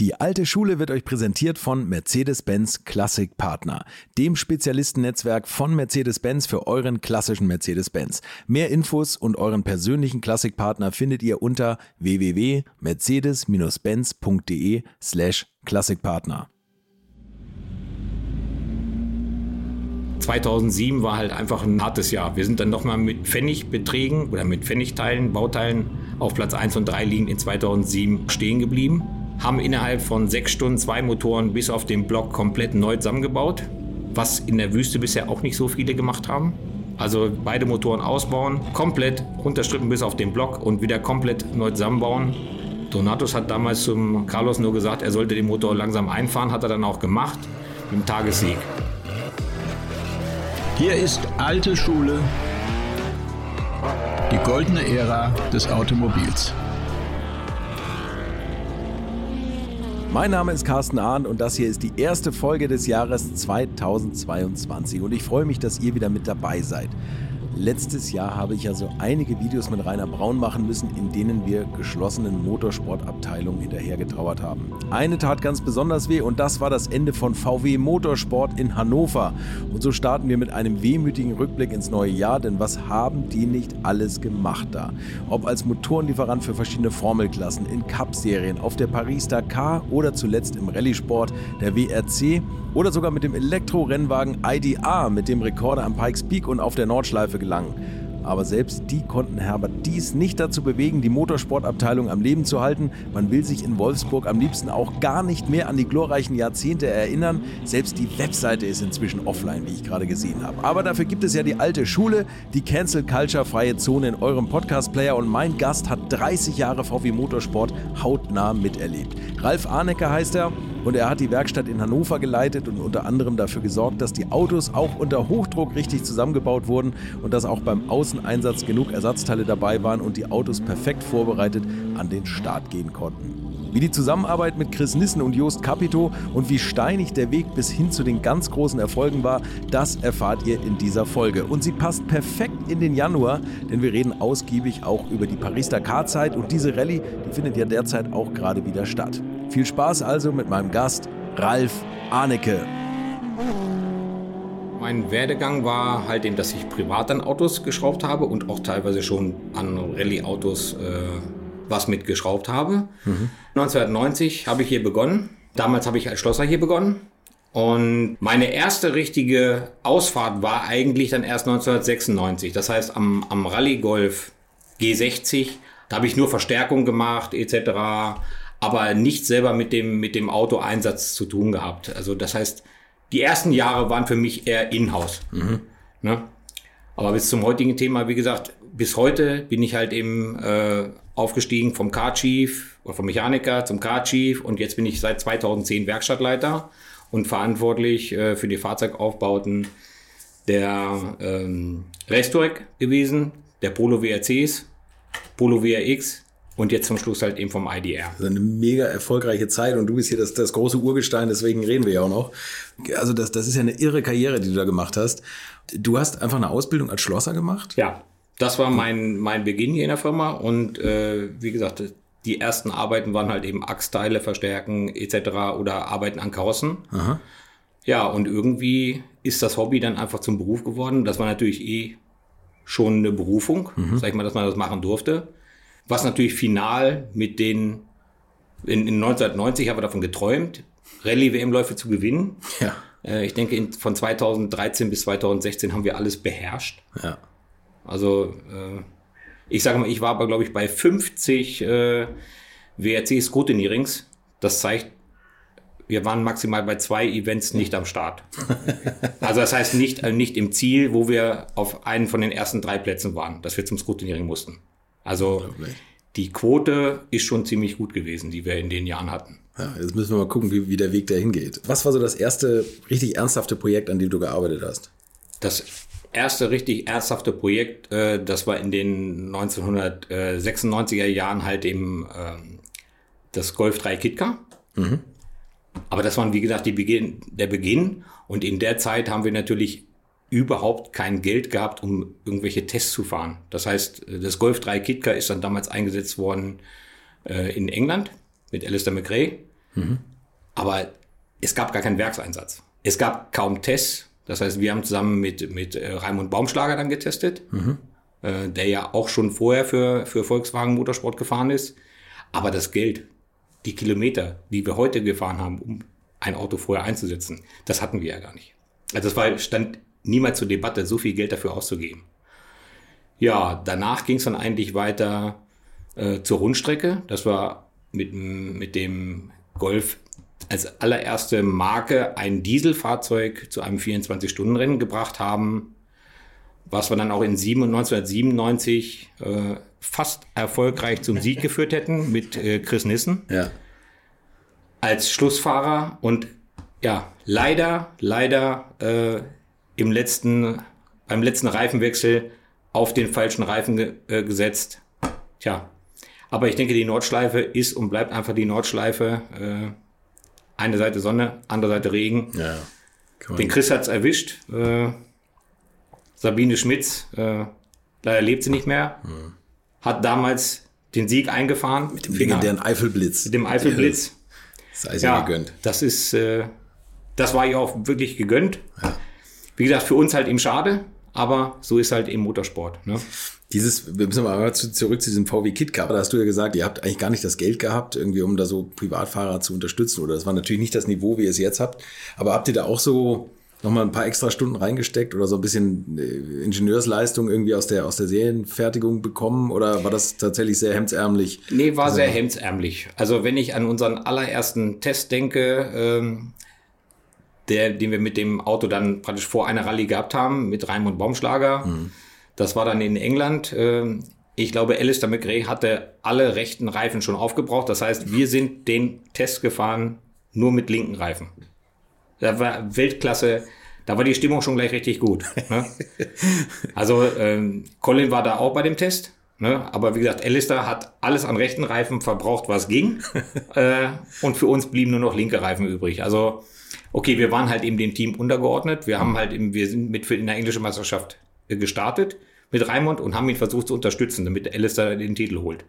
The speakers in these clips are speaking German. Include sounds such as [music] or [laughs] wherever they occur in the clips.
Die alte Schule wird euch präsentiert von Mercedes-Benz Classic Partner, dem Spezialistennetzwerk von Mercedes-Benz für euren klassischen Mercedes-Benz. Mehr Infos und euren persönlichen Classic Partner findet ihr unter www.mercedes-benz.de slash classicpartner. 2007 war halt einfach ein hartes Jahr. Wir sind dann nochmal mit Pfennigbeträgen oder mit Pfennigteilen, Bauteilen auf Platz 1 und 3 liegend in 2007 stehen geblieben haben innerhalb von sechs Stunden zwei Motoren bis auf den Block komplett neu zusammengebaut, was in der Wüste bisher auch nicht so viele gemacht haben. Also beide Motoren ausbauen, komplett runterstrippen bis auf den Block und wieder komplett neu zusammenbauen. Donatus hat damals zum Carlos nur gesagt, er sollte den Motor langsam einfahren, hat er dann auch gemacht, mit dem Tagessieg. Hier ist alte Schule, die goldene Ära des Automobils. Mein Name ist Carsten Ahn und das hier ist die erste Folge des Jahres 2022 und ich freue mich, dass ihr wieder mit dabei seid. Letztes Jahr habe ich ja so einige Videos mit Rainer Braun machen müssen, in denen wir geschlossenen Motorsportabteilungen hinterhergetrauert haben. Eine tat ganz besonders weh und das war das Ende von VW Motorsport in Hannover. Und so starten wir mit einem wehmütigen Rückblick ins neue Jahr, denn was haben die nicht alles gemacht da? Ob als Motorenlieferant für verschiedene Formelklassen, in Cup-Serien, auf der Paris-Dakar oder zuletzt im Rallye-Sport der WRC oder sogar mit dem Elektro-Rennwagen IDA, mit dem Rekorder am Pikes Peak und auf der Nordschleife gelangen. Aber selbst die konnten Herbert dies nicht dazu bewegen, die Motorsportabteilung am Leben zu halten. Man will sich in Wolfsburg am liebsten auch gar nicht mehr an die glorreichen Jahrzehnte erinnern. Selbst die Webseite ist inzwischen offline, wie ich gerade gesehen habe. Aber dafür gibt es ja die alte Schule, die Cancel Culture freie Zone in eurem Podcast-Player. Und mein Gast hat 30 Jahre VW Motorsport hautnah miterlebt. Ralf Arnecker heißt er und er hat die Werkstatt in Hannover geleitet und unter anderem dafür gesorgt, dass die Autos auch unter Hochdruck richtig zusammengebaut wurden und dass auch beim Außeneinsatz genug Ersatzteile dabei waren und die Autos perfekt vorbereitet an den Start gehen konnten. Wie die Zusammenarbeit mit Chris Nissen und Jost Capito und wie steinig der Weg bis hin zu den ganz großen Erfolgen war, das erfahrt ihr in dieser Folge. Und sie passt perfekt in den Januar, denn wir reden ausgiebig auch über die Paris-Dakar-Zeit und diese Rallye, die findet ja derzeit auch gerade wieder statt. Viel Spaß also mit meinem Gast Ralf Arnecke. Mein Werdegang war halt eben, dass ich privat an Autos geschraubt habe und auch teilweise schon an Rallye-Autos äh, was mitgeschraubt habe. Mhm. 1990 habe ich hier begonnen. Damals habe ich als Schlosser hier begonnen. Und meine erste richtige Ausfahrt war eigentlich dann erst 1996. Das heißt am, am Rallye Golf G60. Da habe ich nur Verstärkung gemacht etc aber nicht selber mit dem, mit dem Autoeinsatz zu tun gehabt. Also das heißt, die ersten Jahre waren für mich eher in-house. Mhm. Ne? Aber bis zum heutigen Thema, wie gesagt, bis heute bin ich halt eben äh, aufgestiegen vom Car Chief oder vom Mechaniker zum Car Chief und jetzt bin ich seit 2010 Werkstattleiter und verantwortlich äh, für die Fahrzeugaufbauten der ähm, Restorec gewesen, der Polo WRCs, Polo WRX, und jetzt zum Schluss halt eben vom IDR. Das ist eine mega erfolgreiche Zeit und du bist hier das, das große Urgestein, deswegen reden wir ja auch noch. Also das, das ist ja eine irre Karriere, die du da gemacht hast. Du hast einfach eine Ausbildung als Schlosser gemacht? Ja, das war mein, mein Beginn hier in der Firma und äh, wie gesagt, die ersten Arbeiten waren halt eben Achsteile verstärken etc. oder Arbeiten an Karossen. Aha. Ja, und irgendwie ist das Hobby dann einfach zum Beruf geworden. Das war natürlich eh schon eine Berufung, mhm. sag ich mal, dass man das machen durfte was natürlich final mit den, in, in 1990 haben wir davon geträumt, Rallye-WM-Läufe zu gewinnen. Ja. Äh, ich denke, in, von 2013 bis 2016 haben wir alles beherrscht. Ja. Also, äh, ich sage mal, ich war aber, glaube ich, bei 50 äh, WRC Scrutinierings. Das zeigt, wir waren maximal bei zwei Events nicht am Start. [laughs] also das heißt nicht, äh, nicht im Ziel, wo wir auf einen von den ersten drei Plätzen waren, dass wir zum Scrutineering mussten. Also die Quote ist schon ziemlich gut gewesen, die wir in den Jahren hatten. Ja, jetzt müssen wir mal gucken, wie, wie der Weg dahin geht. Was war so das erste richtig ernsthafte Projekt, an dem du gearbeitet hast? Das erste richtig ernsthafte Projekt, äh, das war in den 1996er Jahren halt eben äh, das Golf 3 Kitka. Mhm. Aber das war, wie gesagt, die Beginn, der Beginn. Und in der Zeit haben wir natürlich überhaupt kein Geld gehabt, um irgendwelche Tests zu fahren. Das heißt, das Golf 3 Kitka ist dann damals eingesetzt worden äh, in England mit Alistair McRae. Aber es gab gar keinen Werkseinsatz. Es gab kaum Tests. Das heißt, wir haben zusammen mit, mit äh, Raimund Baumschlager dann getestet, äh, der ja auch schon vorher für, für Volkswagen Motorsport gefahren ist. Aber das Geld, die Kilometer, die wir heute gefahren haben, um ein Auto vorher einzusetzen, das hatten wir ja gar nicht. Also es war, stand niemals zur Debatte, so viel Geld dafür auszugeben. Ja, danach ging es dann eigentlich weiter äh, zur Rundstrecke. Das war mit, dem- mit dem Golf als allererste Marke ein Dieselfahrzeug zu einem 24-Stunden-Rennen gebracht haben, was wir dann auch in sieben- 1997 äh, fast erfolgreich zum Sieg [laughs] geführt hätten mit äh, Chris Nissen Ja. als Schlussfahrer und ja, leider, leider äh, im letzten, beim letzten Reifenwechsel auf den falschen Reifen ge äh, gesetzt. Tja, aber ich denke, die Nordschleife ist und bleibt einfach die Nordschleife. Äh, eine Seite Sonne, andere Seite Regen. Ja. Den Chris hat's erwischt. Äh, Sabine Schmitz, äh, leider lebt sie nicht mehr, hat damals den Sieg eingefahren. Mit dem legendären Eifelblitz. Mit dem Eifelblitz. Sei sie Ja, gegönnt. das ist, äh, das war ihr auch wirklich gegönnt. Wie gesagt, für uns halt eben schade, aber so ist halt im Motorsport. Ne? Dieses, wir müssen mal zu, zurück zu diesem VW Kit Cup. Da hast du ja gesagt, ihr habt eigentlich gar nicht das Geld gehabt, irgendwie, um da so Privatfahrer zu unterstützen. Oder das war natürlich nicht das Niveau, wie ihr es jetzt habt. Aber habt ihr da auch so nochmal ein paar extra Stunden reingesteckt oder so ein bisschen äh, Ingenieursleistung irgendwie aus der, aus der Serienfertigung bekommen? Oder war das tatsächlich sehr hemdsärmlich? Nee, war sehr hemdsärmlich. Also wenn ich an unseren allerersten Test denke, ähm, der, den wir mit dem Auto dann praktisch vor einer Rallye gehabt haben, mit Raimund Baumschlager. Das war dann in England. Ähm, ich glaube, Alistair McRae hatte alle rechten Reifen schon aufgebraucht. Das heißt, wir sind den Test gefahren nur mit linken Reifen. Da war Weltklasse. Da war die Stimmung schon gleich richtig gut. Ne? [laughs] Also ähm, Colin war da auch bei dem Test. Ne? Aber wie gesagt, Alistair hat alles an rechten Reifen verbraucht, was ging. [laughs] äh, und für uns blieben nur noch linke Reifen übrig. Also, okay, wir waren halt eben dem Team untergeordnet. Wir haben halt eben, wir sind mit in der englischen Meisterschaft äh, gestartet mit Raimund und haben ihn versucht zu unterstützen, damit Alistair den Titel holt.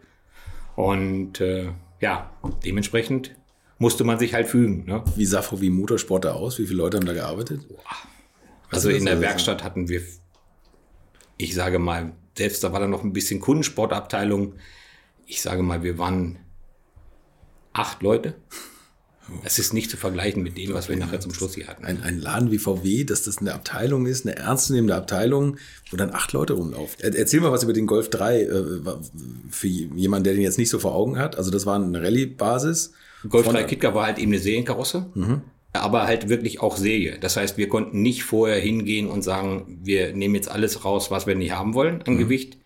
Und äh, ja, dementsprechend musste man sich halt fügen. Ne? Wie sah VW Motorsport da aus? Wie viele Leute haben da gearbeitet? Also in der Werkstatt hatten wir, ich sage mal, selbst da war da noch ein bisschen Kundensportabteilung. Ich sage mal, wir waren acht Leute. Es ist nicht zu vergleichen mit dem, was wir nachher zum Schluss hier hatten. Ein, ein Laden wie VW, dass das eine Abteilung ist, eine ernstzunehmende Abteilung, wo dann acht Leute rumlaufen. Er, erzähl mal was über den Golf 3, äh, für jemanden, der den jetzt nicht so vor Augen hat. Also das war eine Rallye-Basis. Golf Von- 3 Kitka war halt eben eine Serienkarosse, aber halt wirklich auch Serie. Das heißt, wir konnten nicht vorher hingehen und sagen, wir nehmen jetzt alles raus, was wir nicht haben wollen an Gewicht,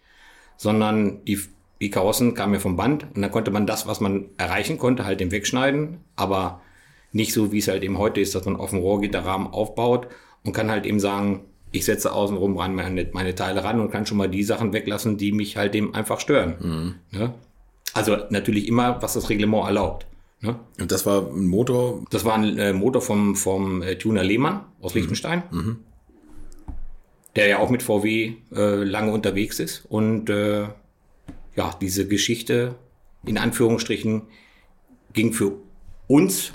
sondern die, die Karossen kamen ja vom Band und dann konnte man das, was man erreichen konnte, halt eben wegschneiden, aber nicht so, wie es halt eben heute ist, dass man auf dem Rohrgitterrahmen aufbaut und kann halt eben sagen, ich setze außenrum ran meine, meine Teile ran und kann schon mal die Sachen weglassen, die mich halt eben einfach stören. Ne? Also natürlich immer, was das Reglement erlaubt. Ne? Und das war ein Motor. Das war ein äh, Motor vom, vom äh, Tuner Lehmann aus Liechtenstein, der ja auch mit VW äh, lange unterwegs ist. Und äh, ja, diese Geschichte in Anführungsstrichen ging für uns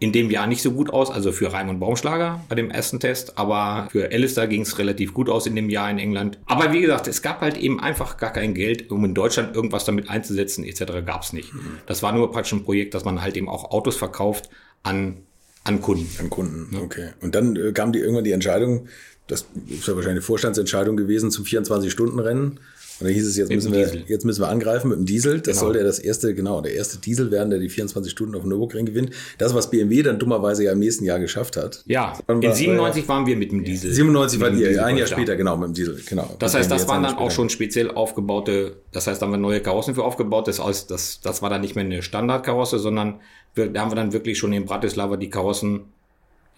in dem Jahr nicht so gut aus, also für Raimund Baumschlager bei dem ersten Test, aber für Alistair ging es relativ gut aus in dem Jahr in England. Aber wie gesagt, es gab halt eben einfach gar kein Geld, um in Deutschland irgendwas damit einzusetzen, etc. gab es nicht. Das war nur praktisch ein Projekt, dass man halt eben auch Autos verkauft an, an Kunden. An Kunden, okay. Und dann äh, kam die irgendwann die Entscheidung, das ist ja wahrscheinlich eine Vorstandsentscheidung gewesen zum 24-Stunden-Rennen. Und dann hieß es, jetzt müssen, wir, Diesel. jetzt müssen wir angreifen mit dem Diesel. Das Genau. sollte ja das erste, genau, der erste Diesel werden, der die 24 Stunden auf dem Nürburgring gewinnt. Das, was BMW dann dummerweise ja im nächsten Jahr geschafft hat. Ja, in war- 97 waren wir mit dem Diesel. 97 mit war dem die, Diesel ein Jahr später, genau, mit dem Diesel, genau. Das heißt, das waren dann auch schon speziell aufgebaute, das heißt, da haben wir neue Karossen für aufgebaut. Das, heißt, das, das war dann nicht mehr eine Standardkarosse, sondern wir, da haben wir dann wirklich schon in Bratislava die Karossen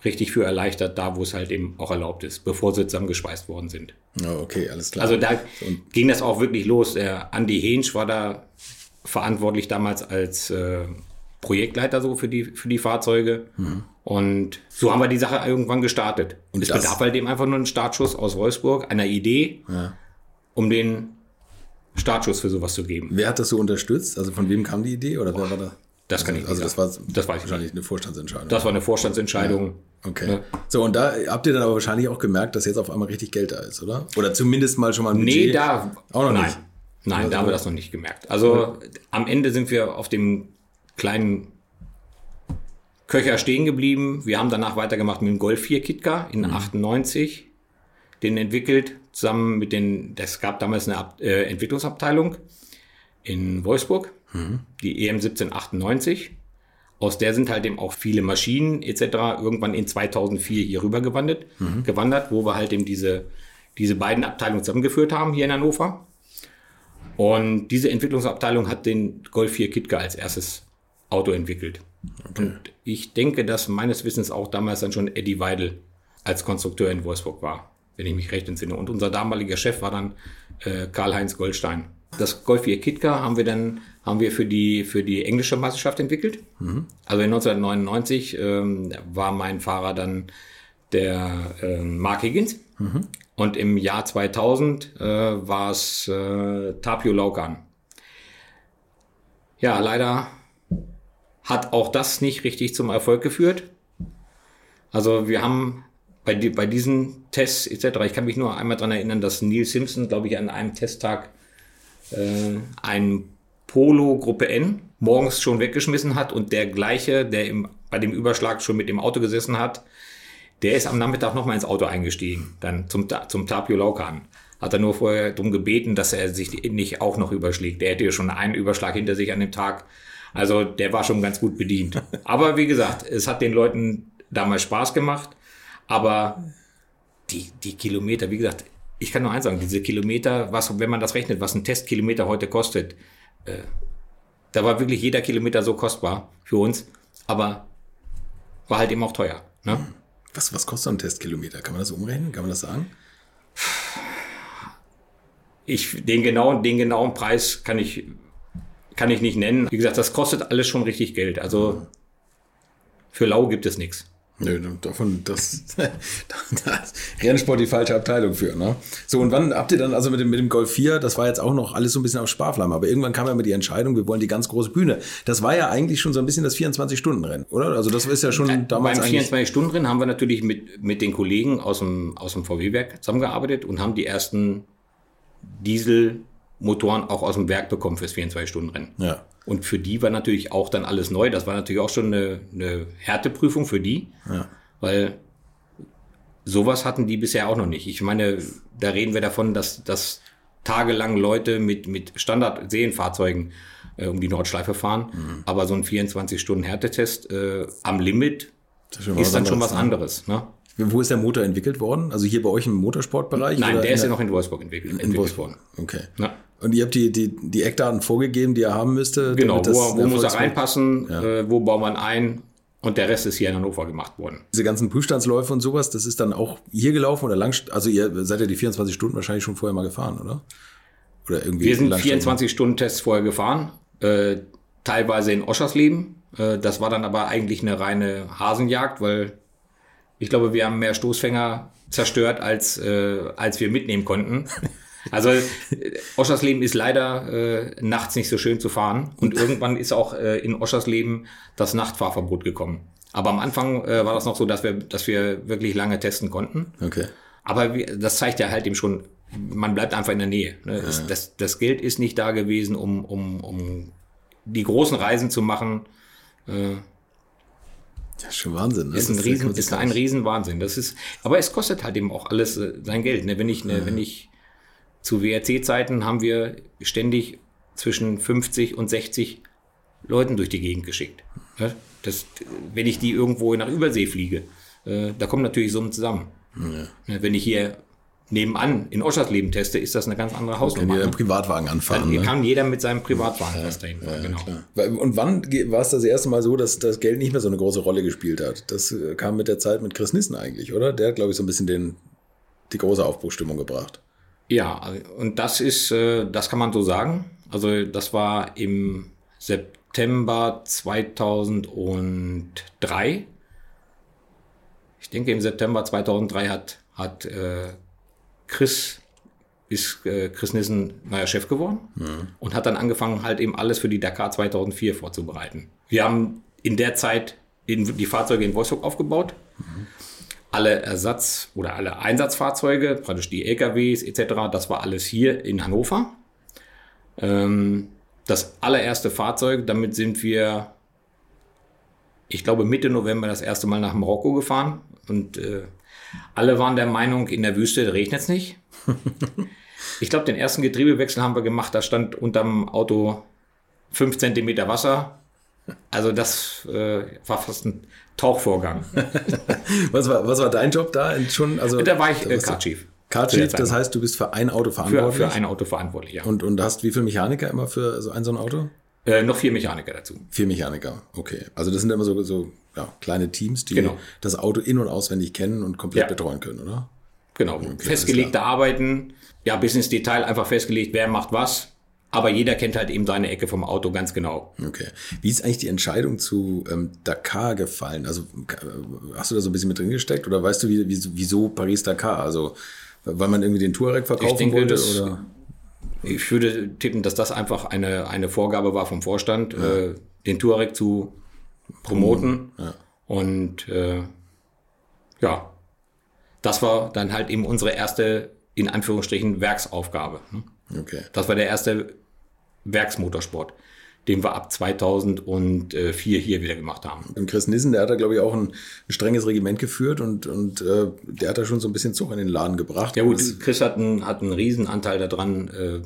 richtig für erleichtert, da wo es halt eben auch erlaubt ist, bevor sie zusammengeschweißt worden sind. Ja, okay, alles klar. Also da ging das auch wirklich los. Der Andy Hensch war da verantwortlich damals als äh, Projektleiter so für die, für die Fahrzeuge. Und so haben wir die Sache irgendwann gestartet. Und Und es bedarf halt eben einfach nur einen Startschuss aus Wolfsburg, einer Idee, Ja. um den Startschuss für sowas zu geben. Wer hat das so unterstützt? Also von wem kam die Idee oder wer war da? Das kann also, ich Also nicht das war. Das ich wahrscheinlich eine Vorstandsentscheidung. Das war eine Vorstandsentscheidung. Okay. Ja. So, und da habt ihr dann aber wahrscheinlich auch gemerkt, dass jetzt auf einmal richtig Geld da ist, oder? Oder zumindest mal schon mal ein Nee, Budget. da Auch noch nein. nicht. Nein, Also- da haben wir das noch nicht gemerkt. Also am Ende sind wir auf dem kleinen Köcher stehen geblieben. Wir haben danach weitergemacht mit dem Golf 4 Kitka in Mhm. 98. Den entwickelt zusammen mit den, das gab damals eine Ab, äh, Entwicklungsabteilung in Wolfsburg, Mhm. die EM 1798. Aus der sind halt eben auch viele Maschinen etc. irgendwann in 2004 hier rüber gewandert, Mhm. gewandert, wo wir halt eben diese, diese beiden Abteilungen zusammengeführt haben hier in Hannover. Und diese Entwicklungsabteilung hat den Golf 4 Kitka als erstes Auto entwickelt. Und ich denke, dass meines Wissens auch damals dann schon Eddie Weidel als Konstrukteur in Wolfsburg war, wenn ich mich recht entsinne. Und unser damaliger Chef war dann äh, Karl-Heinz Goldstein. Das Golf 4 Kitka haben wir dann haben wir für die für die englische Meisterschaft entwickelt. Also in 1999 ähm, war mein Fahrer dann der ähm, Mark Higgins. Und im Jahr 2000 äh, war es äh, Tapio Laukan. Ja, leider hat auch das nicht richtig zum Erfolg geführt. Also wir haben bei, die, bei diesen Tests etc., ich kann mich nur einmal daran erinnern, dass Neil Simpson, glaube ich, an einem Testtag äh, ein Polo Gruppe N morgens schon weggeschmissen hat und der gleiche, der im, bei dem Überschlag schon mit dem Auto gesessen hat, der ist am Nachmittag nochmal ins Auto eingestiegen, dann zum, zum Tapio Laukan. Hat er nur vorher darum gebeten, dass er sich nicht auch noch überschlägt. Der hätte ja schon einen Überschlag hinter sich an dem Tag. Also der war schon ganz gut bedient. Aber wie gesagt, es hat den Leuten damals Spaß gemacht. Aber die, die Kilometer, wie gesagt, ich kann nur eins sagen, diese Kilometer, was, wenn man das rechnet, was ein Testkilometer heute kostet, äh, da war wirklich jeder Kilometer so kostbar für uns, aber war halt eben auch teuer. Ne? Was, was kostet so ein Testkilometer? Kann man das umrechnen? Kann man das sagen? Ich, den genauen, den genauen Preis kann ich, kann ich nicht nennen. Wie gesagt, das kostet alles schon richtig Geld. Also für lau gibt es nichts. Nö, davon, das, [laughs] das Rennsport die falsche Abteilung für, ne? So, und wann habt ihr dann, also mit dem, mit dem Golf 4, das war jetzt auch noch alles so ein bisschen auf Sparflamme, aber irgendwann kam ja mit die Entscheidung, wir wollen die ganz große Bühne. Das war ja eigentlich schon so ein bisschen das 24-Stunden-Rennen, oder? Also das ist ja schon damals Beim eigentlich... 24-Stunden-Rennen haben wir natürlich mit, mit den Kollegen aus dem, aus dem VW-Werk zusammengearbeitet und haben die ersten Dieselmotoren auch aus dem Werk bekommen fürs 24-Stunden-Rennen. Ja. Und für die war natürlich auch dann alles neu. Das war natürlich auch schon eine, eine Härteprüfung für die, Ja. weil sowas hatten die bisher auch noch nicht. Ich meine, da reden wir davon, dass, dass tagelang Leute mit, mit Standard-Serienfahrzeugen äh, um die Nordschleife fahren. Mhm. Aber so ein 24-Stunden-Härtetest äh, am Limit ist ist dann schon was anderes, anderes. Ne? Wo ist der Motor entwickelt worden? Also hier bei euch im Motorsportbereich? Nein, oder der ist ja noch in Wolfsburg entwickelt, in entwickelt Wolfsburg. worden. Okay. Ja. Und ihr habt die, die, die Eckdaten vorgegeben, die er haben müsste? Genau, wo, wo muss er reinpassen, äh, wo baut man ein und der Rest ist hier in Hannover gemacht worden. Diese ganzen Prüfstandsläufe und sowas, das ist dann auch hier gelaufen oder lang, also ihr seid ja die 24 Stunden wahrscheinlich schon vorher mal gefahren, oder? Oder irgendwie Wir sind Langstrecken? 24 Stunden Tests vorher gefahren, äh, teilweise in Oschersleben. Äh, das war dann aber eigentlich eine reine Hasenjagd, weil ich glaube, wir haben mehr Stoßfänger zerstört, als, äh, als wir mitnehmen konnten. [laughs] Also äh, Oschersleben ist leider äh, nachts nicht so schön zu fahren und irgendwann ist auch äh, in Oschersleben das Nachtfahrverbot gekommen. Aber am Anfang äh, war das noch so, dass wir, dass wir wirklich lange testen konnten. Okay. Aber wie- das zeigt ja halt eben schon, man bleibt einfach in der Nähe. Ne? Es, das, das Geld ist nicht da gewesen, um, um, um die großen Reisen zu machen. Äh, Das ist schon Wahnsinn. Ne? ist ein Riesen, ist ein. Riesenwahnsinn. Das ist, aber es kostet halt eben auch alles äh, sein Geld. Ne? Wenn ich, ne, wenn ich zu WRC-Zeiten haben wir ständig zwischen 50 und 60 Leuten durch die Gegend geschickt. Das, wenn ich die irgendwo nach Übersee fliege, äh, da kommen natürlich Summen zusammen. Ne? Wenn ich hier nebenan in Oschersleben teste, ist das eine ganz andere Kann Hausnummer. jeder einen Ne? Privatwagen anfahren. Hier Ne? kann jeder mit seinem Privatwagen erst dahin fahren. genau. Und wann war es das erste Mal so, dass das Geld nicht mehr so eine große Rolle gespielt hat? Das äh, kam mit der Zeit mit Chris Nissen eigentlich, oder? Der hat, glaube ich, so ein bisschen den, die große Aufbruchstimmung gebracht. Ja, und das ist, äh, das kann man so sagen. Also das war im September 2003. Ich denke, im September 2003 hat, hat äh, Chris, ist äh, Chris Nissen neuer Chef geworden und hat dann angefangen, halt eben alles für die Dakar 2004 vorzubereiten. Wir haben in der Zeit in, die Fahrzeuge in Wolfsburg aufgebaut. Alle Ersatz- oder alle Einsatzfahrzeuge, praktisch die LKWs etc., das war alles hier in Hannover. Ähm, das allererste Fahrzeug, damit sind wir, ich glaube, Mitte November das erste Mal nach Marokko gefahren. Und äh, alle waren der Meinung, in der Wüste regnet es nicht. [laughs] ich glaube, den ersten Getriebewechsel haben wir gemacht, da stand unterm Auto 5 Zentimeter Wasser. Also das äh, war fast ein Tauchvorgang. [laughs] was, war, was war dein Job da? Schon, also, da war ich äh, Car Chief. Car Chief, das heißt, du bist für ein Auto verantwortlich? Für, für ein Auto verantwortlich, ja. Und, und hast wie viele Mechaniker immer für so ein, so ein Auto? Äh, noch vier Mechaniker dazu. Vier Mechaniker, okay. Also das sind immer so, so ja, kleine Teams, die genau. das Auto in- und auswendig kennen und komplett ja. betreuen können, oder? Genau. Okay, Festgelegte Arbeiten, ja, bis ins Detail einfach festgelegt, wer macht was. Aber jeder kennt halt eben seine Ecke vom Auto ganz genau. Okay. Wie ist eigentlich die Entscheidung zu ähm, Dakar gefallen? Also äh, hast du da so ein bisschen mit drin gesteckt oder weißt du, wie, wie, wieso Paris-Dakar? Also weil man irgendwie den Touareg verkaufen denke, wollte? Das, oder? Ich würde tippen, dass das einfach eine, eine Vorgabe war vom Vorstand, ja. äh, den Touareg zu promoten. Ja. Und äh, ja, das war dann halt eben unsere erste, in Anführungsstrichen, Werksaufgabe. Ne? Okay. Das war der erste Werksmotorsport, den wir ab 2004 hier wieder gemacht haben. Und Chris Nissen, der hat da, glaube ich, auch ein, strenges Regiment geführt und, und äh, der hat da schon so ein bisschen Zug in den Laden gebracht. Ja gut, Chris hat einen, hat einen Riesenanteil daran, äh,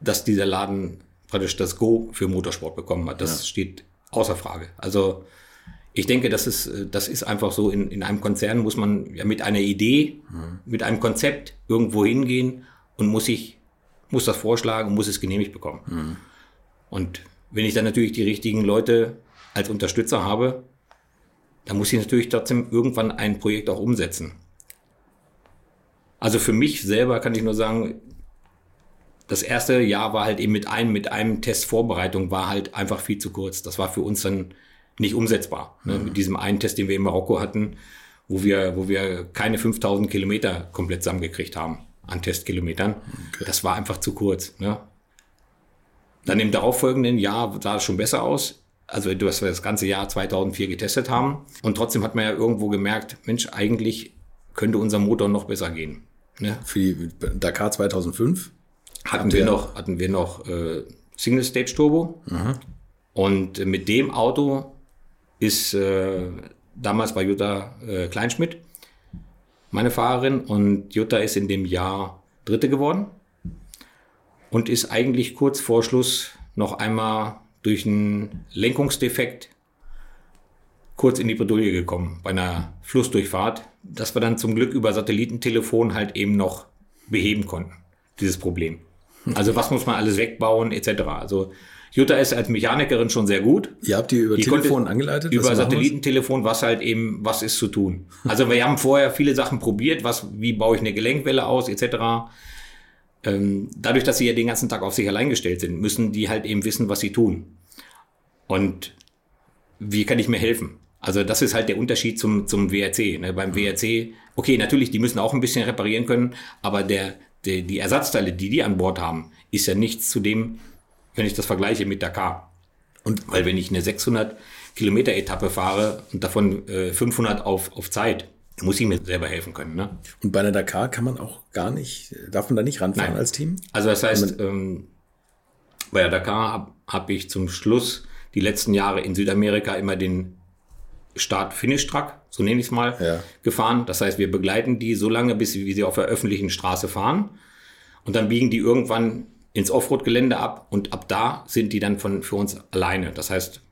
dass dieser Laden praktisch das Go für Motorsport bekommen hat. Das ja. steht außer Frage. Also ich denke, das ist, das ist einfach so, in, in einem Konzern muss man ja mit einer Idee, mhm. mit einem Konzept irgendwo hingehen und muss sich muss das vorschlagen, muss es genehmigt bekommen. Mhm. Und wenn ich dann natürlich die richtigen Leute als Unterstützer habe, dann muss ich natürlich trotzdem irgendwann ein Projekt auch umsetzen. Also für mich selber kann ich nur sagen, das erste Jahr war halt eben mit einem, mit einem Test Vorbereitung war halt einfach viel zu kurz. Das war für uns dann nicht umsetzbar. Ne? Mhm. Mit diesem einen Test, den wir in Marokko hatten, wo wir, wo wir keine 5000 Kilometer komplett zusammengekriegt haben an Testkilometern. Okay. Das war einfach zu kurz. Ne? Dann im darauffolgenden Jahr sah es schon besser aus. Also, dass wir das ganze Jahr 2004 getestet haben. Und trotzdem hat man ja irgendwo gemerkt, Mensch, eigentlich könnte unser Motor noch besser gehen. Ne? Für die Dakar 2005? Hatten wir noch, hatten wir noch äh, Single Stage Turbo. Mhm. Und mit dem Auto ist äh, damals bei Jutta äh, Kleinschmidt meine Fahrerin. Und Jutta ist in dem Jahr Dritte geworden und ist eigentlich kurz vor Schluss noch einmal durch einen Lenkungsdefekt kurz in die Bredouille gekommen bei einer Flussdurchfahrt, das wir dann zum Glück über Satellitentelefon halt eben noch beheben konnten, dieses Problem. Also was muss man alles wegbauen etc. Also Jutta ist als Mechanikerin schon sehr gut. Ihr habt die über die Telefon angeleitet? Über Satellitentelefon, was halt eben, was ist zu tun. [laughs] Also wir haben vorher viele Sachen probiert, was, wie baue ich eine Gelenkwelle aus, etc. Ähm, dadurch, dass sie ja den ganzen Tag auf sich allein gestellt sind, müssen die halt eben wissen, was sie tun. Und wie kann ich mir helfen? Also das ist halt der Unterschied zum, zum WRC. Ne? Beim WRC, okay, natürlich, die müssen auch ein bisschen reparieren können, aber der, der, die Ersatzteile, die die an Bord haben, ist ja nichts zu dem, wenn ich das vergleiche mit Dakar. Und weil wenn ich eine 600 Kilometer Etappe fahre und davon äh, 500 auf, auf Zeit, muss ich mir selber helfen können. Ne? Und bei einer Dakar kann man auch gar nicht, darf man da nicht ranfahren Nein. als Team? Also das heißt, ähm, bei der Dakar habe hab ich zum Schluss die letzten Jahre in Südamerika immer den Start-Finish-Truck, so nenne ich es mal, ja. gefahren. Das heißt, wir begleiten die so lange, bis wie sie auf der öffentlichen Straße fahren. Und dann biegen die irgendwann ins Offroad-Gelände ab und ab da sind die dann von, für uns alleine. Das heißt,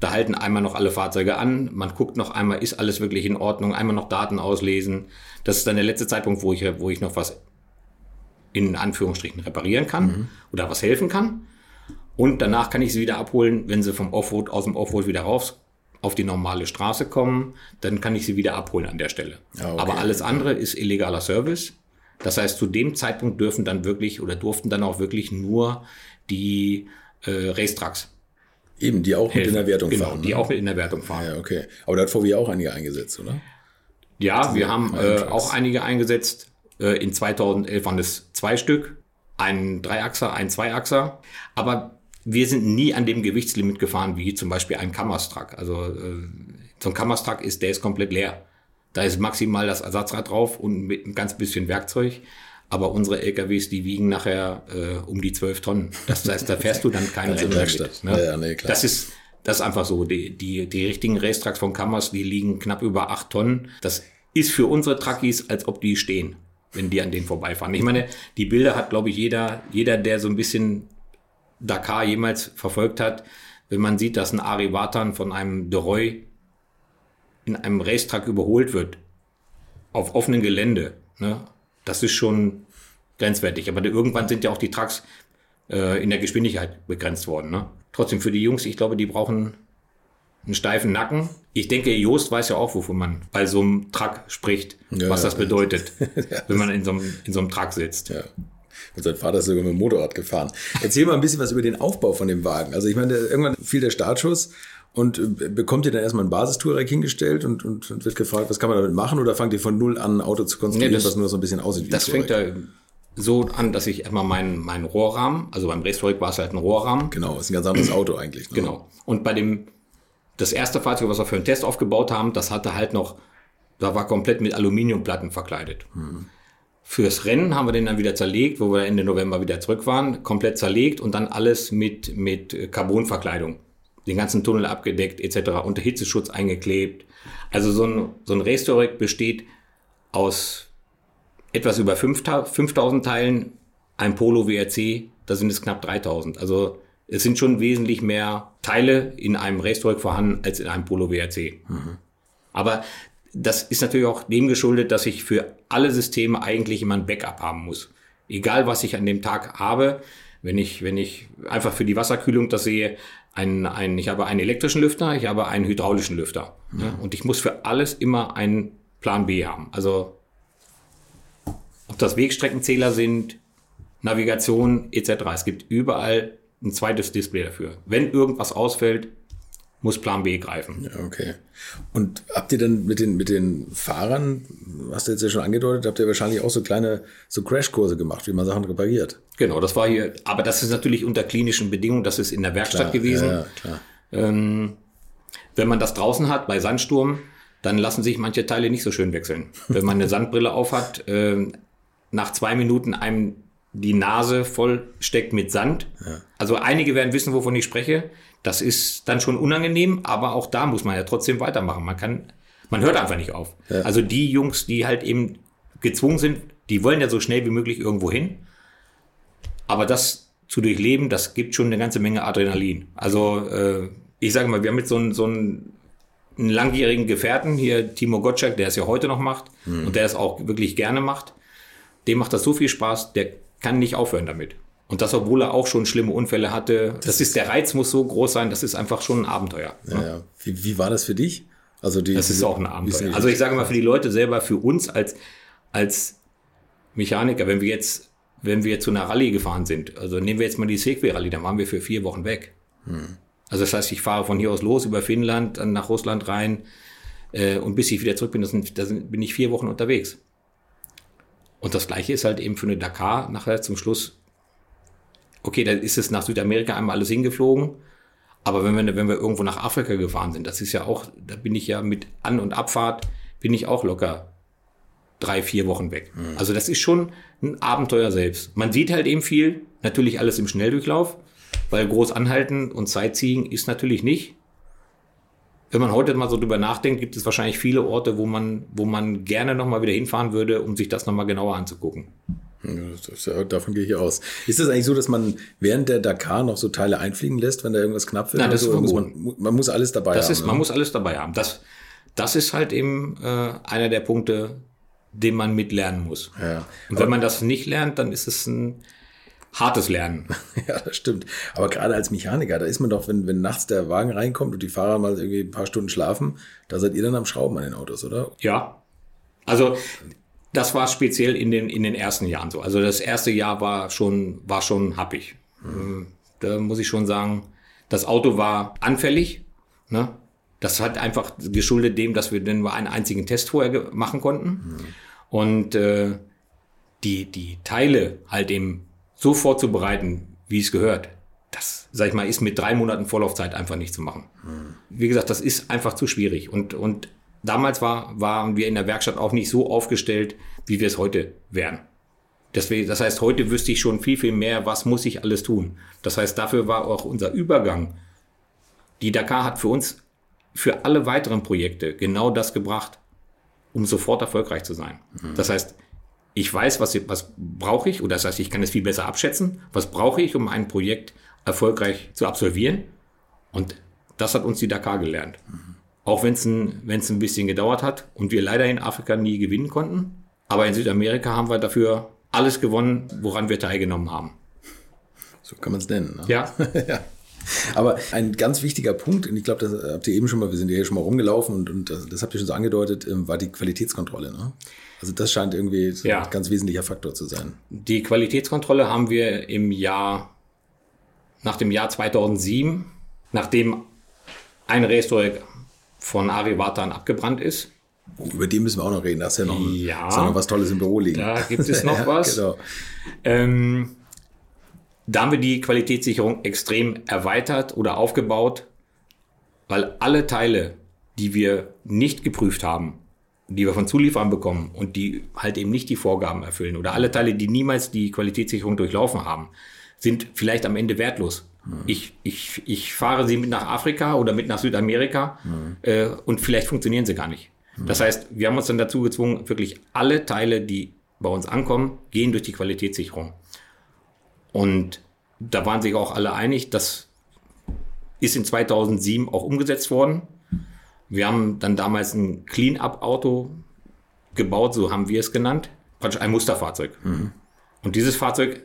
da halten einmal noch alle Fahrzeuge an, man guckt noch einmal, ist alles wirklich in Ordnung, einmal noch Daten auslesen. Das ist dann der letzte Zeitpunkt, wo ich, wo ich noch was in Anführungsstrichen reparieren kann mhm. oder was helfen kann. Und danach kann ich sie wieder abholen, wenn sie vom Offroad, aus dem Offroad wieder raus auf die normale Straße kommen, dann kann ich sie wieder abholen an der Stelle. Ah, okay. Aber alles andere ist illegaler Service. Das heißt, zu dem Zeitpunkt dürfen dann wirklich oder durften dann auch wirklich nur die äh, Racetracks. Eben, die auch helfen. mit in der Wertung genau, fahren. Die ne? auch mit in der Wertung fahren. Ja, okay. Aber da hat VW auch einige eingesetzt, oder? Ja, wir haben äh, auch einige eingesetzt. Äh, in 2011 waren es zwei Stück. Ein Dreiachser, ein Zweiachser. Aber wir sind nie an dem Gewichtslimit gefahren wie zum Beispiel ein Kammerstruck. Also äh, so ein Kammerstruck ist, der ist komplett leer. Da ist maximal das Ersatzrad drauf und mit ein ganz bisschen Werkzeug. Aber unsere LKWs, die wiegen nachher äh, um die 12 Tonnen. Das heißt, da fährst du dann keine [laughs] Rennen Werkstatt. mit. Ne? Ja, nee, klar. Das ist das ist einfach so. Die, die, die richtigen Racetracks von Kammers, die liegen knapp über 8 Tonnen. Das ist für unsere Truckies, als ob die stehen, wenn die an denen vorbeifahren. Ich meine, die Bilder hat, glaube ich, jeder, jeder, der so ein bisschen Dakar jemals verfolgt hat, wenn man sieht, dass ein Ari Vatan von einem Deroy in einem Racetrack überholt wird, auf offenem Gelände, ne? das ist schon grenzwertig. Aber irgendwann sind ja auch die Trucks äh, in der Geschwindigkeit begrenzt worden. Ne? Trotzdem für die Jungs, ich glaube, die brauchen einen steifen Nacken. Ich denke, Joost weiß ja auch, wovon man bei so einem Truck spricht, Ja, was ja. das bedeutet, [laughs] wenn man in so einem, in so einem Truck sitzt. Ja. Und sein Vater ist sogar mit dem Motorrad gefahren. Erzähl mal ein bisschen was über den Aufbau von dem Wagen. Also ich meine, irgendwann fiel der Startschuss und äh, bekommt ihr dann erstmal ein Basistourenrack hingestellt und, und, und wird gefragt, was kann man damit machen? Oder fangt ihr von null an, ein Auto zu konstruieren, Nee, das- was nur so ein bisschen aussieht wie Das fängt da so an, dass ich erstmal meinen, meinen Rohrrahmen, also beim Racetrack war es halt ein Rohrrahmen, Genau, ist ein ganz anderes Auto eigentlich. Ne? Genau. Und bei dem, das erste Fahrzeug, was wir für den Test aufgebaut haben, das hatte halt noch, da war komplett mit Aluminiumplatten verkleidet. Fürs Rennen haben wir den dann wieder zerlegt, wo wir Ende November wieder zurück waren, komplett zerlegt und dann alles mit, mit Carbonverkleidung. Den ganzen Tunnel abgedeckt, etc., unter Hitzeschutz eingeklebt. Also so ein, so ein Racetorek besteht aus etwas über 5000 5000 Teilen, ein Polo WRC, da sind es knapp 3000. Also es sind schon wesentlich mehr Teile in einem Racetorek vorhanden als in einem Polo WRC. Aber das ist natürlich auch dem geschuldet, dass ich für alle Systeme eigentlich immer ein Backup haben muss. Egal, was ich an dem Tag habe, wenn ich, wenn ich einfach für die Wasserkühlung das sehe, ein, ein, ich habe einen elektrischen Lüfter, ich habe einen hydraulischen Lüfter. Ja, und ich muss für alles immer einen Plan B haben. Also ob das Wegstreckenzähler sind, Navigation etc. Es gibt überall ein zweites Display dafür. Wenn irgendwas ausfällt, muss Plan B greifen. Ja, okay. Und habt ihr dann mit den, mit den Fahrern, hast du jetzt ja schon angedeutet, habt ihr wahrscheinlich auch so kleine so Crashkurse gemacht, wie man Sachen repariert? Genau, das war hier, aber das ist natürlich unter klinischen Bedingungen, das ist in der Werkstatt gewesen. Ja, ja, klar. Ähm, wenn man das draußen hat, bei Sandsturm, dann lassen sich manche Teile nicht so schön wechseln. [laughs] Wenn man eine Sandbrille aufhat, ähm, nach zwei Minuten einem die Nase voll steckt mit Sand. Also einige werden wissen, wovon ich spreche. Das ist dann schon unangenehm, aber auch da muss man ja trotzdem weitermachen. Man kann, man hört einfach nicht auf. Also die Jungs, die halt eben gezwungen sind, die wollen ja so schnell wie möglich irgendwo hin. Aber das zu durchleben, das gibt schon eine ganze Menge Adrenalin. Also äh, ich sage mal, wir haben jetzt so einen, so einen, einen langjährigen Gefährten hier, Timo Gottschalk, der es ja heute noch macht und der es auch wirklich gerne macht. Dem macht das so viel Spaß, der kann nicht aufhören damit. Und das, obwohl er auch schon schlimme Unfälle hatte. Das ist, der Reiz muss so groß sein, das ist einfach schon ein Abenteuer. Ja, ja. Wie, wie war das für dich? Also die, Das ist auch ein Abenteuer. Also ich sage mal, für die Leute selber, für uns als, als Mechaniker, wenn wir jetzt, wenn wir zu einer Rallye gefahren sind, also nehmen wir jetzt mal die Segway-Rallye, dann waren wir für vier Wochen weg. Also das heißt, ich fahre von hier aus los über Finnland, dann nach Russland rein äh, und bis ich wieder zurück bin, das sind, da sind, bin ich vier Wochen unterwegs. Und das Gleiche ist halt eben für eine Dakar nachher zum Schluss. Okay, dann ist es nach Südamerika einmal alles hingeflogen. Aber wenn wir, wenn wir irgendwo nach Afrika gefahren sind, das ist ja auch, da bin ich ja mit An- und Abfahrt, bin ich auch locker drei, vier Wochen weg. Also das ist schon ein Abenteuer selbst. Man sieht halt eben viel, natürlich alles im Schnelldurchlauf, weil groß anhalten und Sightseeing ist natürlich nicht. Wenn man heute mal so drüber nachdenkt, gibt es wahrscheinlich viele Orte, wo man, wo man gerne nochmal wieder hinfahren würde, um sich das nochmal genauer anzugucken. Ja, davon gehe ich aus. Ist es eigentlich so, dass man während der Dakar noch so Teile einfliegen lässt, wenn da irgendwas knapp wird? Nein, das muss verboten. man, man muss alles dabei Das haben. ist, man ne? muss alles dabei haben. Das, das ist halt eben äh, einer der Punkte, den man mitlernen muss. Ja. Und wenn man das nicht lernt, dann ist es ein hartes Lernen. [laughs] Ja, das stimmt. Aber gerade als Mechaniker, da ist man doch, wenn, wenn nachts der Wagen reinkommt und die Fahrer mal irgendwie ein paar Stunden schlafen, da seid ihr dann am Schrauben an den Autos, oder? Ja. Also das war speziell in den, in den ersten Jahren so. Also das erste Jahr war schon, war schon happig. Ähm, Da muss ich schon sagen, das Auto war anfällig. Ne? Das hat einfach geschuldet dem, dass wir dann nur einen einzigen Test vorher machen konnten. Und äh, die, die Teile halt eben so vorzubereiten, wie es gehört, das, sag ich mal, ist mit drei Monaten Vorlaufzeit einfach nicht zu machen. Mhm. Wie gesagt, das ist einfach zu schwierig. Und, und damals war, waren wir in der Werkstatt auch nicht so aufgestellt, wie wir es heute wären. Deswegen, das heißt, heute wüsste ich schon viel, viel mehr, was muss ich alles tun. Das heißt, dafür war auch unser Übergang. Die Dakar hat für uns, für alle weiteren Projekte genau das gebracht, um sofort erfolgreich zu sein. Mhm. Das heißt, ich weiß, was, was brauche ich, oder das heißt, ich kann es viel besser abschätzen. Was brauche ich, um ein Projekt erfolgreich zu absolvieren? Und das hat uns die Dakar gelernt. Mhm. Auch wenn es ein, wenn's ein bisschen gedauert hat und wir leider in Afrika nie gewinnen konnten. Aber in Südamerika haben wir dafür alles gewonnen, woran wir teilgenommen haben. So kann man es nennen. Ne? Ja. [laughs] ja. Aber ein ganz wichtiger Punkt, und ich glaube, das habt ihr eben schon mal, wir sind ja hier schon mal rumgelaufen und, und das, das habt ihr schon so angedeutet, ähm, war die Qualitätskontrolle. Ne? Also das scheint irgendwie so ja. ein ganz wesentlicher Faktor zu sein. Die Qualitätskontrolle haben wir im Jahr, nach dem Jahr 2007, nachdem ein Rehsteuer von Ari Vatan abgebrannt ist, über den müssen wir auch noch reden. Da ist ja noch, ein, ja, ist ja noch was Tolles im Büro liegen. Da gibt es noch [laughs] was. Genau. Ähm, da haben wir die Qualitätssicherung extrem erweitert oder aufgebaut, weil alle Teile, die wir nicht geprüft haben, die wir von Zulieferern bekommen und die halt eben nicht die Vorgaben erfüllen oder alle Teile, die niemals die Qualitätssicherung durchlaufen haben, sind vielleicht am Ende wertlos. Mhm. Ich, ich, ich fahre sie mit nach Afrika oder mit nach Südamerika mhm. äh, und vielleicht funktionieren sie gar nicht. Das heißt, wir haben uns dann dazu gezwungen, wirklich alle Teile, die bei uns ankommen, gehen durch die Qualitätssicherung. Und da waren sich auch alle einig, das ist in 2007 auch umgesetzt worden. Wir haben dann damals ein Clean-up-Auto gebaut, so haben wir es genannt, praktisch ein Musterfahrzeug. Mhm. Und dieses Fahrzeug,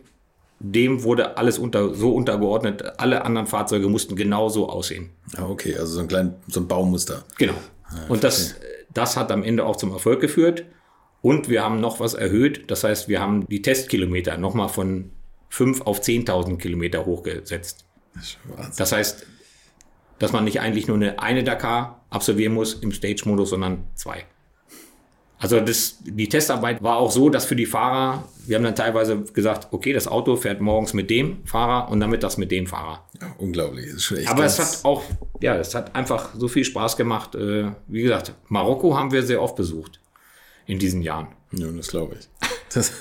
dem wurde alles unter, so untergeordnet, alle anderen Fahrzeuge mussten genauso aussehen. Ah, okay, also so ein kleines so ein Baumuster. Genau. Ja, und das, das hat am Ende auch zum Erfolg geführt. Und wir haben noch was erhöht. Das heißt, wir haben die Testkilometer nochmal von 5 auf 10.000 Kilometer hochgesetzt. Das, das, heißt, dass man nicht eigentlich nur eine, eine Dakar absolvieren muss im Stage-Modus, sondern zwei. Also das, die Testarbeit war auch so, dass für die Fahrer, wir haben dann teilweise gesagt, okay, das Auto fährt morgens mit dem Fahrer und damit das mit dem Fahrer. Ja, unglaublich. Das ist schon echt Aber es hat auch, ja, es hat einfach so viel Spaß gemacht. Äh, wie gesagt, Marokko haben wir sehr oft besucht in diesen Jahren. Ja, das glaube ich. Das,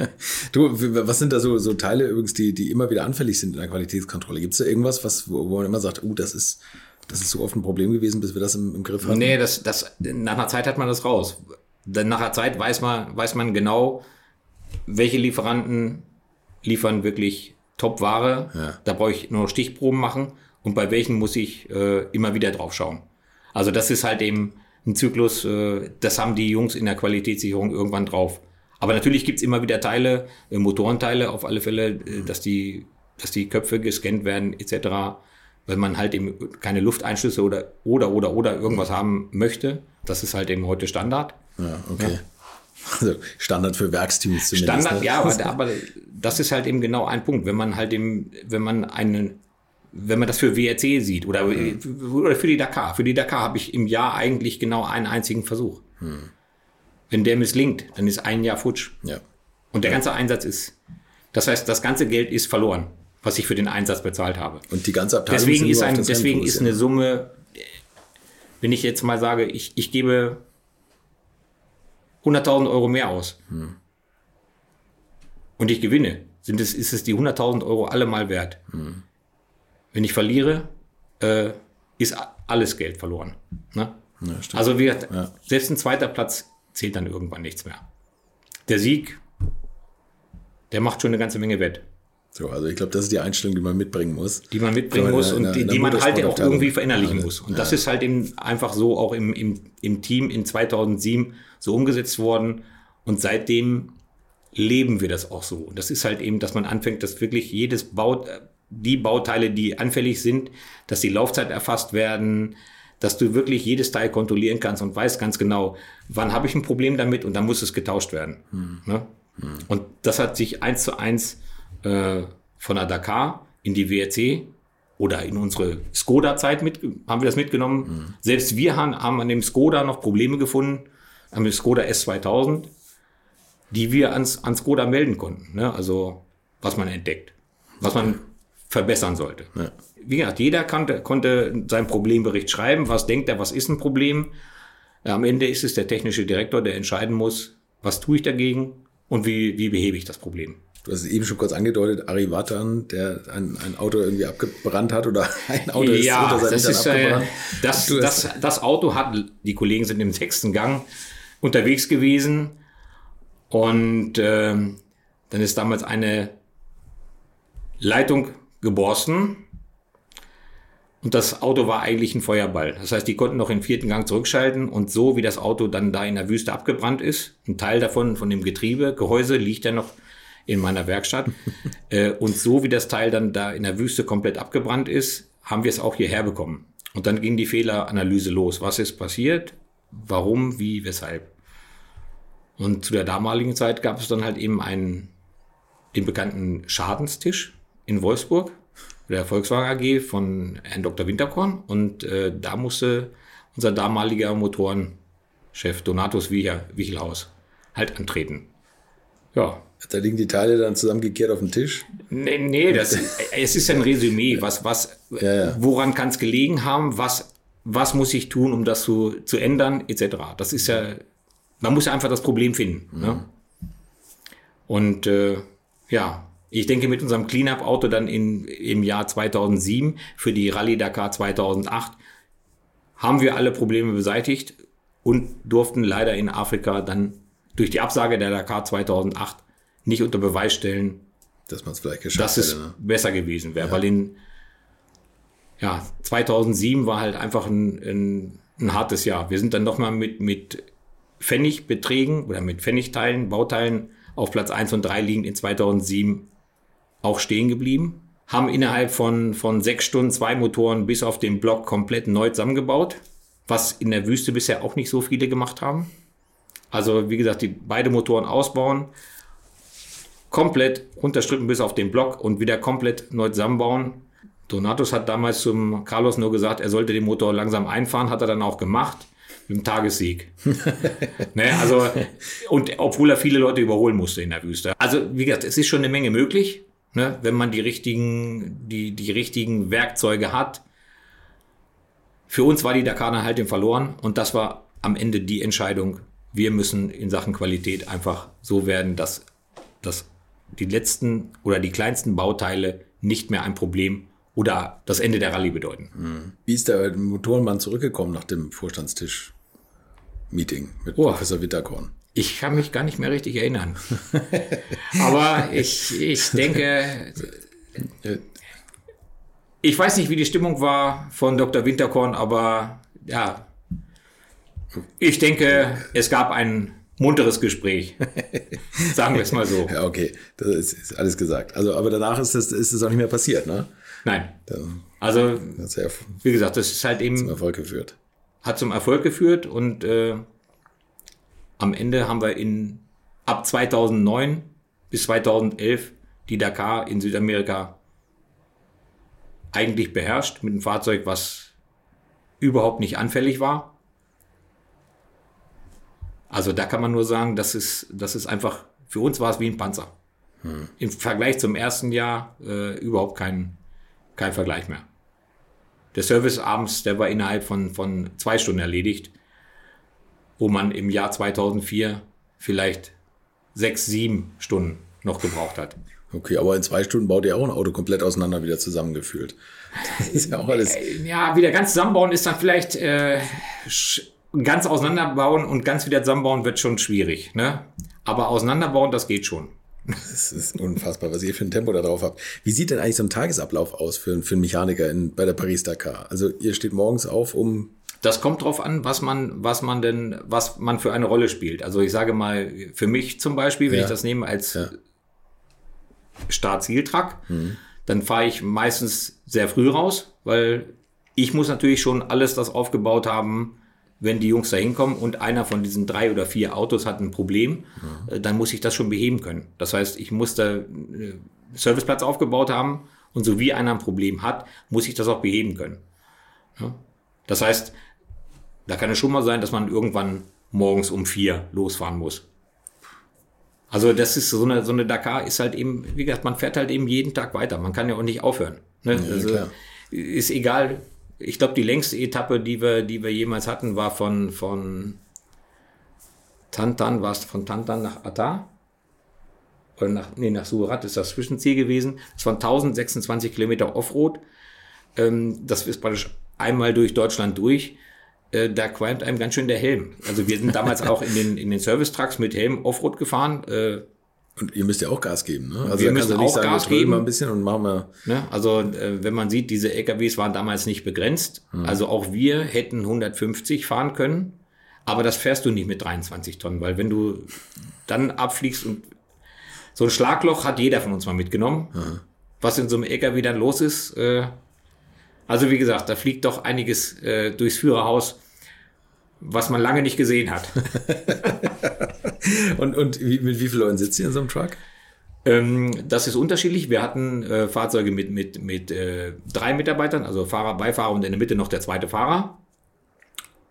[laughs] du, was sind da so, so Teile übrigens, die, die immer wieder anfällig sind in der Qualitätskontrolle? Gibt es da irgendwas, was, wo, man immer sagt, uh, das ist, das ist so oft ein Problem gewesen, bis wir das im, im Griff hatten? Nee, das, das, nach einer Zeit hat man das raus. Denn nach einer Zeit weiß man, weiß man genau, welche Lieferanten liefern wirklich Top-Ware. Ja. Da brauche ich nur Stichproben machen und bei welchen muss ich äh, immer wieder drauf schauen. Also das ist halt eben ein Zyklus, äh, das haben die Jungs in der Qualitätssicherung irgendwann drauf. Aber natürlich gibt's immer wieder Teile, äh, Motorenteile auf alle Fälle, äh, dass, die, dass die Köpfe gescannt werden etc., wenn man halt eben keine Lufteinschlüsse oder oder oder oder irgendwas haben möchte. Das ist halt eben heute Standard. Ja, okay. Ja. [laughs] Also Standard für Werksteams zumindest. Standard, ne? ja, aber, [laughs] aber das ist halt eben genau ein Punkt. Wenn man halt eben, wenn man einen, wenn man das für WRC sieht oder, mhm. oder für die Dakar. Für die Dakar habe ich im Jahr eigentlich genau einen einzigen Versuch. Mhm. Wenn der misslingt, dann ist ein Jahr futsch. Ja. Und der ganze Einsatz ist. Das heißt, das ganze Geld ist verloren, was ich für den Einsatz bezahlt habe. Und die ganze Abteilung deswegen ist ein, deswegen ist eine Summe, wenn ich jetzt mal sage, ich, ich gebe 100.000 Euro mehr aus hm. und ich gewinne, sind es, ist es die 100.000 Euro alle mal wert. Hm. Wenn ich verliere, äh, ist alles Geld verloren. Ne? Ja, also wir, ja. selbst ein zweiter Platz zählt dann irgendwann nichts mehr. Der Sieg, der macht schon eine ganze Menge wett. So, also ich glaube, das ist die Einstellung, die man mitbringen muss. Die man mitbringen muss und die, die man halt auch irgendwie verinnerlichen muss. Und ja. das ist halt eben einfach so auch im, im, im Team in 2007 so umgesetzt worden. Und seitdem leben wir das auch so. Und das ist halt eben, dass man anfängt, dass wirklich jedes Bau, die Bauteile, die anfällig sind, dass die Laufzeit erfasst werden, dass du wirklich jedes Teil kontrollieren kannst und weißt ganz genau, wann habe ich ein Problem damit und dann muss es getauscht werden. Hm. Ne? Hm. Und das hat sich eins zu eins äh, von der Dakar in die WRC oder in unsere Skoda-Zeit mit, haben wir das mitgenommen. Mhm. Selbst wir haben, haben an dem Skoda noch Probleme gefunden, am Skoda S2000, die wir ans, an Skoda melden konnten. Ne? Also was man entdeckt, was man verbessern sollte. Ja. Wie gesagt, jeder konnte, konnte seinen Problembericht schreiben. Was denkt er, was ist ein Problem? Am Ende ist es der technische Direktor, der entscheiden muss, was tue ich dagegen und wie, wie behebe ich das Problem. Du hast es eben schon kurz angedeutet, Ari Watan, der ein, ein Auto irgendwie abgebrannt hat oder [laughs] ein Auto ist ja, unter das ist, äh, das, das, das Auto hat, die Kollegen sind im sechsten Gang unterwegs gewesen und äh, dann ist damals eine Leitung geborsten und das Auto war eigentlich ein Feuerball. Das heißt, die konnten noch im vierten Gang zurückschalten und so wie das Auto dann da in der Wüste abgebrannt ist, ein Teil davon, von dem Getriebe, Gehäuse liegt ja noch in meiner Werkstatt. [laughs] äh, und so wie das Teil dann da in der Wüste komplett abgebrannt ist, haben wir es auch hierher bekommen. Und dann ging die Fehleranalyse los. Was ist passiert? Warum? Wie? Weshalb? Und zu der damaligen Zeit gab es dann halt eben einen, den bekannten Schadenstisch in Wolfsburg der Volkswagen AG von Herrn Dr. Winterkorn und äh, da musste unser damaliger Motorenchef Donatus Wichelhaus halt antreten. Ja. Da liegen die Teile dann zusammengekehrt auf dem Tisch? Nee, nee das, es ist ein Resümee. Was, was, ja, ja. Woran kann es gelegen haben? Was, was muss ich tun, um das zu, zu ändern, etc. Das ist ja, man muss ja einfach das Problem finden. Ne? Mhm. Ne? Und äh, ja, ich denke, mit unserem Cleanup-Auto dann in, im Jahr 2007 für die Rallye Dakar 2008 haben wir alle Probleme beseitigt und durften leider in Afrika dann durch die Absage der Dakar 2008 nicht unter Beweis stellen, dass man es vielleicht geschafft dass es ne? besser gewesen wäre, ja. weil in ja, 2007 war halt einfach ein, ein, ein hartes Jahr. Wir sind dann nochmal mit, mit Pfennigbeträgen oder mit Pfennigteilen, Bauteilen auf Platz 1 und 3 liegend in 2007 auch stehen geblieben, haben innerhalb von, von sechs Stunden zwei Motoren bis auf den Block komplett neu zusammengebaut, was in der Wüste bisher auch nicht so viele gemacht haben. Also wie gesagt, die beide Motoren ausbauen, komplett runterstrippen bis auf den Block und wieder komplett neu zusammenbauen. Donatus hat damals zum Carlos nur gesagt, er sollte den Motor langsam einfahren, hat er dann auch gemacht mit dem Tagessieg. [laughs] ne, also, und obwohl er viele Leute überholen musste in der Wüste. Also, wie gesagt, es ist schon eine Menge möglich ne, wenn man die richtigen, die, die richtigen Werkzeuge hat. Für uns war die Dakar halt verloren und das war am Ende die Entscheidung. Wir müssen in Sachen Qualität einfach so werden, dass, dass die letzten oder die kleinsten Bauteile nicht mehr ein Problem oder das Ende der Rallye bedeuten. Hm. Wie ist der Motorenmann zurückgekommen nach dem Vorstandstisch-Meeting mit oh. Professor Witterkorn? Ich kann mich gar nicht mehr richtig erinnern. [laughs] Aber ich, ich denke, ich weiß nicht, wie die Stimmung war von Dr. Winterkorn, aber ja, ich denke, es gab ein munteres Gespräch. Sagen wir es mal so. [laughs] Ja, okay, das ist, ist, alles gesagt. Also, aber danach ist das, ist das auch nicht mehr passiert, ne? Nein. also, ja wie gesagt, das ist halt eben. Zum Erfolg geführt. Hat zum Erfolg geführt und äh, am Ende haben wir in ab 2009 bis 2011 die Dakar in Südamerika eigentlich beherrscht mit einem Fahrzeug, was überhaupt nicht anfällig war. Also da kann man nur sagen, das ist, das ist einfach, für uns war es wie ein Panzer. Hm. Im Vergleich zum ersten Jahr äh, überhaupt kein, kein Vergleich mehr. Der Service abends, der war innerhalb von, von zwei Stunden erledigt wo man im Jahr 2004 vielleicht sechs, sieben Stunden noch gebraucht hat. Okay, aber in zwei Stunden baut ihr auch ein Auto komplett auseinander wieder zusammengefühlt. Das ist ja auch alles. Äh, ja, wieder ganz zusammenbauen ist dann vielleicht äh, ganz auseinanderbauen und ganz wieder zusammenbauen wird schon schwierig. Ne? Aber auseinanderbauen, das geht schon. Das ist unfassbar, was ihr für ein Tempo da drauf habt. Wie sieht denn eigentlich so ein Tagesablauf aus für, für einen Mechaniker in, bei der Paris-Dakar? Also ihr steht morgens auf um das kommt drauf an, was man, was man denn, was man für eine Rolle spielt. Also ich sage mal, für mich zum Beispiel, wenn ja. ich das nehme als ja. Start-Ziel-Track, mhm. dann fahre ich meistens sehr früh raus, weil ich muss natürlich schon alles das aufgebaut haben, wenn die Jungs da hinkommen und einer von diesen drei oder vier Autos hat ein Problem, mhm. dann muss ich das schon beheben können. Das heißt, ich muss da einen Serviceplatz aufgebaut haben und so wie einer ein Problem hat, muss ich das auch beheben können. Ja? Das heißt, da kann es schon mal sein, dass man irgendwann morgens um vier losfahren muss. Also das ist so eine, so eine Dakar ist halt eben, wie gesagt, man fährt halt eben jeden Tag weiter. Man kann ja auch nicht aufhören. Ne? Ja, also, ist egal. Ich glaube, die längste Etappe, die wir, die wir jemals hatten, war von, von Tantan, war es von Tantan nach Atta? Oder nach, nee, nach Surat ist das Zwischenziel gewesen. Das waren 1026 Kilometer Offroad. Ähm, das ist praktisch einmal durch Deutschland durch. Äh, da qualmt einem ganz schön der Helm. Also wir sind damals [laughs] auch in den, in den Service-Trucks mit Helm Offroad gefahren. Äh, Und ihr müsst ja auch Gas geben, ne? Also Wir müssen nicht auch sagen, Gas geben. mal ein bisschen und machen wir. Ne? Also äh, wenn man sieht, diese LKWs waren damals nicht begrenzt. Also auch wir hätten 150 fahren können. Aber das fährst du nicht mit 23 Tonnen, weil wenn du dann abfliegst und so ein Schlagloch hat jeder von uns mal mitgenommen. Was in so einem LKW dann los ist. Äh, also wie gesagt, da fliegt doch einiges äh, durchs Führerhaus, was man lange nicht gesehen hat. [laughs] Und, und wie, mit wie vielen Leuten sitzt ihr in so einem Truck? Ähm, das ist unterschiedlich. Wir hatten äh, Fahrzeuge mit, mit, mit äh, drei Mitarbeitern, also Fahrer, Beifahrer und in der Mitte noch der zweite Fahrer.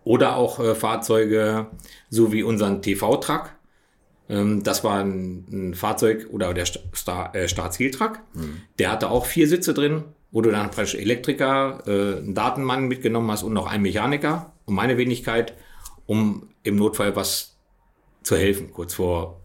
Oder auch äh, Fahrzeuge, so wie unseren TV-Truck. Ähm, das war ein, ein Fahrzeug oder der Sta- Star, äh, Startziel-Truck. Der hatte auch vier Sitze drin, wo du dann praktisch Elektriker, äh, einen Datenmann mitgenommen hast und noch einen Mechaniker und meine Wenigkeit, um im Notfall was zu helfen, kurz vor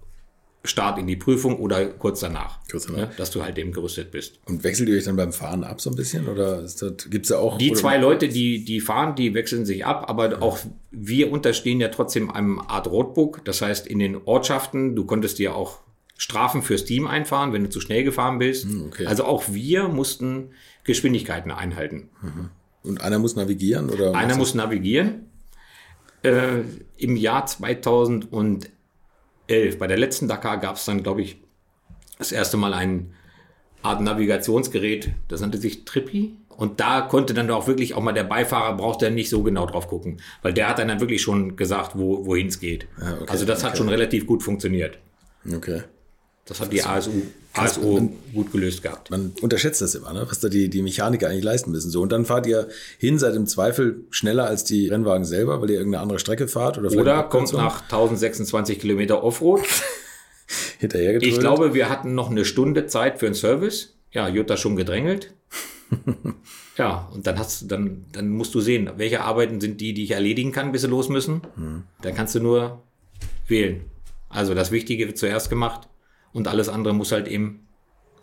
Start in die Prüfung oder kurz danach. Kurz danach. Ne, dass du halt eben gerüstet bist. Und wechselt ihr euch dann beim Fahren ab so ein bisschen? Oder gibt es da auch. Die zwei Leute, die, die fahren, die wechseln sich ab, aber auch wir unterstehen ja trotzdem einem Art Roadbook. Das heißt, in den Ortschaften, du konntest dir auch Strafen fürs Team einfahren, wenn du zu schnell gefahren bist. okay. Also auch wir mussten Geschwindigkeiten einhalten. Und einer muss navigieren? Oder Einer muss navigieren. Äh, Im Jahr 2011, bei der letzten Dakar, gab es dann, glaube ich, das erste Mal ein Art Navigationsgerät, das nannte sich Trippi. Und da konnte dann auch wirklich auch mal der Beifahrer braucht dann nicht so genau drauf gucken, weil der hat dann, dann wirklich schon gesagt, wo, wohin es geht. Ah, okay, also das hat okay. schon relativ gut funktioniert. Okay. Das hat die ASU, ASO gut gelöst gehabt. Man unterschätzt das immer, ne? was da die, die Mechaniker eigentlich leisten müssen. So, und dann fahrt ihr hin, seid im Zweifel schneller als die Rennwagen selber, weil ihr irgendeine andere Strecke fahrt oder Oder kommt nach 1026 Kilometer Offroad [laughs] hinterhergetrödelt. Ich glaube, wir hatten noch eine Stunde Zeit für einen Service. Ja, Jutta schon gedrängelt. [laughs] ja, und dann hast du, dann, dann musst du sehen, welche Arbeiten sind die, die ich erledigen kann, bis sie los müssen. Dann kannst du nur wählen. Also das Wichtige wird zuerst gemacht und alles andere muss halt eben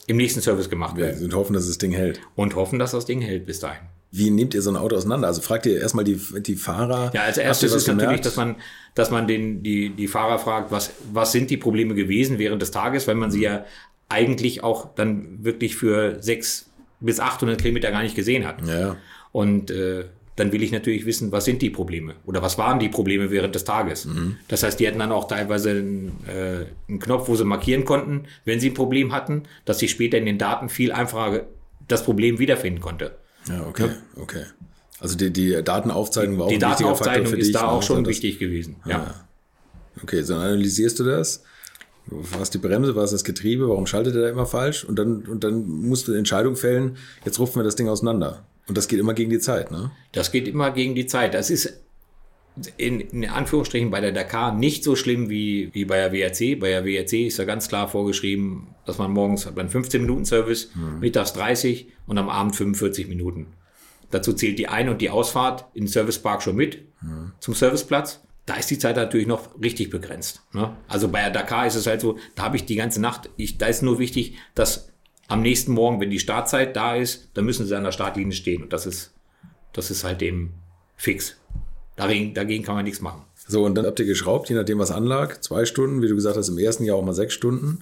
im nächsten Service gemacht werden. sind hoffen, dass das Ding hält. Und hoffen, dass das Ding hält bis dahin. Wie nehmt ihr so ein Auto auseinander? Also fragt ihr erstmal die, die Fahrer. Ja, als erstes ist natürlich, gemerkt? dass man, dass man den, die, die Fahrer fragt, was, was sind die Probleme gewesen während des Tages, weil man sie ja eigentlich auch dann wirklich für sechs bis 800 Kilometer gar nicht gesehen hat. Ja. Und äh, dann will ich natürlich wissen, was sind die Probleme oder was waren die Probleme während des Tages. Das heißt, die hätten dann auch teilweise einen, äh, einen Knopf, wo sie markieren konnten, wenn sie ein Problem hatten, dass ich später in den Daten viel einfacher das Problem wiederfinden konnte. Ja, okay, okay. Also die, die Datenaufzeichnung war auch Die ein wichtiger Faktor Datenaufzeichnung für ist dich. da ne? auch schon Also wichtig gewesen. Ja. Okay, so dann analysierst du das. War es die Bremse, war es das Getriebe, warum schaltet er da immer falsch? Und dann, und dann musst du eine Entscheidung fällen, jetzt rufen wir das Ding auseinander. Und das geht immer gegen die Zeit, ne? Das geht immer gegen die Zeit. Das ist in, in Anführungsstrichen bei der Dakar nicht so schlimm wie, wie bei der WRC. Bei der WRC ist ja ganz klar vorgeschrieben, dass man morgens hat man 15 Minuten Service, mittags 30 und am Abend 45 Minuten. Dazu zählt die Ein- und die Ausfahrt in den Servicepark schon mit zum Serviceplatz. Da ist die Zeit natürlich noch richtig begrenzt. Ne? Also bei der Dakar ist es halt so, da habe ich die ganze Nacht, ich, da ist nur wichtig, dass am nächsten Morgen, wenn die Startzeit da ist, dann müssen sie an der Startlinie stehen. Und das ist, das ist halt eben fix. Dagegen, dagegen kann man nichts machen. So, und dann habt ihr geschraubt, je nachdem, was anlag. Zwei Stunden, wie du gesagt hast, im ersten Jahr auch mal sechs Stunden.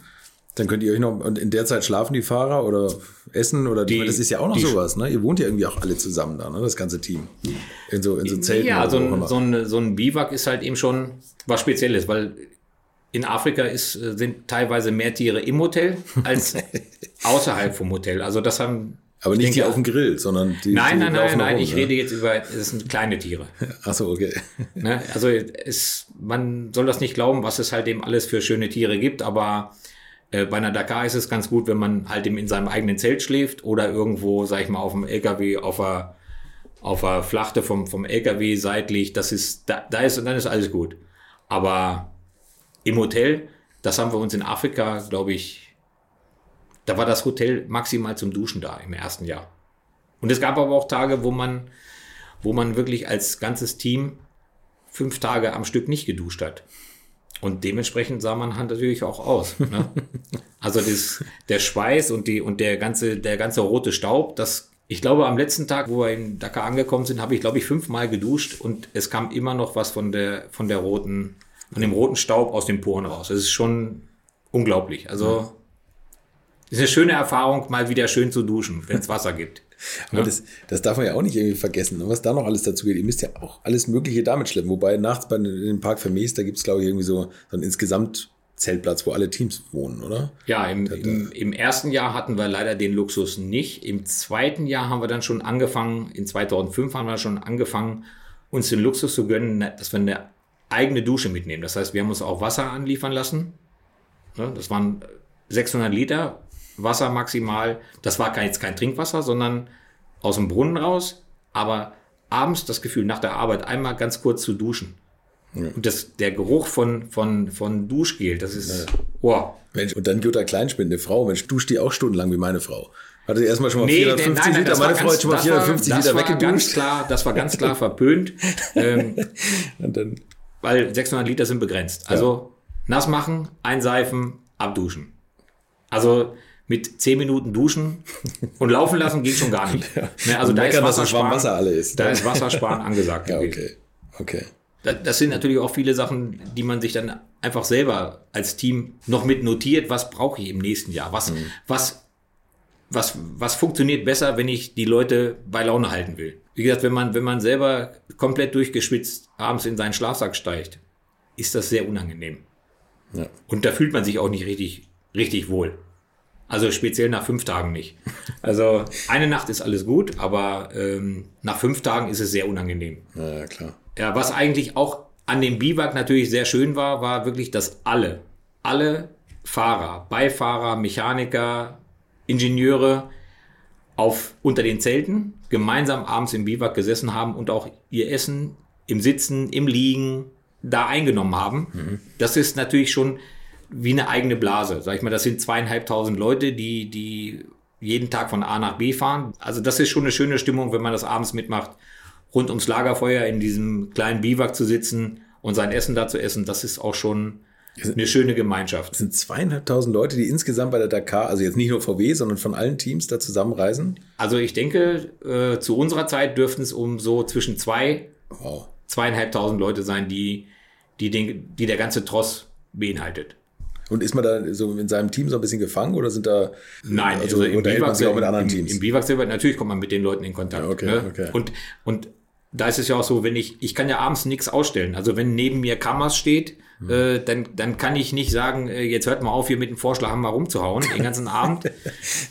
Dann könnt ihr euch noch, und in der Zeit schlafen die Fahrer oder essen oder die, Die- das ist ja auch noch die- sowas, ne? Ihr wohnt ja irgendwie auch alle zusammen da, ne? Das ganze Team. In so, in so Zelten. ja, oder so ein, so, ein, so ein Biwak ist halt eben schon was Spezielles, weil in Afrika ist, äh, sind teilweise mehr Tiere im Hotel als [laughs] außerhalb vom Hotel. Also das haben. Aber ich nicht die denke, auf dem Grill, sondern die. Nein, die nein, nein, nein. rum, Ich ne? rede jetzt über, es sind kleine Tiere. [laughs] Ach so, okay. Ne? Also es, man soll das nicht glauben, was es halt eben alles für schöne Tiere gibt, aber äh, bei einer Dakar ist es ganz gut, wenn man halt eben in seinem eigenen Zelt schläft oder irgendwo, sag ich mal, auf dem LKW, auf der, auf der Flachte vom, vom LKW seitlich, das ist, da, da ist, dann ist alles gut. Aber im Hotel, Das haben wir uns in Afrika, glaube ich, da war das Hotel maximal zum Duschen da im ersten Jahr. Und es gab aber auch Tage, wo man, wo man wirklich als ganzes Team fünf Tage am Stück nicht geduscht hat. Und dementsprechend sah man halt natürlich auch aus. Ne? [laughs] Also das, der Schweiß und, die, und der, ganze, der ganze rote Staub, das, ich glaube, am letzten Tag, wo wir in Dakar angekommen sind, habe ich, glaube ich, fünfmal geduscht und es kam immer noch was von der, von der roten, von dem roten Staub aus den Poren raus. Das ist schon unglaublich. Also, ist eine schöne Erfahrung, mal wieder schön zu duschen, wenn es [laughs] Wasser gibt. Aber ja. das, das darf man ja auch nicht irgendwie vergessen, was da noch alles dazu geht. Ihr müsst ja auch alles Mögliche damit schleppen. Wobei nachts bei dem Park Vermees, da gibt es, glaube ich, irgendwie so, so ein insgesamt Zeltplatz, wo alle Teams wohnen, oder? Ja, im, im, im, ersten Jahr hatten wir leider den Luxus nicht. Im zweiten Jahr haben wir dann schon angefangen, in 2005 haben wir schon angefangen, uns den Luxus zu gönnen, dass wir eine eigene Dusche mitnehmen. Das heißt, wir haben uns auch Wasser anliefern lassen. Das waren 600 Liter Wasser maximal. Das war jetzt kein Trinkwasser, sondern aus dem Brunnen raus. Aber abends das Gefühl, nach der Arbeit einmal ganz kurz zu duschen. Ja. Und das, der Geruch von, von, von Duschgel, das ist, ja. Mensch, und dann Jutta Kleinspind, eine Frau, Mensch, duscht die auch stundenlang wie meine Frau. Hatte sie erstmal schon mal nee, 450 nein, nein, Liter, meine Frau hat schon mal 450 war, Liter weggeduscht. Ganz klar, das war ganz klar verpönt. [laughs] ähm, dann, weil 600 Liter sind begrenzt. Also ja. nass machen, einseifen, abduschen. Also mit zehn Minuten duschen [laughs] und laufen lassen geht schon gar nicht. ja. Ne, also da ist Wassersparen, Wasser alle ist. Da ist Wassersparen [laughs] angesagt. ja, okay. okay. Das sind natürlich auch viele Sachen, die man sich dann einfach selber als Team noch mit notiert. Was brauche ich im nächsten Jahr? Was, mhm. was, was, was funktioniert besser, wenn ich die Leute bei Laune halten will? Wie gesagt, wenn man, wenn man selber komplett durchgeschwitzt abends in seinen Schlafsack steigt, ist das sehr unangenehm. Ja. Und da fühlt man sich auch nicht richtig, richtig wohl. Also speziell nach fünf Tagen nicht. [laughs] Also eine Nacht ist alles gut, aber ähm, nach fünf Tagen ist es sehr unangenehm. Ja, klar. Ja, was eigentlich auch an dem Biwak natürlich sehr schön war, war wirklich, dass alle, alle Fahrer, Beifahrer, Mechaniker, Ingenieure auf, unter den Zelten gemeinsam abends im Biwak gesessen haben und auch ihr Essen im Sitzen, im Liegen da eingenommen haben. Mhm. Das ist natürlich schon wie eine eigene Blase. Sag ich mal, das sind zweieinhalbtausend Leute, die, die jeden Tag von A nach B fahren. Also das ist schon eine schöne Stimmung, wenn man das abends mitmacht, rund ums Lagerfeuer in diesem kleinen Biwak zu sitzen und sein Essen da zu essen. Das ist auch schon eine schöne Gemeinschaft. Es sind zweieinhalbtausend Leute, die insgesamt bei der Dakar, also jetzt nicht nur VW, sondern von allen Teams da zusammenreisen. Also ich denke, äh, zu unserer Zeit dürften es um so zwischen zwei, wow. zweieinhalbtausend Leute sein, die, die, den, die der ganze Tross beinhaltet. Und ist man da so in seinem Team so ein bisschen gefangen oder sind da Nein, also, also im Biwak auch mit anderen Teams? Im, im Biwak selber natürlich kommt man mit den Leuten in Kontakt. Ja, okay, ne? okay. Und und da ist es ja auch so, wenn ich ich kann ja abends nichts ausstellen. Also wenn neben mir Kammers steht, äh, dann dann kann ich nicht sagen, äh, jetzt hört mal auf hier mit dem Vorschlaghammer rumzuhauen den ganzen Abend. [laughs]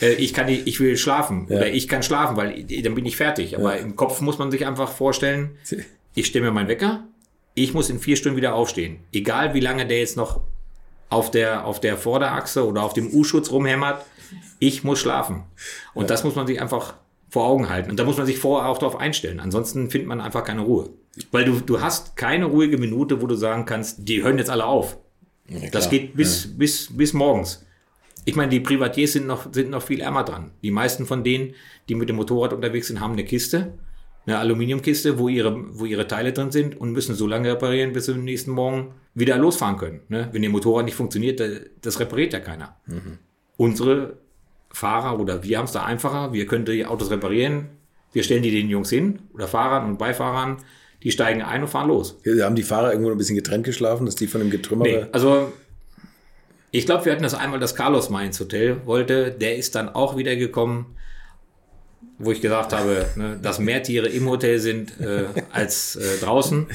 Äh, ich kann ich will schlafen ja. oder ich kann schlafen, weil dann bin ich fertig. Aber ja. im Kopf muss man sich einfach vorstellen, ich stelle mir meinen Wecker, ich muss in vier Stunden wieder aufstehen. Egal wie lange der jetzt noch auf der, auf der Vorderachse oder auf dem U-Schutz rumhämmert, ich muss schlafen. Und ja. das muss man sich einfach vor Augen halten. Und da muss man sich vorher auch darauf einstellen. Ansonsten findet man einfach keine Ruhe. Weil du, du hast keine ruhige Minute, wo du sagen kannst, die hören jetzt alle auf. Ja, das geht bis, ja. bis, bis morgens. Ich meine, die Privatiers sind noch, sind noch viel ärmer dran. Die meisten von denen, die mit dem Motorrad unterwegs sind, haben eine Kiste eine Aluminiumkiste, wo ihre, wo ihre Teile drin sind und müssen so lange reparieren, bis sie am nächsten Morgen wieder losfahren können. Ne? Wenn ihr Motorrad nicht funktioniert, das repariert ja keiner. Mhm. Unsere Fahrer oder wir haben es da einfacher. Wir können die Autos reparieren. Wir stellen die den Jungs hin oder Fahrern und Beifahrern. Die steigen ein und fahren los. Ja, haben die Fahrer irgendwo ein bisschen getrennt geschlafen, dass die von dem Getrümmer. Nee, also ich glaube, wir hatten das einmal, dass Carlos mal ins Hotel wollte. Der ist dann auch wieder gekommen wo ich gesagt habe, ne, dass mehr Tiere im Hotel sind äh, als äh, draußen,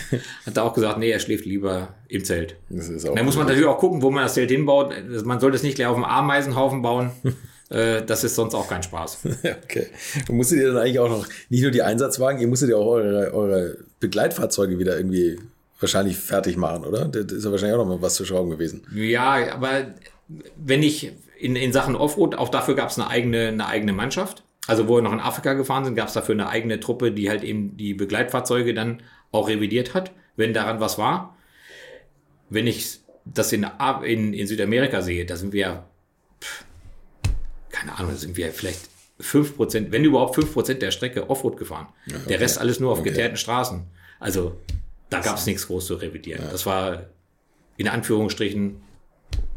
hat er auch gesagt, nee, er schläft lieber im Zelt. Da muss man natürlich auch gucken, wo man das Zelt hinbaut. Man sollte es nicht gleich auf dem Ameisenhaufen bauen. Äh, das ist sonst auch kein Spaß. [laughs] okay. Und musstet ihr dann eigentlich auch noch nicht nur die Einsatzwagen, ihr musstet ja auch eure, eure Begleitfahrzeuge wieder irgendwie wahrscheinlich fertig machen, oder? Das ist ja wahrscheinlich auch noch mal was zu schrauben gewesen. Ja, aber wenn ich in, in Sachen Offroad, auch dafür gab es eine eigene, eine eigene Mannschaft. Also wo wir noch in Afrika gefahren sind, gab es dafür eine eigene Truppe, die halt eben die Begleitfahrzeuge dann auch revidiert hat, wenn daran was war. Wenn ich das in, in, in Südamerika sehe, da sind wir, pff, keine Ahnung, da sind wir vielleicht 5%, wenn überhaupt 5% der Strecke Offroad gefahren. Ja, okay. Der Rest alles nur auf okay. geteerten Straßen. Also da gab es nichts groß zu revidieren. Ja. Das war in Anführungsstrichen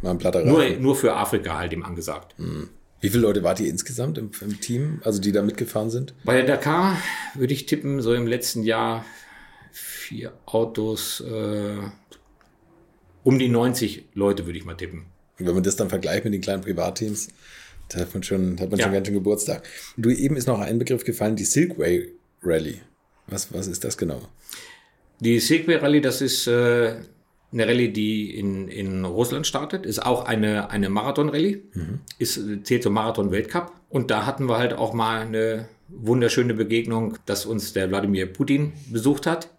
nur, nur für Afrika halt eben angesagt. Mhm. Wie viele Leute wart ihr insgesamt im, im, Team, also die da mitgefahren sind? Bei der Dakar würde ich tippen, so im letzten Jahr vier Autos, äh, um die 90 Leute würde ich mal tippen. Und wenn man das dann vergleicht mit den kleinen Privatteams, da hat man schon, hat man ja. schon ganz schön Geburtstag. Du eben ist noch ein Begriff gefallen, die Silkway Rally. Was, was ist das genau? Die Silkway Rally, das ist äh, eine Rallye, die in, in Russland startet, ist auch eine, eine Marathon-Rallye, mhm. ist, zählt zum Marathon-Weltcup. Und da hatten wir halt auch mal eine wunderschöne Begegnung, dass uns der Wladimir Putin besucht hat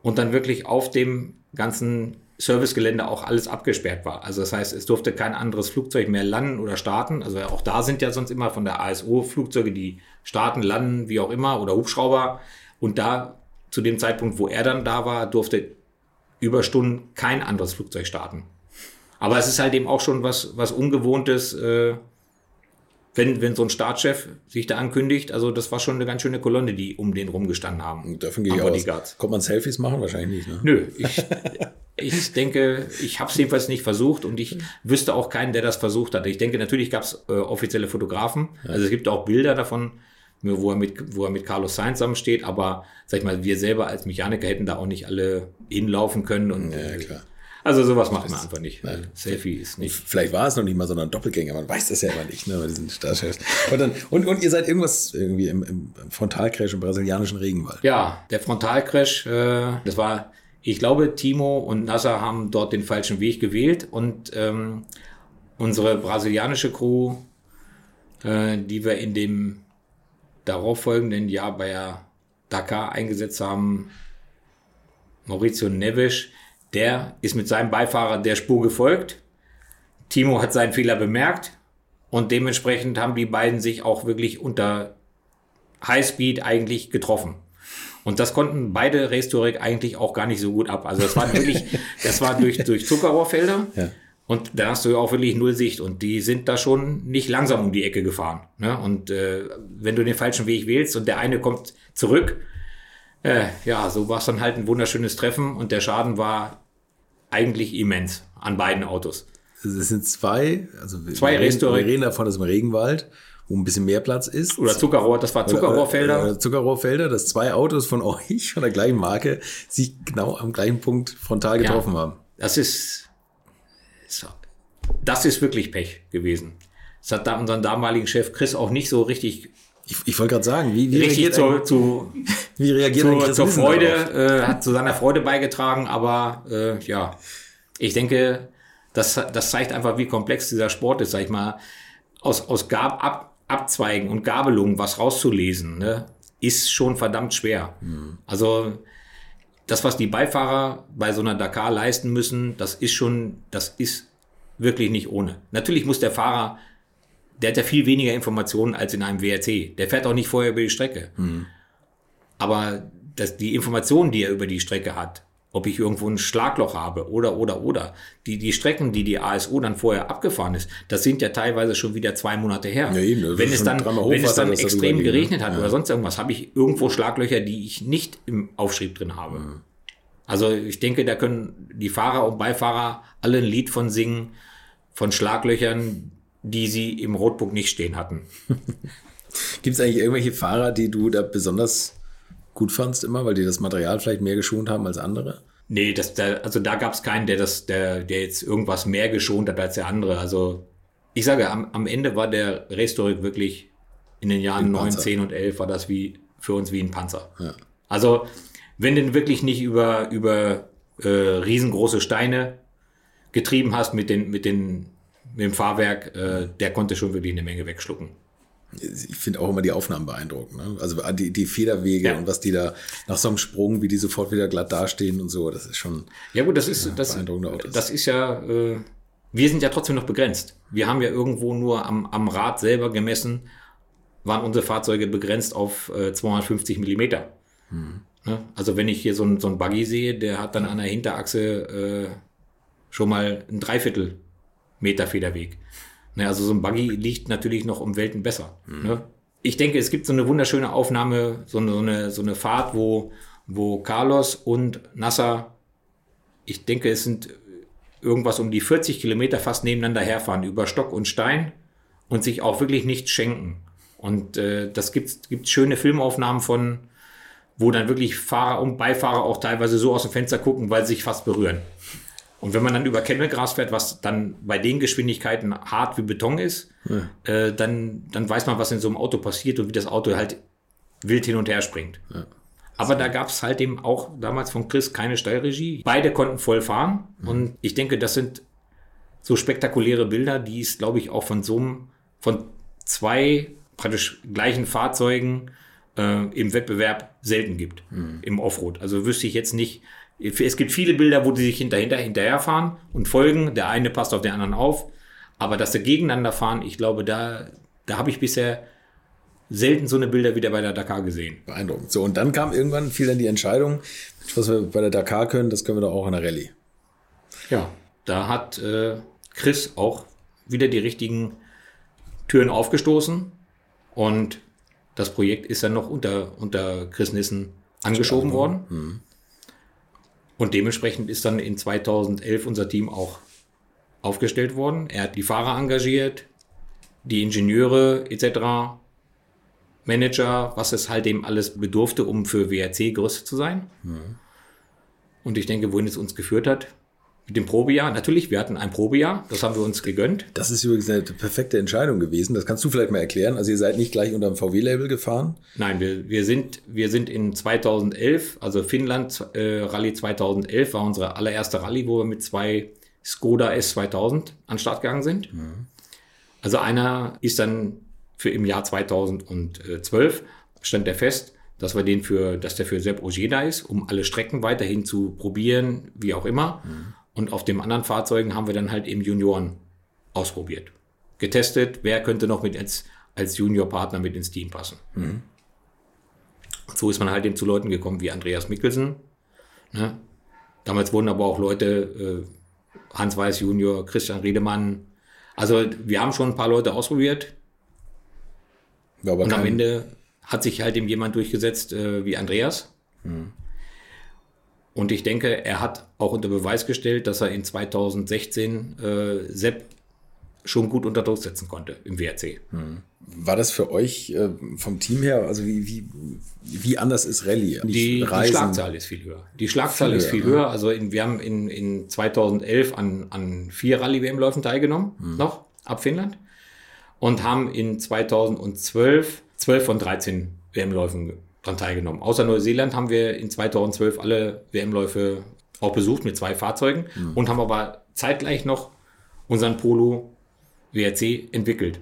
und dann wirklich auf dem ganzen Servicegelände auch alles abgesperrt war. Also das heißt, es durfte kein anderes Flugzeug mehr landen oder starten. Also auch da sind ja sonst immer von der ASO Flugzeuge, die starten, landen, wie auch immer, oder Hubschrauber. Und da zu dem Zeitpunkt, wo er dann da war, durfte über Stunden kein anderes Flugzeug starten. Aber es ist halt eben auch schon was, was Ungewohntes, äh, wenn, wenn so ein Startchef sich da ankündigt, also das war schon eine ganz schöne Kolonne, die um den rumgestanden haben. Davon gehe ich aus. Kommt man Selfies machen? Wahrscheinlich nicht. Ne? Nö, ich, [laughs] ich denke, ich habe es jedenfalls nicht versucht und ich wüsste auch keinen, der das versucht hat. Ich denke, natürlich gab es äh, offizielle Fotografen. Also es gibt auch Bilder davon, wo er mit, wo er mit Carlos Sainz zusammensteht, aber sag ich mal, wir selber als Mechaniker hätten da auch nicht alle hinlaufen können und ja, klar. Also sowas macht man einfach nicht. Nein. Selfie ist nicht. Vielleicht war es noch nicht mal so ein Doppelgänger, man weiß das ja immer nicht, ne, bei diesen Starchefs. Und, dann, und, und ihr seid irgendwas irgendwie im, im Frontalcrash im brasilianischen Regenwald. Ja, der Frontalcrash, äh, das war, ich glaube, Timo und Nasser haben dort den falschen Weg gewählt und ähm, unsere brasilianische Crew, äh, die wir in dem darauffolgenden Jahr bei Dakar eingesetzt haben, Maurizio Neves, der ist mit seinem Beifahrer der Spur gefolgt. Timo hat seinen Fehler bemerkt und dementsprechend haben die beiden sich auch wirklich unter Highspeed eigentlich getroffen. Und das konnten beide Racetourig eigentlich auch gar nicht so gut ab. Also das war wirklich, [laughs] das war durch, durch Zuckerrohrfelder. Ja. Und da hast du ja auch wirklich null Sicht. Und die sind da schon nicht langsam um die Ecke gefahren. Ne? Und äh, wenn du den falschen Weg wählst und der eine kommt zurück, äh, ja, so war es dann halt ein wunderschönes Treffen und der Schaden war eigentlich immens an beiden Autos. Es sind zwei, also zwei wir, reden, wir reden davon, dass im Regenwald, wo ein bisschen mehr Platz ist. Oder Zuckerrohr, das war Zuckerrohrfelder. Oder, oder Zuckerrohrfelder, dass zwei Autos von [laughs] euch von der gleichen Marke sich genau am gleichen Punkt frontal getroffen ja, haben. Das ist, das ist wirklich Pech gewesen. Das hat da unseren damaligen Chef Chris auch nicht so richtig ich, ich wollte gerade sagen, wie, wie richtig zu, zu, wie reagiert zu, zur Freude, äh, hat zu seiner Freude beigetragen, aber äh, ja, ich denke, das, das zeigt einfach, wie komplex dieser Sport ist, sag ich mal, aus, aus Gab, Ab, Abzweigen und Gabelungen was rauszulesen, ne, ist schon verdammt schwer. Mhm. Also das, was die Beifahrer bei so einer Dakar leisten müssen, das ist schon, das ist wirklich nicht ohne. Natürlich muss der Fahrer der hat ja viel weniger Informationen als in einem WRC. Der fährt auch nicht vorher über die Strecke. Mhm. Aber das, die Informationen, die er über die Strecke hat, ob ich irgendwo ein Schlagloch habe oder, oder, oder. Die, die Strecken, die die ASO dann vorher abgefahren ist, das sind ja teilweise schon wieder zwei Monate her. Ja, eben, wenn, es dann, wenn es dann extrem geregnet hat ja. oder sonst irgendwas, habe ich irgendwo Schlaglöcher, die ich nicht im Aufschrieb drin habe. Mhm. Also ich denke, da können die Fahrer und Beifahrer alle ein Lied von singen, von Schlaglöchern, die sie im Rotbuch nicht stehen hatten. [laughs] Gibt es eigentlich irgendwelche Fahrer, die du da besonders gut fandst immer, weil die das Material vielleicht mehr geschont haben als andere? Nee, das, da, also da gab es keinen, der das, der, der jetzt irgendwas mehr geschont hat als der andere. Also ich sage, am, am Ende war der Restorik wirklich in den Jahren 9, 10 und 11 war das wie für uns wie ein Panzer. Ja. Also wenn du wirklich nicht über, über äh, riesengroße Steine getrieben hast mit den, mit den mit dem Fahrwerk, äh, der konnte schon wirklich eine Menge wegschlucken. Ich finde auch immer die Aufnahmen beeindruckend. Ne? Also die, die Federwege ja. und was die da nach so einem Sprung, wie die sofort wieder glatt dastehen und so, das ist schon. Ja gut, das ist ja, das, das ist ja. Äh, wir sind ja trotzdem noch begrenzt. Wir haben ja irgendwo nur am, am Rad selber gemessen, waren unsere Fahrzeuge begrenzt auf äh, 250 Millimeter. Mhm. Ne? Also wenn ich hier so ein, so ein Buggy sehe, der hat dann an der Hinterachse äh, schon mal ein Dreiviertel Meter Federweg. Ne, also so ein Buggy liegt natürlich noch um Welten besser. Mhm. Ne? Ich denke, es gibt so eine wunderschöne Aufnahme, so eine, so eine, so eine Fahrt, wo, wo Carlos und Nasser, ich denke, es sind irgendwas um die 40 Kilometer fast nebeneinander herfahren, über Stock und Stein und sich auch wirklich nichts schenken. Und äh, das gibt gibt schöne Filmaufnahmen von, wo dann wirklich Fahrer und Beifahrer auch teilweise so aus dem Fenster gucken, weil sie sich fast berühren. Und wenn man dann über Kennelgras fährt, was dann bei den Geschwindigkeiten hart wie Beton ist, ja. äh, dann, dann weiß man, was in so einem Auto passiert und wie das Auto halt wild hin und her springt. Ja. Aber da gab es halt eben auch damals von Chris keine Steuerregie. Beide konnten voll fahren. Mhm. Und ich denke, das sind so spektakuläre Bilder, die es, glaube ich, auch von so einem, von zwei praktisch gleichen Fahrzeugen äh, im Wettbewerb selten gibt, mhm. im Offroad. Also wüsste ich jetzt nicht, es gibt viele Bilder, wo die sich hinterher, hinterherfahren und folgen. Der eine passt auf den anderen auf. Aber dass sie gegeneinander fahren, ich glaube, da, da habe ich bisher selten so eine Bilder wieder bei der Dakar gesehen. Beeindruckend. So, und dann kam irgendwann, fiel dann die Entscheidung, was wir bei der Dakar können, das können wir doch auch in der Rallye. Ja, da hat äh, Chris auch wieder die richtigen Türen aufgestoßen und das Projekt ist dann noch unter, unter Chris Nissen angeschoben worden. Mhm. Und dementsprechend ist dann in 2011 unser Team auch aufgestellt worden. Er hat die Fahrer engagiert, die Ingenieure etc., Manager, was es halt eben alles bedurfte, um für WRC größer zu sein. Mhm. Und ich denke, wohin es uns geführt hat, mit dem Probejahr, natürlich, wir hatten ein Probejahr, das haben wir uns gegönnt. Das ist übrigens eine perfekte Entscheidung gewesen. Das kannst du vielleicht mal erklären. Also ihr seid nicht gleich unter dem VW-Label gefahren? Nein, wir, wir, sind, wir sind in 2011, also Finnland äh, Rallye 2011 war unsere allererste Rallye, wo wir mit zwei Skoda S2000 an Start gegangen sind. Mhm. Also einer ist dann für im Jahr 2012 stand der fest, dass wir den für, dass der für Sepp Ogier da ist, um alle Strecken weiterhin zu probieren, wie auch immer. Mhm. Und auf den anderen Fahrzeugen haben wir dann halt eben Junioren ausprobiert. Getestet, wer könnte noch mit als, als Juniorpartner mit ins Team passen. Mhm. Und so ist man halt eben zu Leuten gekommen wie Andreas Mikkelsen. Ne? Damals wurden aber auch Leute, äh, Hans Weiß Junior, Christian Riedemann. Also wir haben schon ein paar Leute ausprobiert. und am Ende hat sich halt eben jemand durchgesetzt äh, wie Andreas. Mhm. Und ich denke, er hat auch unter Beweis gestellt, dass er in 2016 äh, Sepp schon gut unter Druck setzen konnte im WRC. Hm. War das für euch äh, vom Team her, also wie, wie, wie anders ist Rallye? Die, die, Schlagzahl ist viel höher. Die Schlagzahl viel ist viel höher. höher. Also in, wir haben in, in 2011 an, an vier Rallye-WM-Läufen teilgenommen, hm. noch ab Finnland. Und haben in 2012 12 von 13 WM-Läufen dran teilgenommen. Außer Neuseeland haben wir in 2012 alle WM-Läufe auch besucht mit zwei Fahrzeugen mhm. und haben aber zeitgleich noch unseren Polo WRC entwickelt.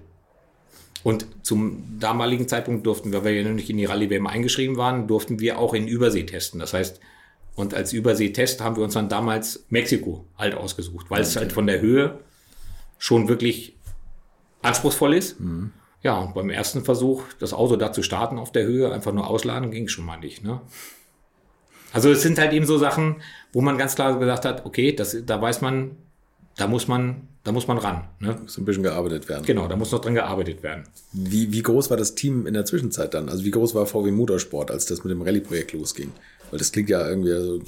Und zum damaligen Zeitpunkt durften wir, weil wir noch nicht in die Rallye-WM eingeschrieben waren, durften wir auch in Übersee testen. Das heißt, und als Überseetest haben wir uns dann damals Mexiko halt ausgesucht, weil okay. es halt von der Höhe schon wirklich anspruchsvoll ist. Mhm. Ja, und beim ersten Versuch, das Auto da zu starten auf der Höhe, einfach nur ausladen, ging schon mal nicht. Ne? Also es sind halt eben so Sachen, wo man ganz klar gesagt hat, okay, das, da weiß man, da muss man, da muss man ran. Ne? Muss ein bisschen gearbeitet werden. Genau, da muss noch dran gearbeitet werden. Wie, wie groß war das Team in der Zwischenzeit dann? Also wie groß war VW Motorsport, als das mit dem Rallye-Projekt losging? Weil das klingt ja irgendwie, also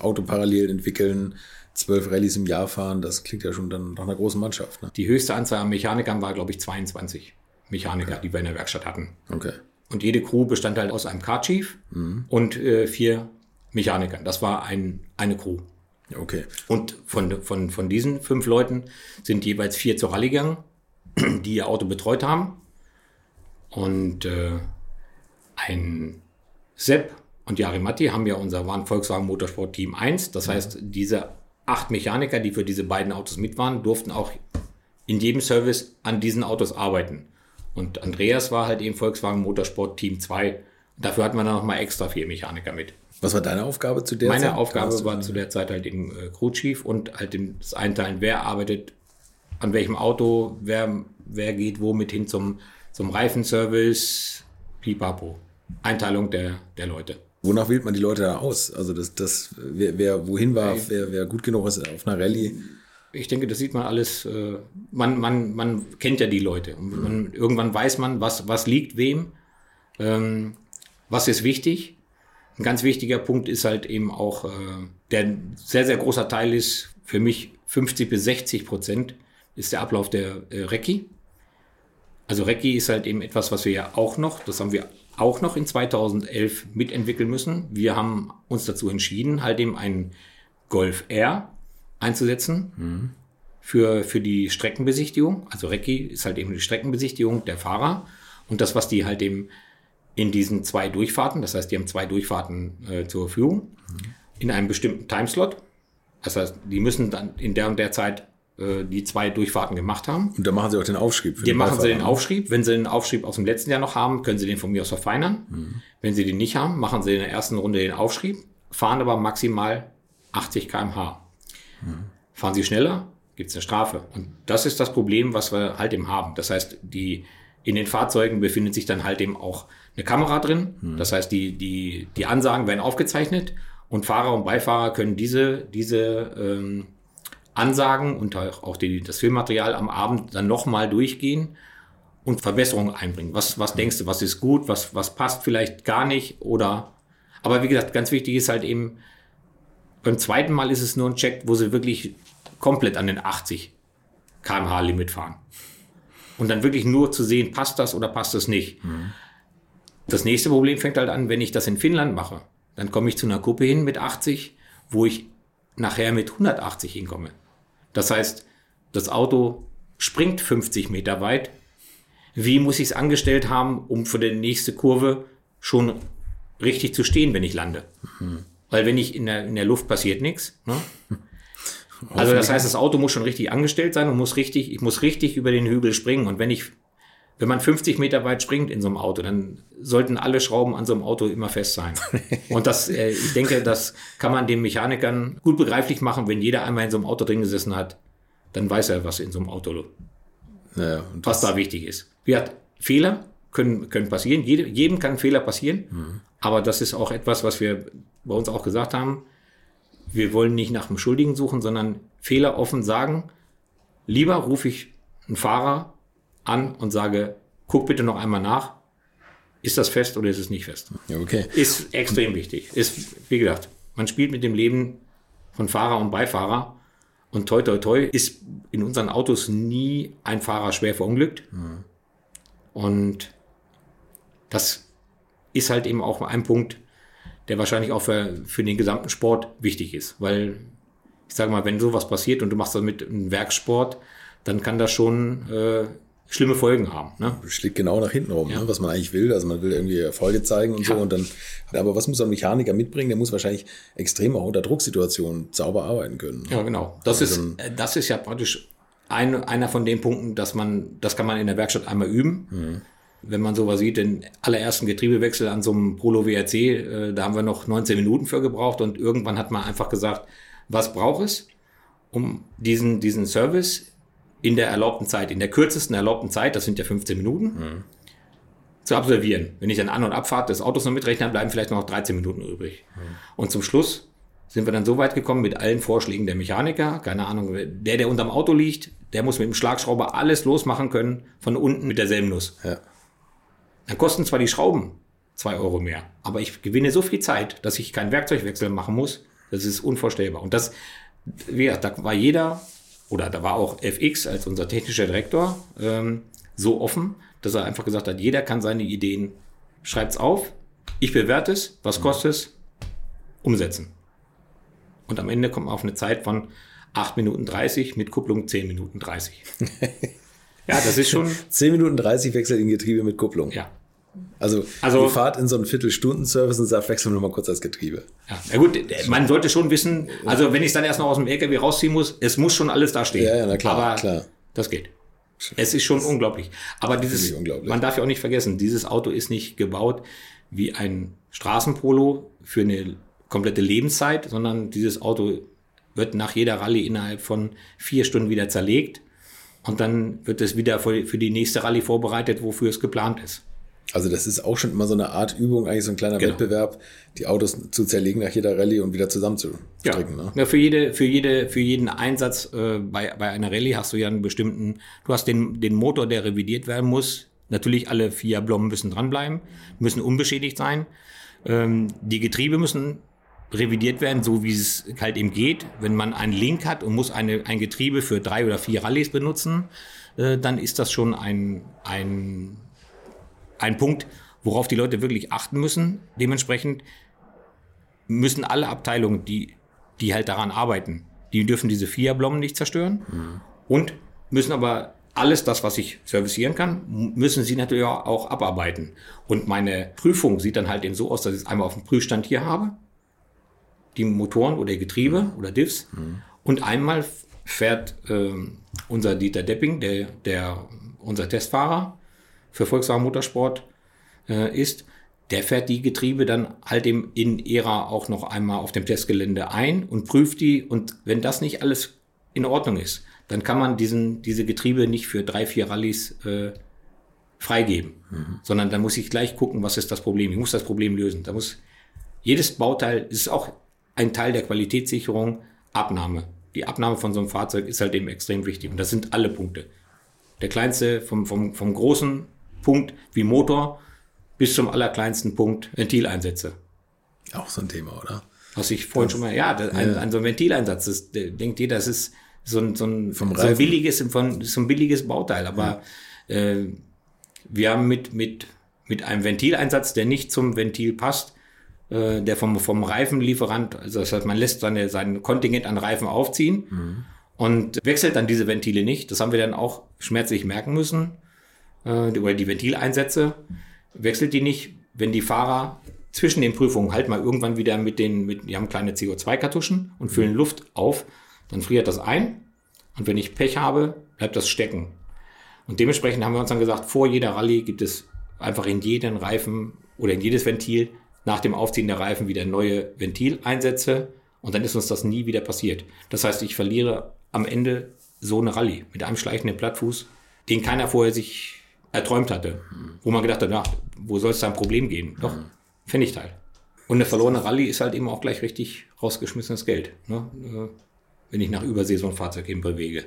Auto parallel entwickeln, zwölf Rallyes im Jahr fahren, das klingt ja schon dann nach einer großen Mannschaft. Ne? Die höchste Anzahl an Mechanikern war, glaube ich, 22. Mechaniker, okay. die wir in der Werkstatt hatten. Okay. Und jede Crew bestand halt aus einem Car Chief mhm. und äh, vier Mechanikern. Das war ein, eine Crew. Okay. Und von, von, von diesen fünf Leuten sind jeweils vier zur Rallye gegangen, [clears throat] die ihr Auto betreut haben. Und äh, ein Sepp und Jari Matti haben ja unser waren Volkswagen Motorsport Team 1. Das mhm. heißt, diese acht Mechaniker, die für diese beiden Autos mit waren, durften auch in jedem Service an diesen Autos arbeiten. Und Andreas war halt eben Volkswagen Motorsport Team 2. Dafür hatten wir dann nochmal extra vier Mechaniker mit. Was war deine Aufgabe zu der Meine Zeit? Meine Aufgabe war zu der Zeit halt eben äh, Crew Chief und halt das Einteilen, wer arbeitet an welchem Auto, wer, wer geht womit hin zum, zum Reifenservice, pipapo. Einteilung der, der Leute. Wonach wählt man die Leute da aus? Also das, das, wer, wer wohin war, wer, wer gut genug ist auf einer Rallye. Ich denke, das sieht man alles. Äh, man, man, man kennt ja die Leute. Und man, irgendwann weiß man, was, was liegt wem, ähm, was ist wichtig. Ein ganz wichtiger Punkt ist halt eben auch, äh, der sehr, sehr großer Teil ist für mich 50 bis 60 Prozent ist der Ablauf der äh, Recce. Also Recce ist halt eben etwas, was wir ja auch noch, das haben wir auch noch in 2011 mitentwickeln müssen. Wir haben uns dazu entschieden, halt eben einen Golf R einzusetzen mhm. für, für die Streckenbesichtigung. Also Recce ist halt eben die Streckenbesichtigung der Fahrer. Und das, was die halt eben in diesen zwei Durchfahrten, das heißt, die haben zwei Durchfahrten äh, zur Verfügung, mhm. in einem bestimmten Timeslot. Das heißt, die müssen dann in der und der Zeit äh, die zwei Durchfahrten gemacht haben. Und da machen sie auch den Aufschrieb. Für die machen sie den Aufschrieb. Wenn sie den Aufschrieb aus dem letzten Jahr noch haben, können sie den von mir aus verfeinern. Mhm. Wenn sie den nicht haben, machen sie in der ersten Runde den Aufschrieb, fahren aber maximal 80 km/h. Mhm. Fahren sie schneller, gibt es eine Strafe. Und das ist das Problem, was wir halt eben haben. Das heißt, die, in den Fahrzeugen befindet sich dann halt eben auch eine Kamera drin. Mhm. Das heißt, die, die, die Ansagen werden aufgezeichnet und Fahrer und Beifahrer können diese, diese ähm, Ansagen und auch die, das Filmmaterial am Abend dann nochmal durchgehen und Verbesserungen einbringen. Was, was denkst du, was ist gut, was, was passt vielleicht gar nicht oder, aber wie gesagt, ganz wichtig ist halt eben, beim zweiten Mal ist es nur ein Check, wo sie wirklich komplett an den 80 kmh Limit fahren. Und dann wirklich nur zu sehen, passt das oder passt das nicht. Mhm. Das nächste Problem fängt halt an, wenn ich das in Finnland mache. Dann komme ich zu einer Kuppe hin mit 80, wo ich nachher mit 180 hinkomme. Das heißt, das Auto springt 50 Meter weit. Wie muss ich es angestellt haben, um für die nächste Kurve schon richtig zu stehen, wenn ich lande? Mhm. Weil wenn ich in der, in der Luft passiert nichts. Ne? [laughs] Also das heißt, das Auto muss schon richtig angestellt sein und muss richtig, ich muss richtig über den Hügel springen. Und wenn ich, wenn man 50 Meter weit springt in so einem Auto, dann sollten alle Schrauben an so einem Auto immer fest sein. [laughs] Und das, äh, ich denke, das kann man den Mechanikern gut begreiflich machen, wenn jeder einmal in so einem Auto drin gesessen hat, dann weiß er, was in so einem Auto, naja, was da wichtig ist. Wie hat Fehler können, können passieren. Jede, jedem kann Fehler passieren. Mhm. Aber das ist auch etwas, was wir bei uns auch gesagt haben. Wir wollen nicht nach dem Schuldigen suchen, sondern Fehler offen sagen. Lieber rufe ich einen Fahrer an und sage, guck bitte noch einmal nach. Ist das fest oder ist es nicht fest? Okay. Ist extrem wichtig. Ist, wie gesagt, man spielt mit dem Leben von Fahrer und Beifahrer. Und toi, toi, toi ist in unseren Autos nie ein Fahrer schwer verunglückt. Mhm. Und das ist halt eben auch ein Punkt, der wahrscheinlich auch für, für den gesamten Sport wichtig ist. Weil ich sage mal, wenn sowas passiert und du machst das mit einem Werksport, dann kann das schon äh, schlimme Folgen haben. Ne? Schlägt genau nach hinten rum, ja. ne, was man eigentlich will. Also man will irgendwie Erfolge zeigen und ja. so. Und dann, aber was muss ein Mechaniker mitbringen? Der muss wahrscheinlich extrem auch unter Drucksituationen sauber arbeiten können. Ja, genau. Das also ist, äh, das ist ja praktisch ein, einer von den Punkten, dass man, das kann man in der Werkstatt einmal üben. Mhm wenn man sowas sieht, den allerersten Getriebewechsel an so einem Polo WRC, äh, da haben wir noch 19 Minuten für gebraucht und irgendwann hat man einfach gesagt, was braucht es, um diesen, diesen Service in der erlaubten Zeit, in der kürzesten erlaubten Zeit, das sind ja 15 Minuten, mhm. zu absolvieren. Wenn ich dann An- und Abfahrt des Autos noch mitrechne, dann bleiben vielleicht noch 13 Minuten übrig. Mhm. Und zum Schluss sind wir dann so weit gekommen mit allen Vorschlägen der Mechaniker, keine Ahnung, der, der unterm Auto liegt, der muss mit dem Schlagschrauber alles losmachen können, von unten mit derselben Nuss. Ja. Dann kosten zwar die Schrauben zwei Euro mehr, aber ich gewinne so viel Zeit, dass ich keinen Werkzeugwechsel machen muss. Das ist unvorstellbar. Und das, wie gesagt, da war jeder, oder da war auch FX als unser technischer Direktor ähm, so offen, dass er einfach gesagt hat, jeder kann seine Ideen, schreibt's auf, ich bewerte es, was kostet es, umsetzen. Und am Ende kommt man auf eine Zeit von 8 Minuten 30 mit Kupplung 10 Minuten 30. [laughs] ja, das ist schon. 10 Minuten 30 wechselt in Getriebe mit Kupplung. Ja. Also, also ihr fahrt in so einen Viertelstunden-Service und sagt, wechseln wir mal kurz das Getriebe. Ja, na gut, man sollte schon wissen, also wenn ich es dann erst noch aus dem LKW rausziehen muss, es muss schon alles da stehen. Ja, ja, na klar, Aber klar. das geht. Es ist schon unglaublich. Aber dieses, unglaublich. man darf ja auch nicht vergessen, dieses Auto ist nicht gebaut wie ein Straßenpolo für eine komplette Lebenszeit, sondern dieses Auto wird nach jeder Rallye innerhalb von vier Stunden wieder zerlegt und dann wird es wieder für die nächste Rallye vorbereitet, wofür es geplant ist. Also das ist auch schon immer so eine Art Übung, eigentlich so ein kleiner Genau. Wettbewerb, die Autos zu zerlegen nach jeder Rallye und wieder zusammenzustricken. Ja, Ne? ja für, jede, für, jede, für jeden Einsatz äh, bei, bei einer Rallye hast du ja einen bestimmten, du hast den, den Motor, der revidiert werden muss. Natürlich alle vier Blommen müssen dranbleiben, müssen unbeschädigt sein. Ähm, die Getriebe müssen revidiert werden, so wie es halt eben geht. Wenn man einen Link hat und muss eine, ein Getriebe für drei oder vier Rallyes benutzen, äh, dann ist das schon ein, ein, ein Punkt, worauf die Leute wirklich achten müssen. Dementsprechend müssen alle Abteilungen, die, die halt daran arbeiten, die dürfen diese Vierblumen nicht zerstören und müssen aber alles das, was ich servicieren kann, müssen sie natürlich auch abarbeiten. Und meine Prüfung sieht dann halt eben so aus, dass ich es einmal auf dem Prüfstand hier habe, die Motoren oder Getriebe oder Diffs. Und einmal fährt ähm, unser Dieter Depping, der, der unser Testfahrer für Volkswagen Motorsport äh, ist, der fährt die Getriebe dann halt eben in ERA auch noch einmal auf dem Testgelände ein und prüft die. Und wenn das nicht alles in Ordnung ist, dann kann man diesen, diese Getriebe nicht für drei, vier Rallyes äh, freigeben, sondern dann muss ich gleich gucken, was ist das Problem. Ich muss das Problem lösen. Da muss jedes Bauteil ist auch ein Teil der Qualitätssicherung, Abnahme. Die Abnahme von so einem Fahrzeug ist halt eben extrem wichtig. Und das sind alle Punkte. Der kleinste vom, vom, vom großen Punkt wie Motor bis zum allerkleinsten Punkt Ventileinsätze. Auch so ein Thema, oder? Was ich vorhin schon mal, ja, das, ein, ein so ein Ventileinsatz, das denkt jeder, das ist so ein, so ein, so ein billiges, von, so ein billiges Bauteil. Aber äh, wir haben mit, mit, mit einem Ventileinsatz, der nicht zum Ventil passt, äh, der vom, vom Reifenlieferant, also das heißt, man lässt seine, sein Kontingent an Reifen aufziehen und wechselt dann diese Ventile nicht. Das haben wir dann auch schmerzlich merken müssen. Äh, oder die Ventileinsätze wechselt die nicht, wenn die Fahrer zwischen den Prüfungen halt mal irgendwann wieder mit den, mit, die haben kleine CO2-Kartuschen und füllen Luft auf, dann friert das ein. Und wenn ich Pech habe, bleibt das stecken. Und dementsprechend haben wir uns dann gesagt, vor jeder Rallye gibt es einfach in jeden Reifen oder in jedes Ventil nach dem Aufziehen der Reifen wieder neue Ventileinsätze. Und dann ist uns das nie wieder passiert. Das heißt, ich verliere am Ende so eine Rallye mit einem schleichenden Plattfuß, den keiner vorher sich erträumt hatte. Wo man gedacht hat, na, wo soll es da ein Problem geben? Doch, Pfennigteil. Und eine verlorene Rallye ist halt eben auch gleich richtig rausgeschmissenes Geld. Ne? Äh, Wenn ich nach Übersee so ein Fahrzeug eben bewege.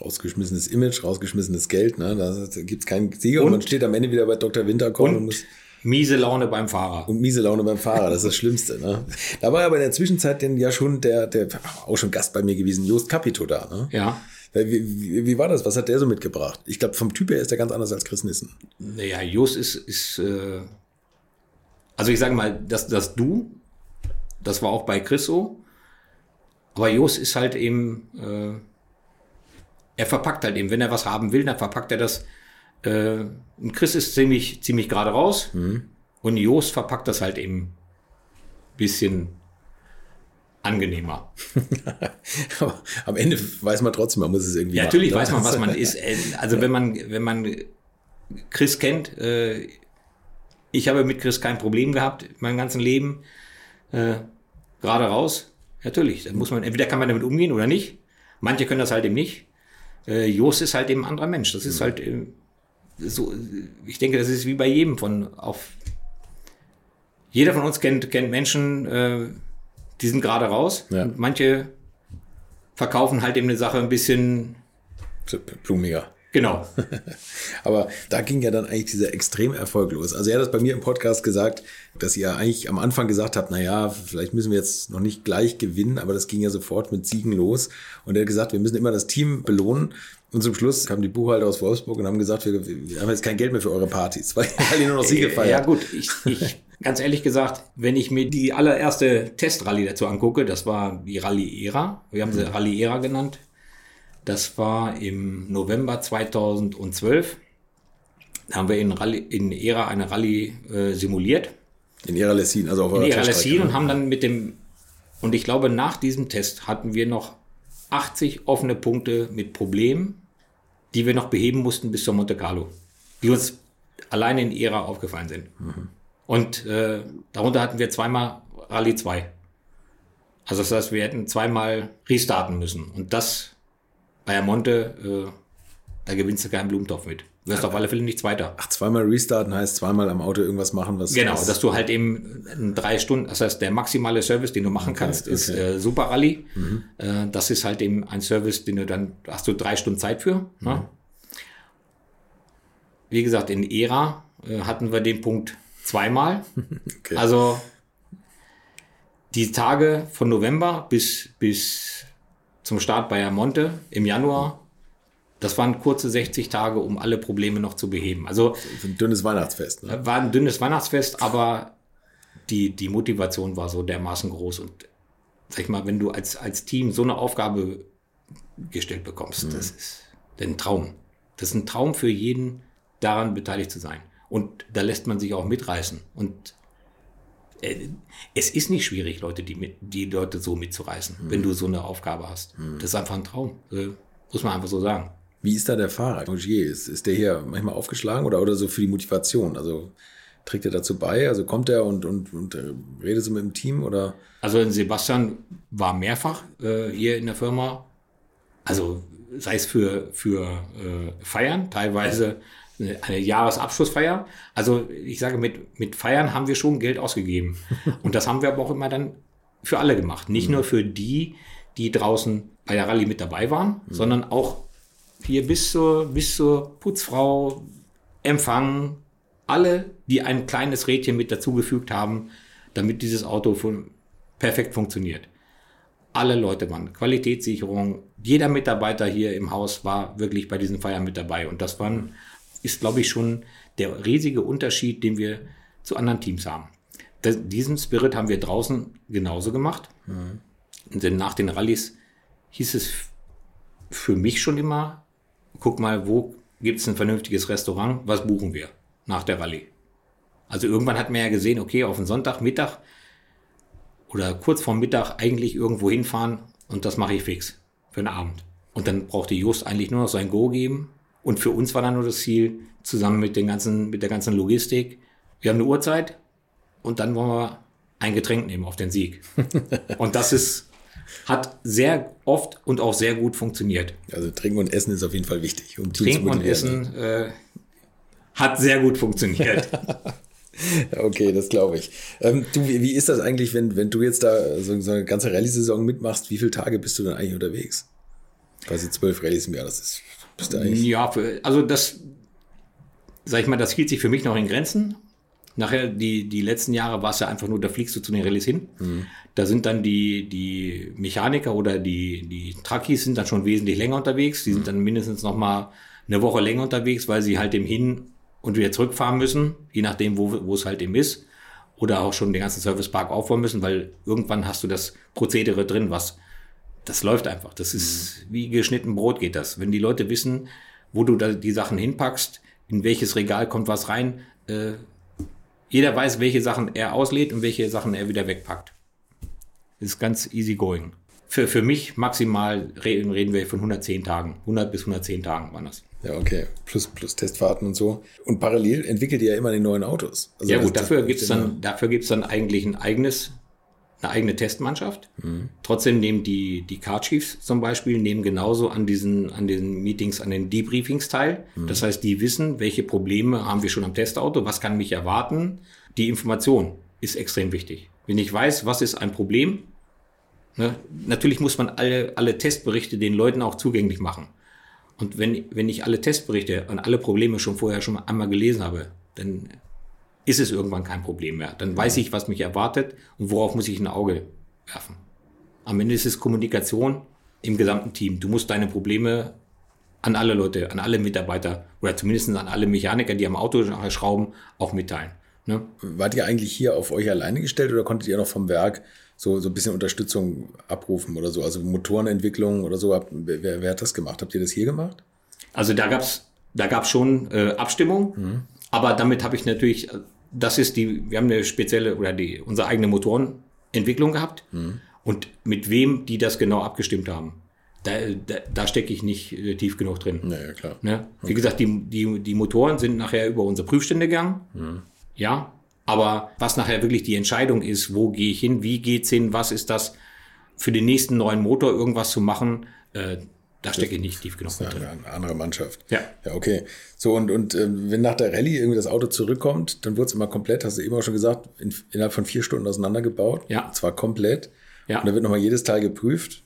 Rausgeschmissenes Image, rausgeschmissenes Geld, ne? Da gibt es keinen Sieger und, man steht am Ende wieder bei Dr. Winterkorn und, Und muss miese Laune beim Fahrer. und miese Laune beim Fahrer, das ist das Schlimmste. Ne? Da war aber in der Zwischenzeit denn ja schon der, der auch schon Gast bei mir gewesen, Jost Capito da. Ne? Ja. Wie, wie, wie war das? Was hat der so mitgebracht? Ich glaube, vom Typ her ist er ganz anders als Chris Nissen. Naja, Jos ist, ist äh, also ich sage mal, das, das Du, das war auch bei Chris so. Aber Jos ist halt eben, äh, er verpackt halt eben, wenn er was haben will, dann verpackt er das. Äh, und Chris ist ziemlich, ziemlich gerade raus. Und Jos verpackt das halt eben bisschen angenehmer. Aber [laughs] am Ende weiß man trotzdem, man muss es irgendwie Ja, natürlich machen, weiß ne? man, was man ist. [laughs] Also wenn man, wenn man Chris kennt, äh, ich habe mit Chris kein Problem gehabt in meinem ganzen Leben. Äh, gerade raus, natürlich. Dann muss man, entweder kann man damit umgehen oder nicht. Manche können das halt eben nicht. Äh, Jos ist halt eben ein anderer Mensch. Das ist halt äh, so, ich denke, das ist wie bei jedem von auf. Jeder von uns kennt, kennt Menschen, äh, die sind gerade raus. Ja. Und manche verkaufen halt eben eine Sache ein bisschen, Blumiger. genau. [laughs] Aber da ging ja dann eigentlich dieser Extremerfolg los. Also er hat das bei mir im Podcast gesagt, dass ihr eigentlich am Anfang gesagt habt, na ja, vielleicht müssen wir jetzt noch nicht gleich gewinnen, aber das ging ja sofort mit Siegen los. Und er hat gesagt, wir müssen immer das Team belohnen. Und zum Schluss kamen die Buchhalter aus Wolfsburg und haben gesagt, wir, wir haben jetzt kein Geld mehr für eure Partys, [laughs] weil, weil ihr nur noch Siege feiert. Ja gut, ich, ich ganz ehrlich gesagt, wenn ich mir die allererste Testrallye dazu angucke, das war die Rallye Era. Wir haben sie Rallye Era genannt. Das war im November 2012. Da haben wir in, Rallye, in Era eine Rallye äh, simuliert. In ihrer Lessin, also auf in Teststrecke, Lessin und haben dann mit dem, und ich glaube, nach diesem Test hatten wir noch 80 offene Punkte mit Problemen, die wir noch beheben mussten bis zur Monte Carlo, die uns alleine in Ära aufgefallen sind. Und äh, darunter hatten wir zweimal Rallye 2. Also das heißt, wir hätten zweimal restarten müssen. Und das bei Monte, äh, da gewinnst du keinen Blumentopf mit. wirst auf alle Fälle nicht Zweiter. Ach, zweimal restarten heißt zweimal am Auto irgendwas machen, was. Genau, dass du halt eben drei Stunden, das heißt, der maximale Service, den du machen kannst, ist äh, Super Rally. Äh, das ist halt eben ein Service, den du dann, hast du drei Stunden Zeit für. Ne? Wie gesagt, in ERA äh, hatten wir den Punkt zweimal. [laughs] Okay. Also die Tage von November bis, bis zum Start bei Monte im Januar, das waren kurze 60 Tage, um alle Probleme noch zu beheben. Also so ein dünnes Weihnachtsfest. Ne? war ein dünnes Weihnachtsfest, aber die, die Motivation war so dermaßen groß. Und sag ich mal, wenn du als, als Team so eine Aufgabe gestellt bekommst, das ist ein Traum. Das ist ein Traum für jeden, daran beteiligt zu sein. Und da lässt man sich auch mitreißen. Und äh, es ist nicht schwierig, Leute, die, mit, die Leute so mitzureißen, wenn du so eine Aufgabe hast. Das ist einfach ein Traum. Äh, muss man einfach so sagen. Wie ist da der Fahrer? Rogier, Ist, ist der hier manchmal aufgeschlagen oder, oder so für die Motivation? Also trägt er dazu bei? Also kommt er und, und, und äh, redet so mit dem Team oder? Also Sebastian war mehrfach äh, hier in der Firma. Also sei es für, für äh, Feiern, teilweise eine, Jahresabschlussfeier. Also ich sage, mit, mit Feiern haben wir schon Geld ausgegeben. [laughs] Und das haben wir aber auch immer dann für alle gemacht. Nicht nur für die, die draußen bei der Rallye mit dabei waren, sondern auch hier bis zur, bis zur Putzfrau, Empfang, alle, die ein kleines Rädchen mit dazugefügt haben, damit dieses Auto fun perfekt funktioniert. Alle Leute waren Qualitätssicherung. Jeder Mitarbeiter hier im Haus war wirklich bei diesen Feiern mit dabei. Und das waren, ist, glaube ich, schon der riesige Unterschied, den wir zu anderen Teams haben. Das, diesen Spirit haben wir draußen genauso gemacht. Und denn nach den Rallyes hieß es für mich schon immer, guck mal, wo gibt es ein vernünftiges Restaurant, was buchen wir nach der Rallye? Also irgendwann hat man ja gesehen, okay, auf den Sonntagmittag oder kurz vorm Mittag eigentlich irgendwo hinfahren und das mache ich fix für den Abend. Und dann brauchte Just eigentlich nur noch sein Go geben. Und für uns war dann nur das Ziel, zusammen mit, den ganzen, mit der ganzen Logistik, wir haben eine Uhrzeit und dann wollen wir ein Getränk nehmen auf den Sieg. [laughs] und das ist, hat sehr oft und auch sehr gut funktioniert. Also Trinken und Essen ist auf jeden Fall wichtig. Um Trinken und. Essen äh, hat sehr gut funktioniert. [laughs] Okay, das glaube ich. Ähm, du, wie, wie ist das eigentlich, wenn, wenn du jetzt da so, so eine ganze Rallye-Saison mitmachst? Wie viele Tage bist du dann eigentlich unterwegs? Quasi zwölf Rallyes im Jahr, das ist, bist du eigentlich. Ja, also das, sag ich mal, das hielt sich für mich noch in Grenzen. Nachher, die, die letzten Jahre war es ja einfach nur, da fliegst du zu den Rallyes hin. Da sind dann die, die Mechaniker oder die, die Truckies sind dann schon wesentlich länger unterwegs. Die sind dann mindestens noch mal eine Woche länger unterwegs, weil sie halt dem hin und wieder zurückfahren müssen, je nachdem, wo, wo es halt eben ist. Oder auch schon den ganzen Servicepark aufbauen müssen, weil irgendwann hast du das Prozedere drin, was das läuft einfach. Das ist wie geschnitten Brot geht das. Wenn die Leute wissen, wo du da die Sachen hinpackst, in welches Regal kommt was rein, äh, jeder weiß, welche Sachen er auslädt und welche Sachen er wieder wegpackt. Das ist ganz easy going. Für, für mich maximal reden, reden wir von 110 Tagen. 100 bis 110 Tagen waren das. Ja, okay. Plus, plus Testfahrten und so. Und parallel entwickelt ihr ja immer die neuen Autos. Also ja gut, dafür das- gibt's dann, dafür gibt's dann eigentlich ein eigenes, eine eigene Testmannschaft. Trotzdem nehmen die, die Car Chiefs zum Beispiel, nehmen genauso an diesen, an den Meetings, an den Debriefings teil. Das heißt, die wissen, welche Probleme haben wir schon am Testauto, was kann mich erwarten. Die Information ist extrem wichtig. Wenn ich weiß, was ist ein Problem, ne, natürlich muss man alle, alle Testberichte den Leuten auch zugänglich machen. Und wenn, wenn ich alle Testberichte und alle Probleme schon vorher schon einmal gelesen habe, dann ist es irgendwann kein Problem mehr. Dann weiß ich, was mich erwartet und worauf muss ich ein Auge werfen. Am Ende ist es Kommunikation im gesamten Team. Du musst deine Probleme an alle Leute, an alle Mitarbeiter oder zumindest an alle Mechaniker, die am Auto schrauben, auch mitteilen. Ne? Wart ihr eigentlich hier auf euch alleine gestellt oder konntet ihr noch vom Werk so, so ein bisschen Unterstützung abrufen oder so? Also Motorenentwicklung oder so? Wer, wer, hat das gemacht? Habt ihr das hier gemacht? Also da gab's da gab's schon äh, Abstimmung, aber damit habe ich natürlich, das ist die, wir haben eine spezielle oder die unsere eigene Motorenentwicklung gehabt und mit wem die das genau abgestimmt haben, da, da, da stecke ich nicht äh, tief genug drin. Naja, klar. Ne? Wie gesagt, die, die, die Motoren sind nachher über unsere Prüfstände gegangen. Ja. Aber was nachher wirklich die Entscheidung ist, wo gehe ich hin, wie geht's hin, was ist das für den nächsten neuen Motor irgendwas zu machen, äh, da stecke ich nicht tief genug Das ist drin. eine andere Mannschaft. Ja. Ja, okay. So, und, und äh, wenn nach der Rallye irgendwie das Auto zurückkommt, dann wird es immer komplett, hast du eben auch schon gesagt, in, innerhalb von vier Stunden auseinandergebaut. Ja. Und zwar komplett. Ja. Und da wird nochmal jedes Teil geprüft.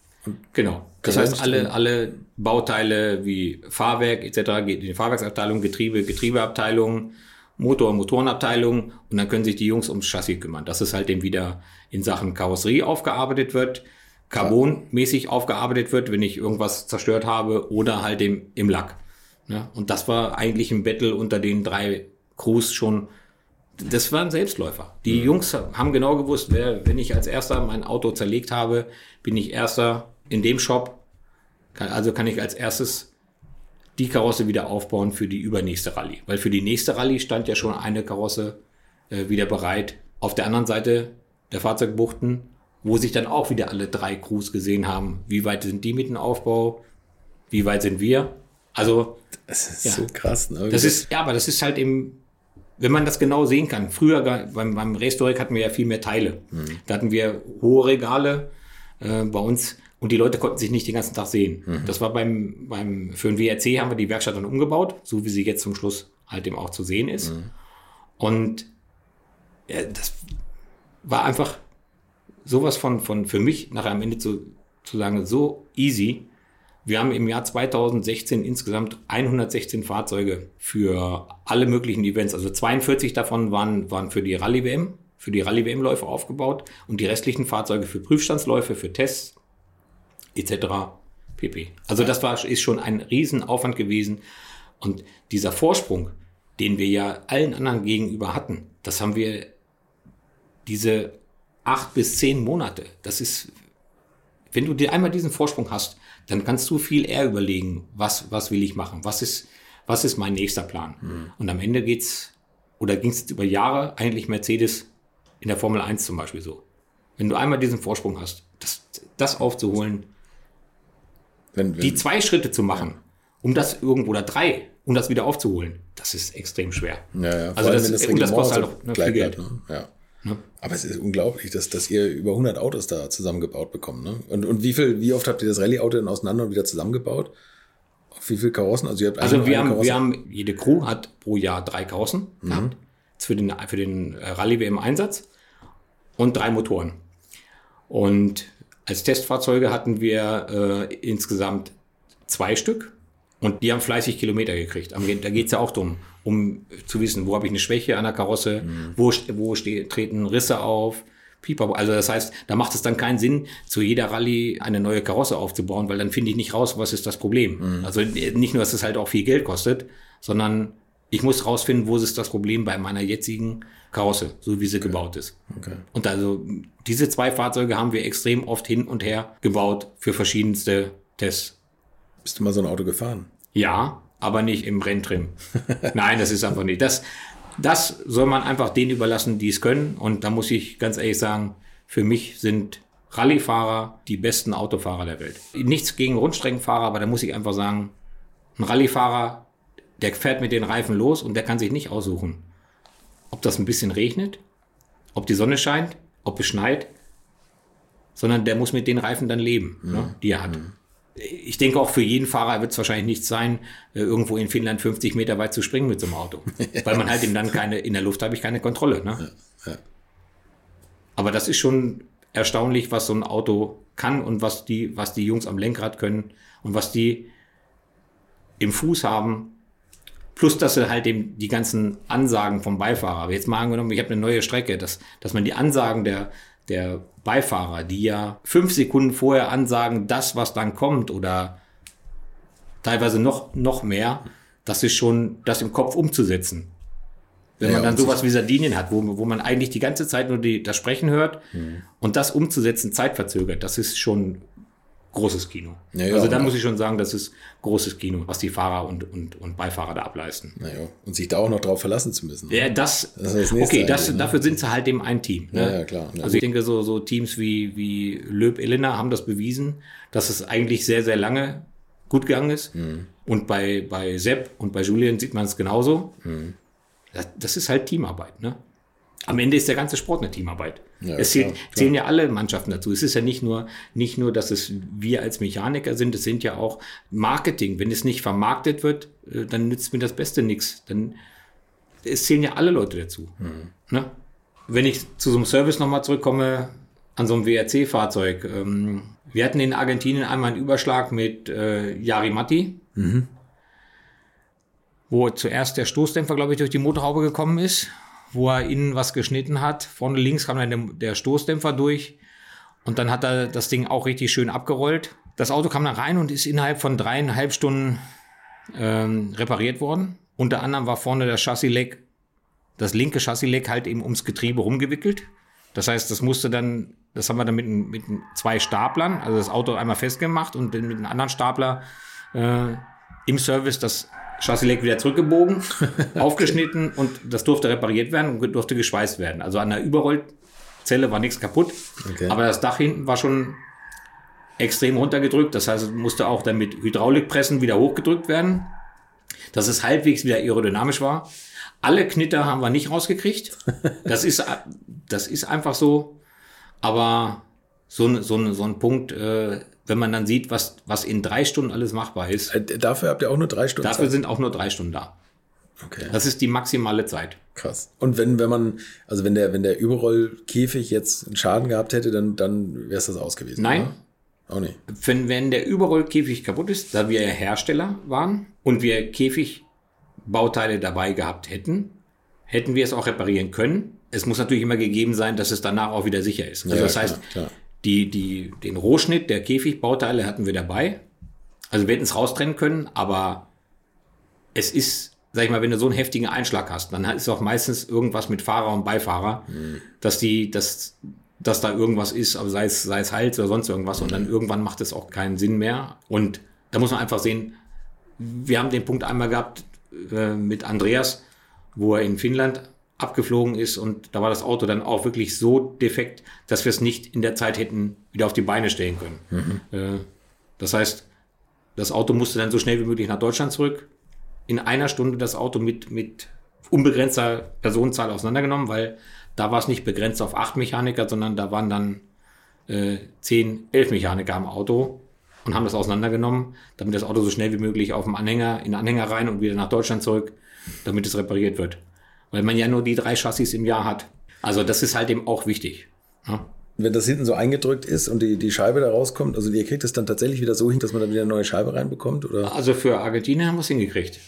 Genau. Das heißt, alle, alle Bauteile wie Fahrwerk etc. geht in die Fahrwerksabteilung, Getriebe, Getriebeabteilung, Motor, Motorenabteilung und dann können sich die Jungs ums Chassis kümmern. Dass es halt eben wieder in Sachen Karosserie aufgearbeitet wird, Carbonmäßig aufgearbeitet wird, wenn ich irgendwas zerstört habe oder halt im, im Lack. Ne? Und das war eigentlich ein Battle unter den drei Crews schon das war ein Selbstläufer. Die Jungs haben genau gewusst, wer, wenn ich als erster mein Auto zerlegt habe, bin ich erster in dem Shop. Kann, also kann ich als erstes die Karosse wieder aufbauen für die übernächste Rallye. Weil für die nächste Rallye stand ja schon eine Karosse äh, wieder bereit. Auf der anderen Seite der Fahrzeugbuchten, wo sich dann auch wieder alle drei Crews gesehen haben. Wie weit sind die mit dem Aufbau? Wie weit sind wir? Also das ist Ja. so krass. Ne? das ist, ja, aber das ist halt eben, wenn man das genau sehen kann. Früher beim, beim Restorik hatten wir ja viel mehr Teile. Da hatten wir hohe Regale äh, bei uns und die Leute konnten sich nicht den ganzen Tag sehen. Das war beim, beim, für den WRC haben wir die Werkstatt dann umgebaut, so wie sie jetzt zum Schluss halt eben auch zu sehen ist. Und ja, das war einfach sowas von, von für mich nachher am Ende zu, zu sagen, so easy. Wir haben im Jahr 2016 insgesamt 116 Fahrzeuge für alle möglichen Events. Also 42 davon waren, waren für die Rallye-WM, für die Rallye-WM-Läufe aufgebaut und die restlichen Fahrzeuge für Prüfstandsläufe, für Tests etc. pp. Also das war, ist schon ein Riesenaufwand gewesen. Und dieser Vorsprung, den wir ja allen anderen gegenüber hatten, das haben wir diese acht bis zehn Monate. Das ist, wenn du dir einmal diesen Vorsprung hast, dann kannst du viel eher überlegen, was, was will ich machen? Was ist, was ist mein nächster Plan? Und am Ende geht's, oder ging es über Jahre eigentlich Mercedes in der Formel 1 zum Beispiel so. Wenn du einmal diesen Vorsprung hast, das, das aufzuholen, wenn, wenn, die zwei Schritte zu machen, um das irgendwo, oder drei, um das wieder aufzuholen, das ist extrem schwer. ja, ja. Also das, das und das kostet halt auch ne, viel Geld. bleibt, Ne? Ja. Aber es ist unglaublich, dass, dass ihr über 100 Autos da zusammengebaut bekommt. Ne? Und, und wie viel, wie oft habt ihr das Rallye-Auto denn auseinander und wieder zusammengebaut? Auf wie viel Karossen? Also ihr habt Also wir haben, Karosse? wir haben, jede Crew hat pro Jahr drei Karossen gehabt für den, für den äh, Rallye-WM-Einsatz und drei Motoren. Und als Testfahrzeuge hatten wir äh, insgesamt zwei Stück und die haben fleißig Kilometer gekriegt. Da geht es ja auch darum, um zu wissen, wo habe ich eine Schwäche an der Karosse, wo, st- wo ste- treten Risse auf. Pipapo. Also das heißt, da macht es dann keinen Sinn, zu jeder Rallye eine neue Karosse aufzubauen, weil dann finde ich nicht raus, was ist das Problem. Also äh, nicht nur, dass es halt auch viel Geld kostet, sondern ich muss rausfinden, wo ist das Problem bei meiner jetzigen Karosse, so wie sie gebaut ist. Okay. Und also diese zwei Fahrzeuge haben wir extrem oft hin und her gebaut für verschiedenste Tests. Bist du mal so ein Auto gefahren? Ja, aber nicht im Renntrim. Nein, das ist einfach nicht. Das, das soll man einfach denen überlassen, die es können. Und da muss ich ganz ehrlich sagen, für mich sind Rallyefahrer die besten Autofahrer der Welt. Nichts gegen Rundstreckenfahrer, aber da muss ich einfach sagen, ein Rallyefahrer, der fährt mit den Reifen los und der kann sich nicht aussuchen, ob das ein bisschen regnet, ob die Sonne scheint, ob es schneit, sondern der muss mit den Reifen dann leben, ne, die er hat. Ich denke auch für jeden Fahrer wird es wahrscheinlich nichts sein, äh, irgendwo in Finnland 50 Meter weit zu springen mit so einem Auto. [laughs] Weil man halt eben dann keine, in der Luft habe ich keine Kontrolle. Ne? ja. Aber das ist schon erstaunlich, was so ein Auto kann und was die, was die Jungs am Lenkrad können und was die im Fuß haben. Plus, dass sie halt eben die ganzen Ansagen vom Beifahrer, aber jetzt mal angenommen, ich habe eine neue Strecke, dass, dass man die Ansagen der, der Beifahrer, die ja fünf Sekunden vorher ansagen, das, was dann kommt oder teilweise noch, noch mehr, das ist schon das im Kopf umzusetzen. Wenn Ja, man dann sowas wie Sardinien hat, wo, wo man eigentlich die ganze Zeit nur die, das Sprechen hört Mhm. und das umzusetzen zeitverzögert, das ist schon großes Kino. Ja, ja, also da muss ich schon sagen, das ist großes Kino, was die Fahrer und, und, und Beifahrer da ableisten. Naja, und sich da auch noch drauf verlassen zu müssen. Ja, das, Das ist das okay, das, ne? dafür sind sie halt eben ein Team. Ne? Ja, ja, klar. Ja, also ich denke, so, so Teams wie, wie Löb Elena haben das bewiesen, dass es eigentlich sehr, sehr lange gut gegangen ist. Mhm. Und bei, bei Sepp und bei Julian sieht man es genauso. Mhm. Das, das ist halt Teamarbeit. Ne? Am Ende ist der ganze Sport eine Teamarbeit. Ja, es klar, zählt, klar. zählen ja alle Mannschaften dazu. Es ist ja nicht nur, nicht nur, dass es wir als Mechaniker sind, es sind ja auch Marketing. Wenn es nicht vermarktet wird, äh, dann nützt mir das Beste nichts. Dann es zählen ja alle Leute dazu. Mhm. Ne? Wenn ich zu so einem Service nochmal zurückkomme, an so einem WRC-Fahrzeug. Ähm, wir hatten in Argentinien einmal einen Überschlag mit äh, Yari Matti, wo zuerst der Stoßdämpfer, glaube ich, durch die Motorhaube gekommen ist, wo er innen was geschnitten hat. Vorne links kam dann der, Stoßdämpfer durch und dann hat er das Ding auch richtig schön abgerollt. Das Auto kam dann rein und ist innerhalb von dreieinhalb Stunden ähm, repariert worden. Unter anderem war vorne das Chassisleck, das linke Chassisleck halt eben ums Getriebe rumgewickelt. Das heißt, das musste dann, das haben wir dann mit, mit zwei Staplern, also das Auto einmal festgemacht und dann mit einem anderen Stapler äh, im Service das Chassisleck wieder zurückgebogen, [laughs] aufgeschnitten und das durfte repariert werden und durfte geschweißt werden. Also an der Überrollzelle war nichts kaputt, Okay. aber das Dach hinten war schon extrem runtergedrückt. Das heißt, es musste auch dann mit Hydraulikpressen wieder hochgedrückt werden, dass es halbwegs wieder aerodynamisch war. Alle Knitter haben wir nicht rausgekriegt. [laughs] Das ist, das ist einfach so. Aber so, ein- so, ein- so ein Punkt, äh, wenn man dann sieht, was, was in drei Stunden alles machbar ist, Äh, Dafür habt ihr auch nur drei Stunden dafür Zeit? sind auch nur drei Stunden da. Okay, Das ist die maximale Zeit. krass. Und wenn, wenn man, also wenn der, wenn der Überrollkäfig jetzt einen Schaden gehabt hätte, dann, dann wäre es das aus gewesen. Nein. Oder? Auch nicht. wenn, wenn der Überrollkäfig kaputt ist, da wir Hersteller waren und wir Käfigbauteile dabei gehabt hätten, hätten wir es auch reparieren können. Es muss natürlich immer gegeben sein, dass es danach auch wieder sicher ist. Also Ja, das klar, heißt, klar. Die, die, den Rohschnitt der Käfigbauteile hatten wir dabei. Also wir hätten es raustrennen können, aber es ist, sag ich mal, wenn du so einen heftigen Einschlag hast, dann ist auch meistens irgendwas mit Fahrer und Beifahrer, dass die, dass, dass da irgendwas ist, aber sei es, sei es Hals oder sonst irgendwas und dann irgendwann macht es auch keinen Sinn mehr. Und da muss man einfach sehen, wir haben den Punkt einmal gehabt äh, mit Andreas, wo er in Finnland abgeflogen ist und da war das Auto dann auch wirklich so defekt, dass wir es nicht in der Zeit hätten wieder auf die Beine stellen können. Äh, das heißt, das Auto musste dann so schnell wie möglich nach Deutschland zurück. In einer Stunde das Auto mit, mit unbegrenzter Personenzahl auseinandergenommen, weil da war es nicht begrenzt auf acht Mechaniker, sondern da waren dann äh, zehn, elf Mechaniker am Auto und haben das auseinandergenommen, damit das Auto so schnell wie möglich auf dem Anhänger, in den Anhänger rein und wieder nach Deutschland zurück, damit es repariert wird. Weil man ja nur die drei Chassis im Jahr hat. Also das ist halt eben auch wichtig. Ja. Wenn das hinten so eingedrückt ist und die, die Scheibe da rauskommt, also ihr kriegt es dann tatsächlich wieder so hin, dass man dann wieder eine neue Scheibe reinbekommt? Oder? Also für Argentinien haben wir es hingekriegt.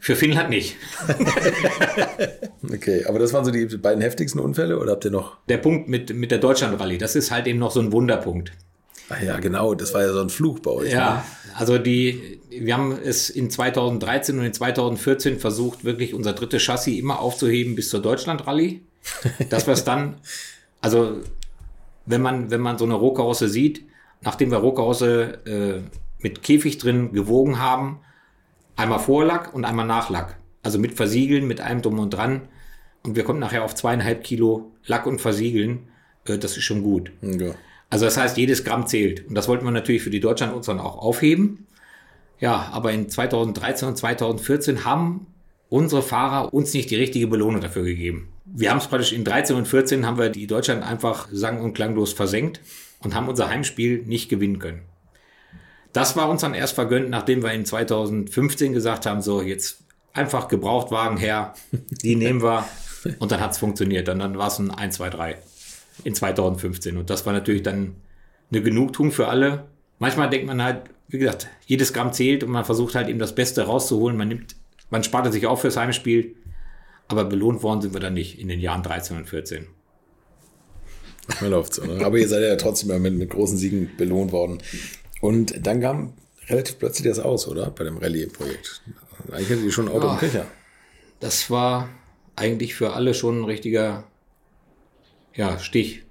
Für Finnland nicht. [laughs] Okay, aber das waren so die beiden heftigsten Unfälle oder habt ihr noch? Der Punkt mit, mit der Deutschland-Rallye, das ist halt eben noch so ein Wunderpunkt. Ach ja, genau, das war ja so ein Fluch bei euch. Ja, also die, wir haben es in 2013 und in 2014 versucht, wirklich unser drittes Chassis immer aufzuheben bis zur Deutschland-Rallye. Dass wir es dann, [laughs] also wenn man, wenn man so eine Rohkarosse sieht, nachdem wir Rohkarosse äh, mit Käfig drin gewogen haben, einmal Vorlack und einmal Nachlack. Also mit Versiegeln, mit allem drum und dran. Und wir kommen nachher auf zweieinhalb Kilo Lack und Versiegeln. Äh, das ist schon gut. Ja. Also das heißt, jedes Gramm zählt. Und das wollten wir natürlich für die Deutschland-Unseren auch aufheben. Ja, aber in 2013 und 2014 haben unsere Fahrer uns nicht die richtige Belohnung dafür gegeben. Wir haben es praktisch in 13 und 14 haben wir die Deutschland einfach sang- und klanglos versenkt und haben unser Heimspiel nicht gewinnen können. Das war uns dann erst vergönnt, nachdem wir in 2015 gesagt haben, so jetzt einfach Gebrauchtwagen her, die nehmen wir und dann hat's funktioniert. Und dann war es ein 1, 2, 3 in 2015. Und das war natürlich dann eine Genugtuung für alle. Manchmal denkt man halt, wie gesagt, jedes Gramm zählt und man versucht halt eben das Beste rauszuholen. Man nimmt, man spart sich auf fürs Heimspiel, aber belohnt worden sind wir dann nicht in den Jahren 13 und 14. Mir läuft's, oder? Aber ihr seid ja trotzdem mit, mit großen Siegen belohnt worden. Und dann kam relativ plötzlich das aus, oder? Bei dem Rallye-Projekt. Eigentlich hattet ihr schon ein Auto im Köcher. Das war eigentlich für alle schon ein richtiger ja, Stich.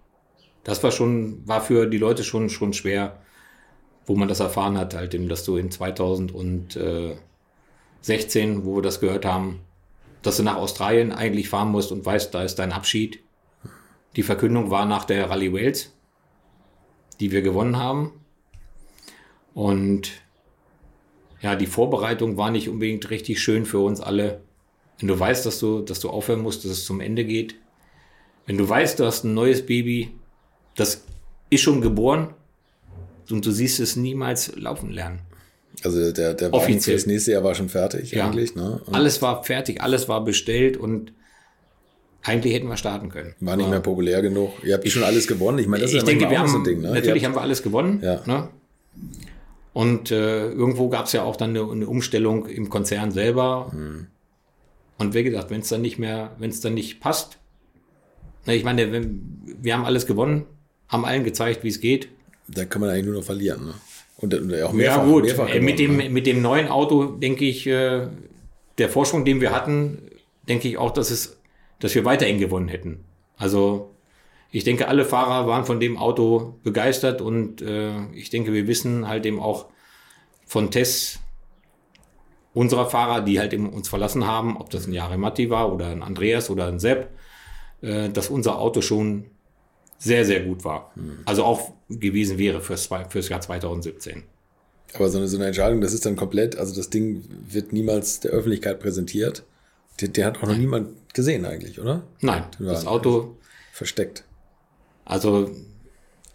Das war schon, war für die Leute schon, schon schwer, wo man das erfahren hat, halt eben, dass du in 2016, wo wir das gehört haben, dass du nach Australien eigentlich fahren musst und weißt, da ist dein Abschied. Die Verkündung war nach der Rallye Wales, die wir gewonnen haben. Und ja, die Vorbereitung war nicht unbedingt richtig schön für uns alle. Wenn du weißt, dass du, dass du aufhören musst, dass es zum Ende geht, Wenn du weißt, du hast ein neues Baby, das ist schon geboren und du siehst es niemals laufen lernen. Also der, der Offiziell. fürs nächste Jahr war schon fertig Ja. eigentlich, ne? Und Alles war fertig, alles war bestellt und eigentlich hätten wir starten können. war nicht mehr populär genug. Ihr habt schon alles gewonnen. Ich meine, das ist ja denke, wir haben, so ein Ding, ne? natürlich haben wir alles gewonnen. Ja. Ne? Und äh, irgendwo gab es ja auch dann eine, eine Umstellung im Konzern selber. Hm. Und wie gesagt, wenn es dann nicht mehr, wenn es dann nicht passt, na, ich meine, wir haben alles gewonnen, haben allen gezeigt, wie es geht. da kann man eigentlich nur noch verlieren, ne? Und, und auch Ja mehrfach, gut, mehrfach äh, mit, gewonnen, dem, ne? mit dem neuen Auto denke ich, äh, der Vorsprung, den wir hatten, denke ich auch, dass, es, dass wir weiterhin gewonnen hätten. Also ich denke, alle Fahrer waren von dem Auto begeistert und äh, ich denke, wir wissen halt eben auch von Tests unserer Fahrer, die halt eben uns verlassen haben, ob das ein Jare Matti war oder ein Andreas oder ein Sepp, äh, dass unser Auto schon sehr, sehr gut war. Also auch gewesen wäre fürs, fürs Jahr 2017. Aber so eine, so eine Entscheidung, das ist dann komplett, also das Ding wird niemals der Öffentlichkeit präsentiert. Den, den hat auch noch niemand gesehen eigentlich, oder? Nein, das Auto, Versteckt. also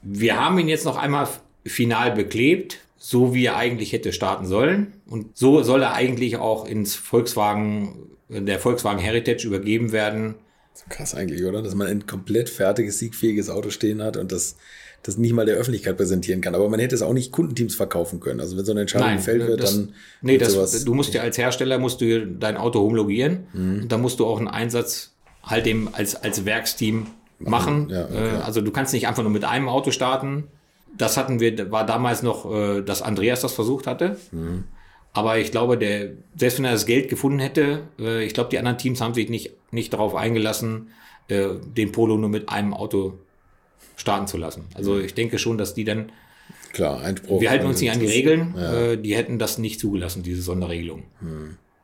wir haben ihn jetzt noch einmal final beklebt, so wie er eigentlich hätte starten sollen. Und so soll er eigentlich auch ins Volkswagen, der Volkswagen Heritage übergeben werden. So krass eigentlich, oder? Dass man ein komplett fertiges, siegfähiges Auto stehen hat und das, das nicht mal der Öffentlichkeit präsentieren kann. Aber man hätte es auch nicht Kundenteams verkaufen können. Also wenn so eine Entscheidung gefällt wird, das, dann nee, das, sowas du musst ja als Hersteller musst du dein Auto homologieren Mhm. und da musst du auch einen Einsatz halt dem als als Werksteam machen. Ja, okay. Äh, Also du kannst nicht einfach nur mit einem Auto starten. Das hatten wir, war damals noch, äh, dass Andreas das versucht hatte. Mhm. Aber ich glaube, der, selbst wenn er das Geld gefunden hätte, äh, ich glaube, die anderen Teams haben sich nicht, nicht darauf eingelassen, äh, den Polo nur mit einem Auto starten zu lassen. Also ich denke schon, dass die dann klar, Einspruch. wir halten uns nicht an die Regeln. Ja. Äh, die hätten das nicht zugelassen, diese Sonderregelung.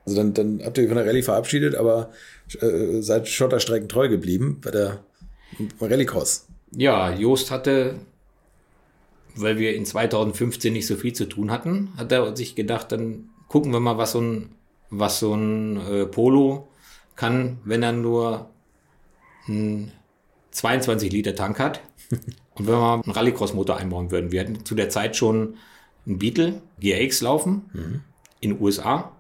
Also dann, dann habt ihr von der Rallye verabschiedet, aber äh, seid Schotterstrecken treu geblieben bei der Rallycross. Ja, Joost hatte, weil wir in 2015 nicht so viel zu tun hatten, hat er sich gedacht, dann gucken wir mal, was so ein, was so ein äh, Polo kann, wenn er nur einen 22 Liter Tank hat. [laughs] Und wenn wir einen Rallycross-Motor einbauen würden. Wir hatten zu der Zeit schon einen Beetle GRX laufen in den USA.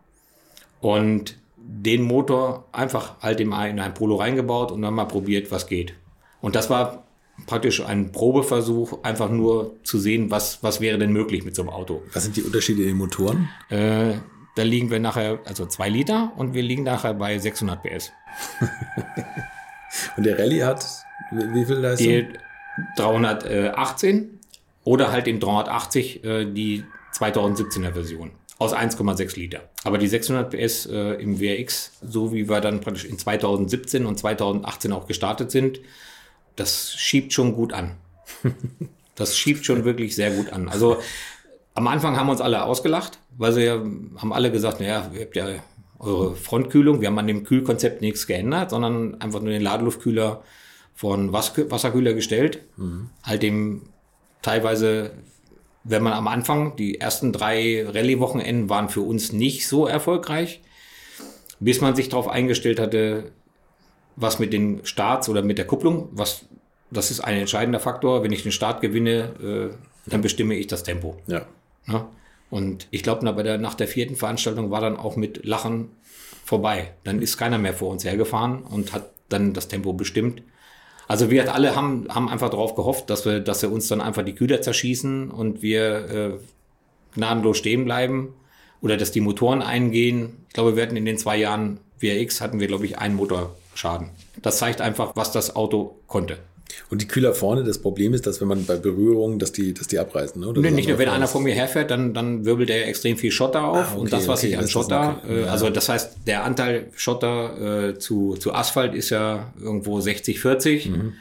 Und den Motor einfach halt in ein Polo reingebaut und dann mal probiert, was geht. Und das war praktisch ein Probeversuch, einfach nur zu sehen, was, was wäre denn möglich mit so einem Auto. Was sind die Unterschiede in den Motoren? Äh, da liegen wir nachher, also zwei Liter und wir liegen nachher bei 600 PS. [laughs] Und der Rallye hat wie, viel Leistung? Die 318 oder halt im 380 äh, die 2017er Version aus 1,6 Liter. Aber die 600 PS äh, im WRX, so wie wir dann praktisch in 2017 und 2018 auch gestartet sind, das schiebt schon gut an. [laughs] Das schiebt schon wirklich sehr gut an. Also am Anfang haben uns alle ausgelacht, weil sie haben alle gesagt, naja, ihr habt ja eure Frontkühlung, wir haben an dem Kühlkonzept nichts geändert, sondern einfach nur den Ladeluftkühler von Was Wasserkühler gestellt. Halt dem teilweise, wenn man am Anfang, die ersten drei Rallye-Wochenenden waren für uns nicht so erfolgreich, bis man sich darauf eingestellt hatte, was mit den Starts oder mit der Kupplung, was das ist ein entscheidender Faktor. Wenn ich den Start gewinne, äh, dann bestimme ich das Tempo. Ja. Ne? Und ich glaube, bei der, nach der vierten Veranstaltung war dann auch mit Lachen vorbei. Dann ist keiner mehr vor uns hergefahren und hat dann das Tempo bestimmt. Also wir alle haben, haben einfach darauf gehofft, dass wir, dass wir uns dann einfach die Kühler zerschießen und wir äh, gnadenlos stehen bleiben oder dass die Motoren eingehen. Ich glaube, wir hatten in den zwei Jahren WRX hatten wir, glaube ich, einen Motorschaden. Das zeigt einfach, was das Auto konnte. Und die Kühler vorne, das Problem ist, dass wenn man bei Berührung, dass die, dass die abreißen. Ne? Oder Nee, nicht nur, wenn einer vor mir herfährt, dann, dann wirbelt er extrem viel Schotter auf. Ah, okay, und das, was okay, ich an Schotter, okay. äh, Ja. also das heißt, der Anteil Schotter äh, zu, zu Asphalt ist ja irgendwo 60, 40. Mhm.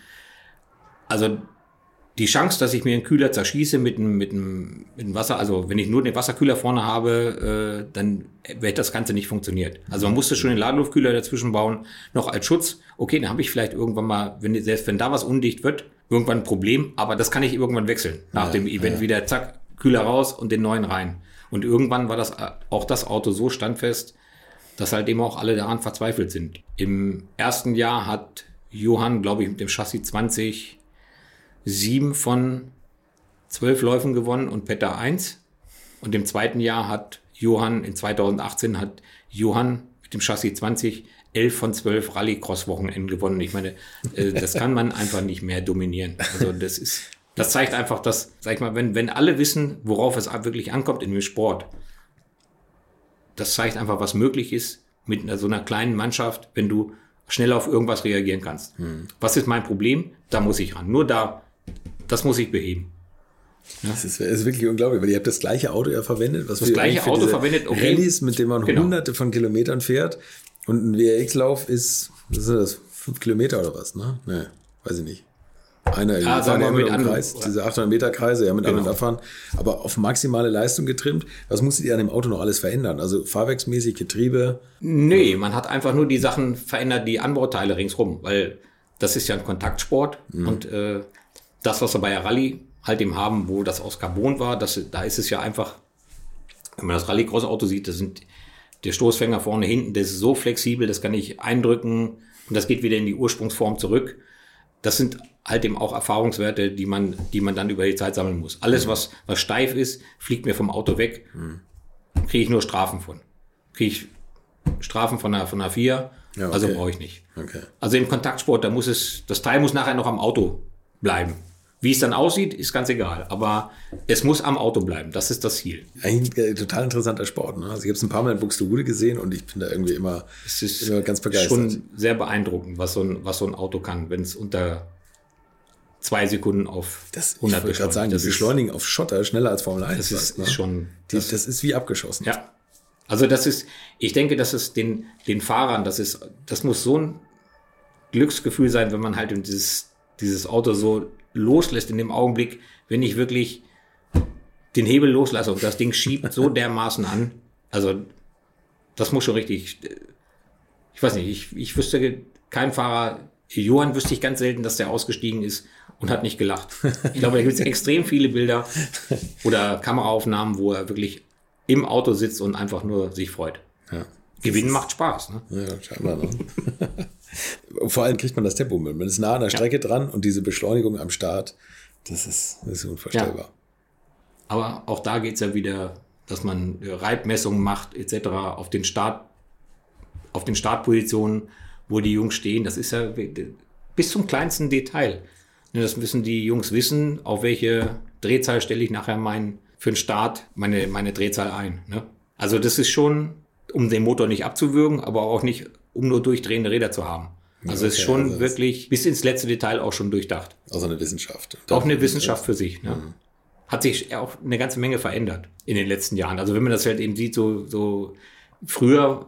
Also die Chance, dass ich mir einen Kühler zerschieße mit einem, mit einem, mit einem Wasser, also wenn ich nur den Wasserkühler vorne habe, äh, dann wird das Ganze nicht funktioniert. Also man musste schon den Ladeluftkühler dazwischen bauen, noch als Schutz. Okay, dann habe ich vielleicht irgendwann mal, wenn, selbst wenn da was undicht wird, irgendwann ein Problem, aber das kann ich irgendwann wechseln. Nach Ja, dem Event ja. wieder, zack, Kühler raus und den neuen rein. Und irgendwann war das äh, auch das Auto so standfest, dass halt eben auch alle daran verzweifelt sind. Im ersten Jahr hat Johann, glaube ich, mit dem Chassis 20 sieben von zwölf Läufen gewonnen und Petter eins. Und im zweiten Jahr hat Johann, in 2018 hat Johann mit dem Chassis 20 elf von zwölf Rallycross-Wochenenden gewonnen. Ich meine, äh, das kann man einfach nicht mehr dominieren. Also das ist, das zeigt einfach, dass, sag ich mal, wenn, wenn alle wissen, worauf es wirklich ankommt in dem Sport, das zeigt einfach, was möglich ist mit so einer kleinen Mannschaft, wenn du schnell auf irgendwas reagieren kannst. Hm. Was ist mein Problem? Da muss ich ran. Nur da, das muss ich beheben. Ja. Das, ist, ist wirklich unglaublich, weil ihr habt das gleiche Auto ja verwendet. Was das gleiche Auto verwendet, okay. Rallyes, mit dem man genau. hunderte von Kilometern fährt. Und ein WRX-Lauf ist, was ist das, fünf Kilometer oder was, ne? Nee, weiß ich nicht. Einer ja, sagen wir mit anderen, Kreis, diese 800 Meter Kreise, ja, mit genau. anderen abfahren, aber auf maximale Leistung getrimmt. Was musstet ihr an dem Auto noch alles verändern? Also fahrwerksmäßig, Getriebe? Nee, man hat einfach nur die Sachen verändert, die Anbauteile ringsrum, weil das ist ja ein Kontaktsport mhm. und äh, das, was wir bei der Rallye halt eben haben, wo das aus Carbon war, das, da ist es ja einfach, wenn man das Rallycross-Auto sieht, das sind der Stoßfänger vorne, hinten, das ist so flexibel, das kann ich eindrücken und das geht wieder in die Ursprungsform zurück. Das sind halt eben auch Erfahrungswerte, die man, die man dann über die Zeit sammeln muss. Alles, was, was steif ist, fliegt mir vom Auto weg, kriege ich nur Strafen von. Kriege ich Strafen von einer, von einer 4, ja, okay. also brauche ich nicht. Okay. Also im Kontaktsport, da muss es, das Teil muss nachher noch am Auto bleiben. Wie es dann aussieht, ist ganz egal. Aber es muss am Auto bleiben. Das ist das Ziel. Eigentlich ein total interessanter Sport. Ne? Also ich habe es ein paar Mal in Buxtehude gesehen und ich bin da irgendwie immer, es ist immer ganz begeistert. schon sehr beeindruckend, was so ein, was so ein Auto kann, wenn es unter zwei Sekunden auf das, 100 Ich gerade sagen, das beschleunigen auf Schotter schneller als Formel 1. Das ist, ne? ist schon... Die, das, das, ist wie abgeschossen. Ja. Also das ist, ich denke, dass es den, den Fahrern, das ist, das muss so ein Glücksgefühl sein, wenn man halt dieses, dieses Auto so loslässt in dem Augenblick, wenn ich wirklich den Hebel loslasse und das Ding schiebt so [laughs] dermaßen an. Also, das muss schon richtig, ich weiß nicht, ich, ich wüsste kein Fahrer, Johann wüsste ich ganz selten, dass der ausgestiegen ist und hat nicht gelacht. Ich glaube, da gibt es [laughs] extrem viele Bilder oder Kameraaufnahmen, wo er wirklich im Auto sitzt und einfach nur sich freut. Ja. Gewinnen macht Spaß. Ne? Ja, scheinbar. Ne? [laughs] Vor allem kriegt man das Tempo mit. Man ist nah an der Strecke ja. dran und diese Beschleunigung am Start, das ist, das ist unvorstellbar. Ja. Aber auch da geht es ja wieder, dass man Reibmessungen macht, etc. auf den Start, auf den Startpositionen, wo die Jungs stehen. Das ist ja bis zum kleinsten Detail. Das müssen die Jungs wissen, auf welche Drehzahl stelle ich nachher mein, für den Start meine, meine Drehzahl ein. Ne? Also das ist schon, um den Motor nicht abzuwürgen, aber auch nicht um nur durchdrehende Räder zu haben. Also es okay, ist schon also wirklich bis ins letzte Detail auch schon durchdacht. Also eine Wissenschaft. Auch eine Wissenschaft für sich. Ne? Mhm. Hat sich auch eine ganze Menge verändert in den letzten Jahren. Also wenn man das halt eben sieht, so, so früher,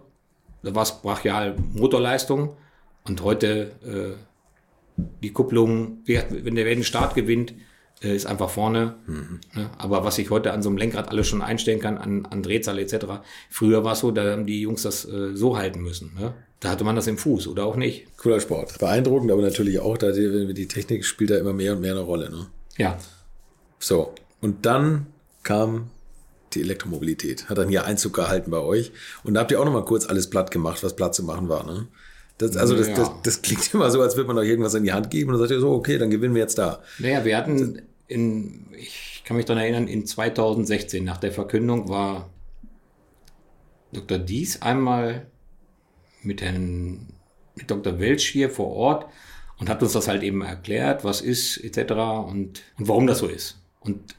da war es brachial Motorleistung und heute äh, die Kupplung, wenn der Start gewinnt, äh, ist einfach vorne. Mhm. Ne? Aber was ich heute an so einem Lenkrad alles schon einstellen kann, an, an Drehzahl etc., früher war es so, da haben die Jungs das äh, so halten müssen. Ne? Da hatte man das im Fuß oder auch nicht. Cooler Sport. Beeindruckend, aber natürlich auch, da die, die Technik spielt da immer mehr und mehr eine Rolle. Ne? Ja. So, und dann kam die Elektromobilität. Hat dann hier Einzug gehalten bei euch. Und da habt ihr auch nochmal kurz alles platt gemacht, was platt zu machen war. Ne? Das, also das, ja. das, das, klingt [laughs] immer so, als würde man euch irgendwas in die Hand geben und dann sagt ihr so, okay, dann gewinnen wir jetzt da. Naja, wir hatten in, ich kann mich daran erinnern, in 2016 nach der Verkündung war Dr. Dies einmal mit Herrn mit Dr. Welsch hier vor Ort und hat uns das halt eben erklärt, was ist etc. Und, und warum das so ist. Und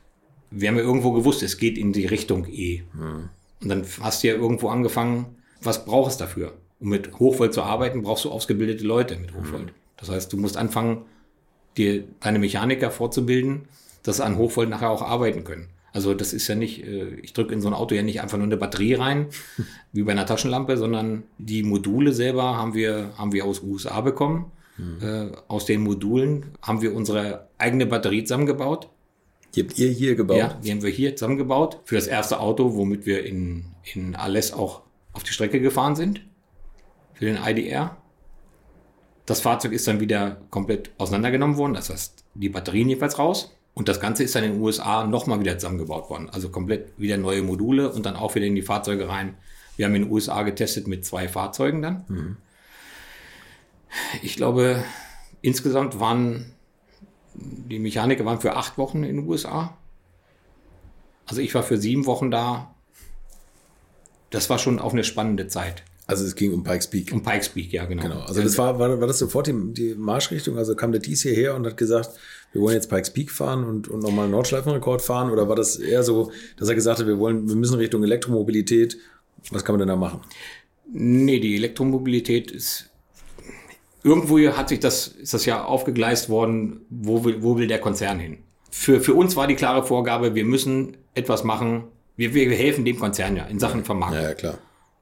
wir haben ja irgendwo gewusst, es geht in die Richtung E. Mhm. Und dann hast du ja irgendwo angefangen, was brauchst du dafür? Um mit Hochvolt zu arbeiten, brauchst du ausgebildete Leute mit Hochvolt. Mhm. Das heißt, du musst anfangen, dir deine Mechaniker vorzubilden, dass sie an Hochvolt nachher auch arbeiten können. Also das ist ja nicht, äh, ich drücke in so ein Auto ja nicht einfach nur eine Batterie rein, [laughs] wie bei einer Taschenlampe, sondern die Module selber haben wir, haben wir aus USA bekommen. Mhm. aus den Modulen haben wir unsere eigene Batterie zusammengebaut. Die habt ihr hier gebaut? Ja, die haben wir hier zusammengebaut für das erste Auto, womit wir in, in Alès auch auf die Strecke gefahren sind. Für den IDR. Das Fahrzeug ist dann wieder komplett auseinandergenommen worden. Das heißt, die Batterien jedenfalls raus. Und das Ganze ist dann in den USA nochmal wieder zusammengebaut worden. Also komplett wieder neue Module und dann auch wieder in die Fahrzeuge rein. Wir haben in den USA getestet mit zwei Fahrzeugen dann. Mhm. Ich glaube, insgesamt waren die Mechaniker waren für acht Wochen in den USA. Also ich war für sieben Wochen da. Das war schon auch eine spannende Zeit. Also es ging um Pikes Peak. Um Pikes Peak, ja, genau. Genau. Also das war, war, war das sofort die, die Marschrichtung? Also kam der Dies hierher und hat gesagt, wir wollen jetzt Pikes Peak fahren und, und nochmal einen Nordschleifenrekord fahren? Oder war das eher so, dass er gesagt hat, wir wollen, wir müssen Richtung Elektromobilität? Was kann man denn da machen? Nee, die Elektromobilität ist irgendwo hat sich das, ist das ja aufgegleist worden, wo will, wo will der Konzern hin? Für, für uns war die klare Vorgabe, wir müssen etwas machen, wir, wir helfen dem Konzern ja in Sachen Vermarktung. Ja, ja, klar.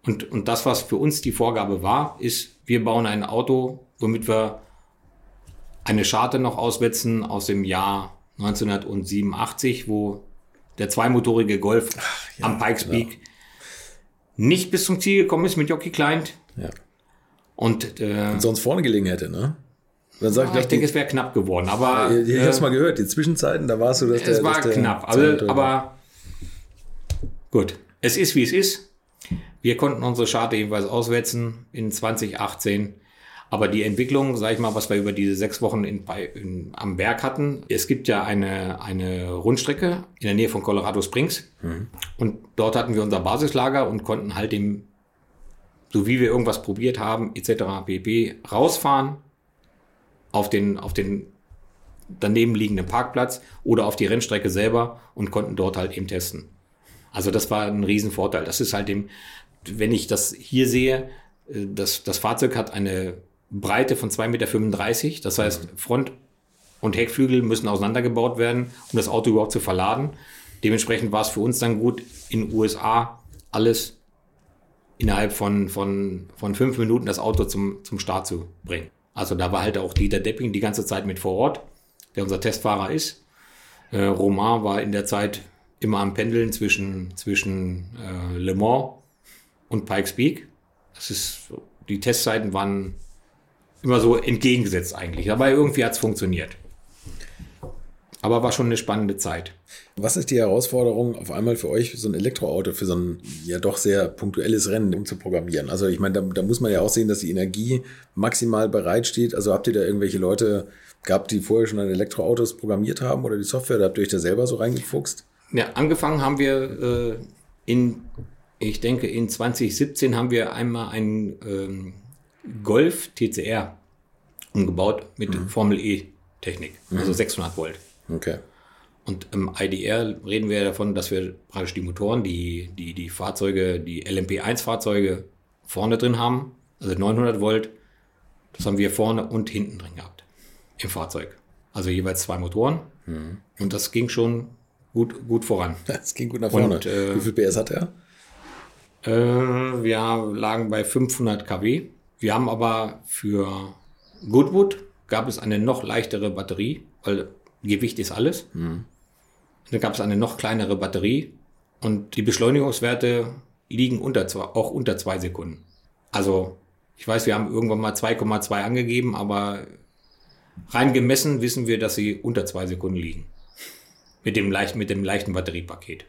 Und, und das, was für uns die Vorgabe war, ist, wir bauen ein Auto, womit wir eine Scharte noch auswetzen aus dem Jahr 1987, wo der zweimotorige Golf Ach, ja, am Pikes genau. Peak nicht bis zum Ziel gekommen ist mit Jockey Client. Ja. Und, äh, und sonst vorne gelegen hätte, ne? Dann sagt ja, ich denke, es wäre knapp geworden. Aber ich, ich äh, habe mal gehört. Die Zwischenzeiten, da war es so, dass der. Es war der knapp. Also, aber gut, es ist wie es ist. Wir konnten unsere Charte jedenfalls auswetzen in 2018. Aber die Entwicklung, sage ich mal, was wir über diese sechs Wochen in, in, am Berg hatten, es gibt ja eine, eine Rundstrecke in der Nähe von Colorado Springs. Mhm. Und dort hatten wir unser Basislager und konnten halt dem, so wie wir irgendwas probiert haben, etc. pp. rausfahren auf den, auf den daneben liegenden Parkplatz oder auf die Rennstrecke selber und konnten dort halt eben testen. Also das war ein Riesenvorteil. Das ist halt dem, wenn ich das hier sehe, äh, das, das Fahrzeug hat eine Breite von 2,35 Meter. Das heißt, mhm. Front- und Heckflügel müssen auseinandergebaut werden, um das Auto überhaupt zu verladen. Dementsprechend war es für uns dann gut, in den USA alles innerhalb von, von, von fünf Minuten das Auto zum, zum Start zu bringen. Also da war halt auch Dieter Depping die ganze Zeit mit vor Ort, der unser Testfahrer ist. Äh, Romain war in der Zeit immer am Pendeln zwischen, zwischen äh, Le Mans und Pikes Peak. Das ist, die Testzeiten waren immer so entgegengesetzt eigentlich. Aber irgendwie hat es funktioniert. Aber war schon eine spannende Zeit. Was ist die Herausforderung auf einmal für euch, für so ein Elektroauto, für so ein ja doch sehr punktuelles Rennen umzuprogrammieren? Also ich meine, da, da muss man ja auch sehen, dass die Energie maximal bereitsteht. Also habt ihr da irgendwelche Leute gehabt, die vorher schon an Elektroautos programmiert haben oder die Software? Da habt ihr euch da selber so reingefuchst? Ja, angefangen haben wir äh, in, ich denke, in 2017 haben wir einmal einen ähm, Golf TCR umgebaut mit mhm. Formel E Technik, also mhm. also 600 Volt. Okay. Und im IDR reden wir davon, dass wir praktisch die Motoren, die, die, die Fahrzeuge, die LMP1-Fahrzeuge vorne drin haben, also 900 Volt. Das haben wir vorne und hinten drin gehabt im Fahrzeug. Also jeweils zwei Motoren. Mhm. Und das ging schon gut, gut voran. [laughs] Das ging gut nach vorne. Und, äh, Wie viel PS hat er? Äh, wir lagen bei 500 kW. Wir haben aber für Goodwood gab es eine noch leichtere Batterie, weil Gewicht ist alles. Mhm. Dann gab es eine noch kleinere Batterie und die Beschleunigungswerte liegen unter zwei, auch unter zwei Sekunden. Also ich weiß, wir haben irgendwann mal 2,2 angegeben, aber rein gemessen wissen wir, dass sie unter zwei Sekunden liegen. Mit dem, leicht, mit dem leichten Batteriepaket.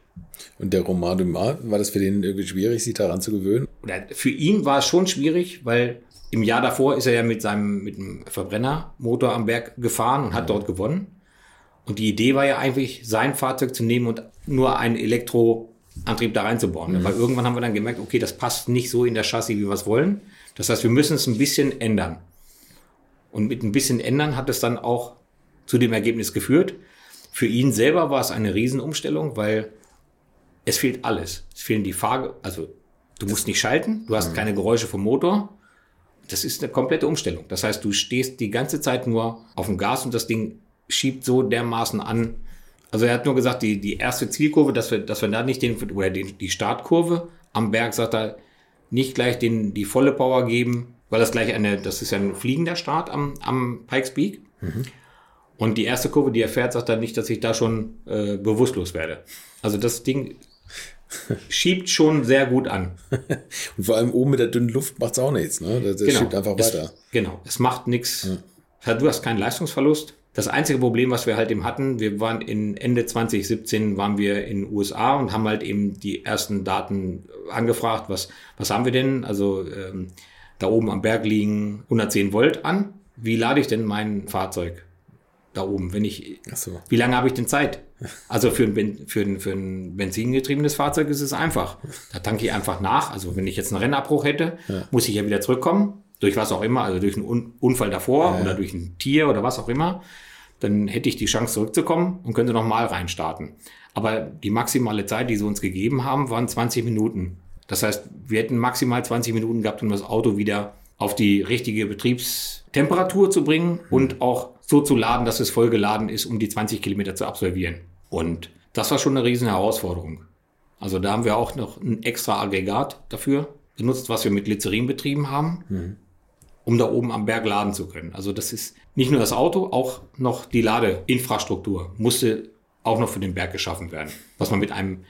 Und der Roman Dumas, war das für den irgendwie schwierig, sich daran zu gewöhnen? Oder für ihn war es schon schwierig, weil im Jahr davor ist er ja mit seinem mit einem Verbrennermotor am Berg gefahren und hat dort gewonnen. Und die Idee war ja eigentlich, sein Fahrzeug zu nehmen und nur einen Elektroantrieb da reinzubauen. Mhm. Aber irgendwann haben wir dann gemerkt, okay, das passt nicht so in der Chassis, wie wir es wollen. Das heißt, wir müssen es ein bisschen ändern. Und mit ein bisschen ändern hat es dann auch zu dem Ergebnis geführt. Für ihn selber war es eine Riesenumstellung, weil es fehlt alles. Es fehlen die Fahr, also du musst nicht schalten, du hast mhm. keine Geräusche vom Motor. Das ist eine komplette Umstellung. Das heißt, du stehst die ganze Zeit nur auf dem Gas und das Ding schiebt so dermaßen an. Also er hat nur gesagt, die, die erste Zielkurve, dass wir, dass wir da nicht den, oder die, die Startkurve am Berg, sagt er, nicht gleich den, die volle Power geben, weil das gleich eine, das ist ja ein fliegender Start am, am Pikes Peak. Mhm. Und die erste Kurve, die er fährt, sagt er nicht, dass ich da schon äh, bewusstlos werde. Also das Ding schiebt schon sehr gut an. [laughs] Und vor allem oben mit der dünnen Luft macht es auch nichts. Ne? Das, das genau. schiebt einfach weiter. Es, genau, es macht nichts. Ja. Du hast keinen Leistungsverlust. Das einzige Problem, was wir halt eben hatten, wir waren in Ende 2017 waren wir in den USA und haben halt eben die ersten Daten angefragt, was, was haben wir denn? Also ähm, da oben am Berg liegen 110 Volt an. wie lade ich denn mein Fahrzeug da oben, wenn ich, so. wie lange habe ich denn Zeit? Also für ein, für, ein, für ein benzingetriebenes Fahrzeug ist es einfach. Da tanke ich einfach nach. Also wenn ich jetzt einen Rennabbruch hätte, muss ich ja wieder zurückkommen, durch was auch immer, also durch einen Un Unfall davor oder durch ein Tier oder was auch immer. Dann hätte ich die Chance zurückzukommen und könnte nochmal reinstarten. Aber die maximale Zeit, die sie uns gegeben haben, waren 20 Minuten. Das heißt, wir hätten maximal 20 Minuten gehabt, um das Auto wieder auf die richtige Betriebstemperatur zu bringen und auch so zu laden, dass es voll geladen ist, um die 20 Kilometer zu absolvieren. Und das war schon eine riesen Herausforderung. Also da haben wir auch noch ein extra Aggregat dafür benutzt, was wir mit Glycerin betrieben haben, um da oben am Berg laden zu können. Also das ist nicht nur das Auto, auch noch die Ladeinfrastruktur musste auch noch für den Berg geschaffen werden, was man mit einem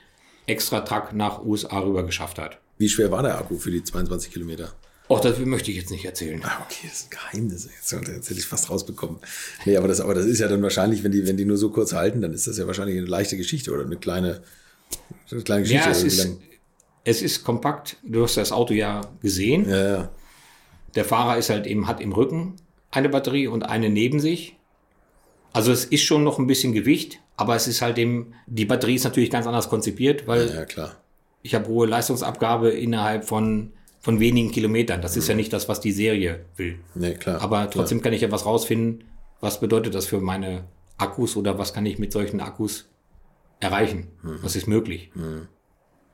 extra Truck nach USA rüber geschafft hat. Wie schwer war der Akku für die 22 Kilometer? Auch das möchte ich jetzt nicht erzählen. Ah, okay, das ist ein Geheimnis. Jetzt, jetzt hätte ich fast rausbekommen. Nee, aber das, aber das ist ja dann wahrscheinlich, wenn die, wenn die nur so kurz halten, dann ist das ja wahrscheinlich eine leichte Geschichte oder eine kleine, eine kleine Geschichte. Ja, es ist, es ist kompakt. Du hast das Auto ja gesehen. ja, ja. Der Fahrer ist halt eben, hat im Rücken eine Batterie und eine neben sich. Also es ist schon noch ein bisschen Gewicht, aber es ist halt eben, die Batterie ist natürlich ganz anders konzipiert, weil ja, klar. ich habe hohe Leistungsabgabe innerhalb von, von wenigen Kilometern. Das ist ja nicht das, was die Serie will. Nee, klar. Aber trotzdem kann ich ja was rausfinden, was bedeutet das für meine Akkus oder was kann ich mit solchen Akkus erreichen? Was ist möglich?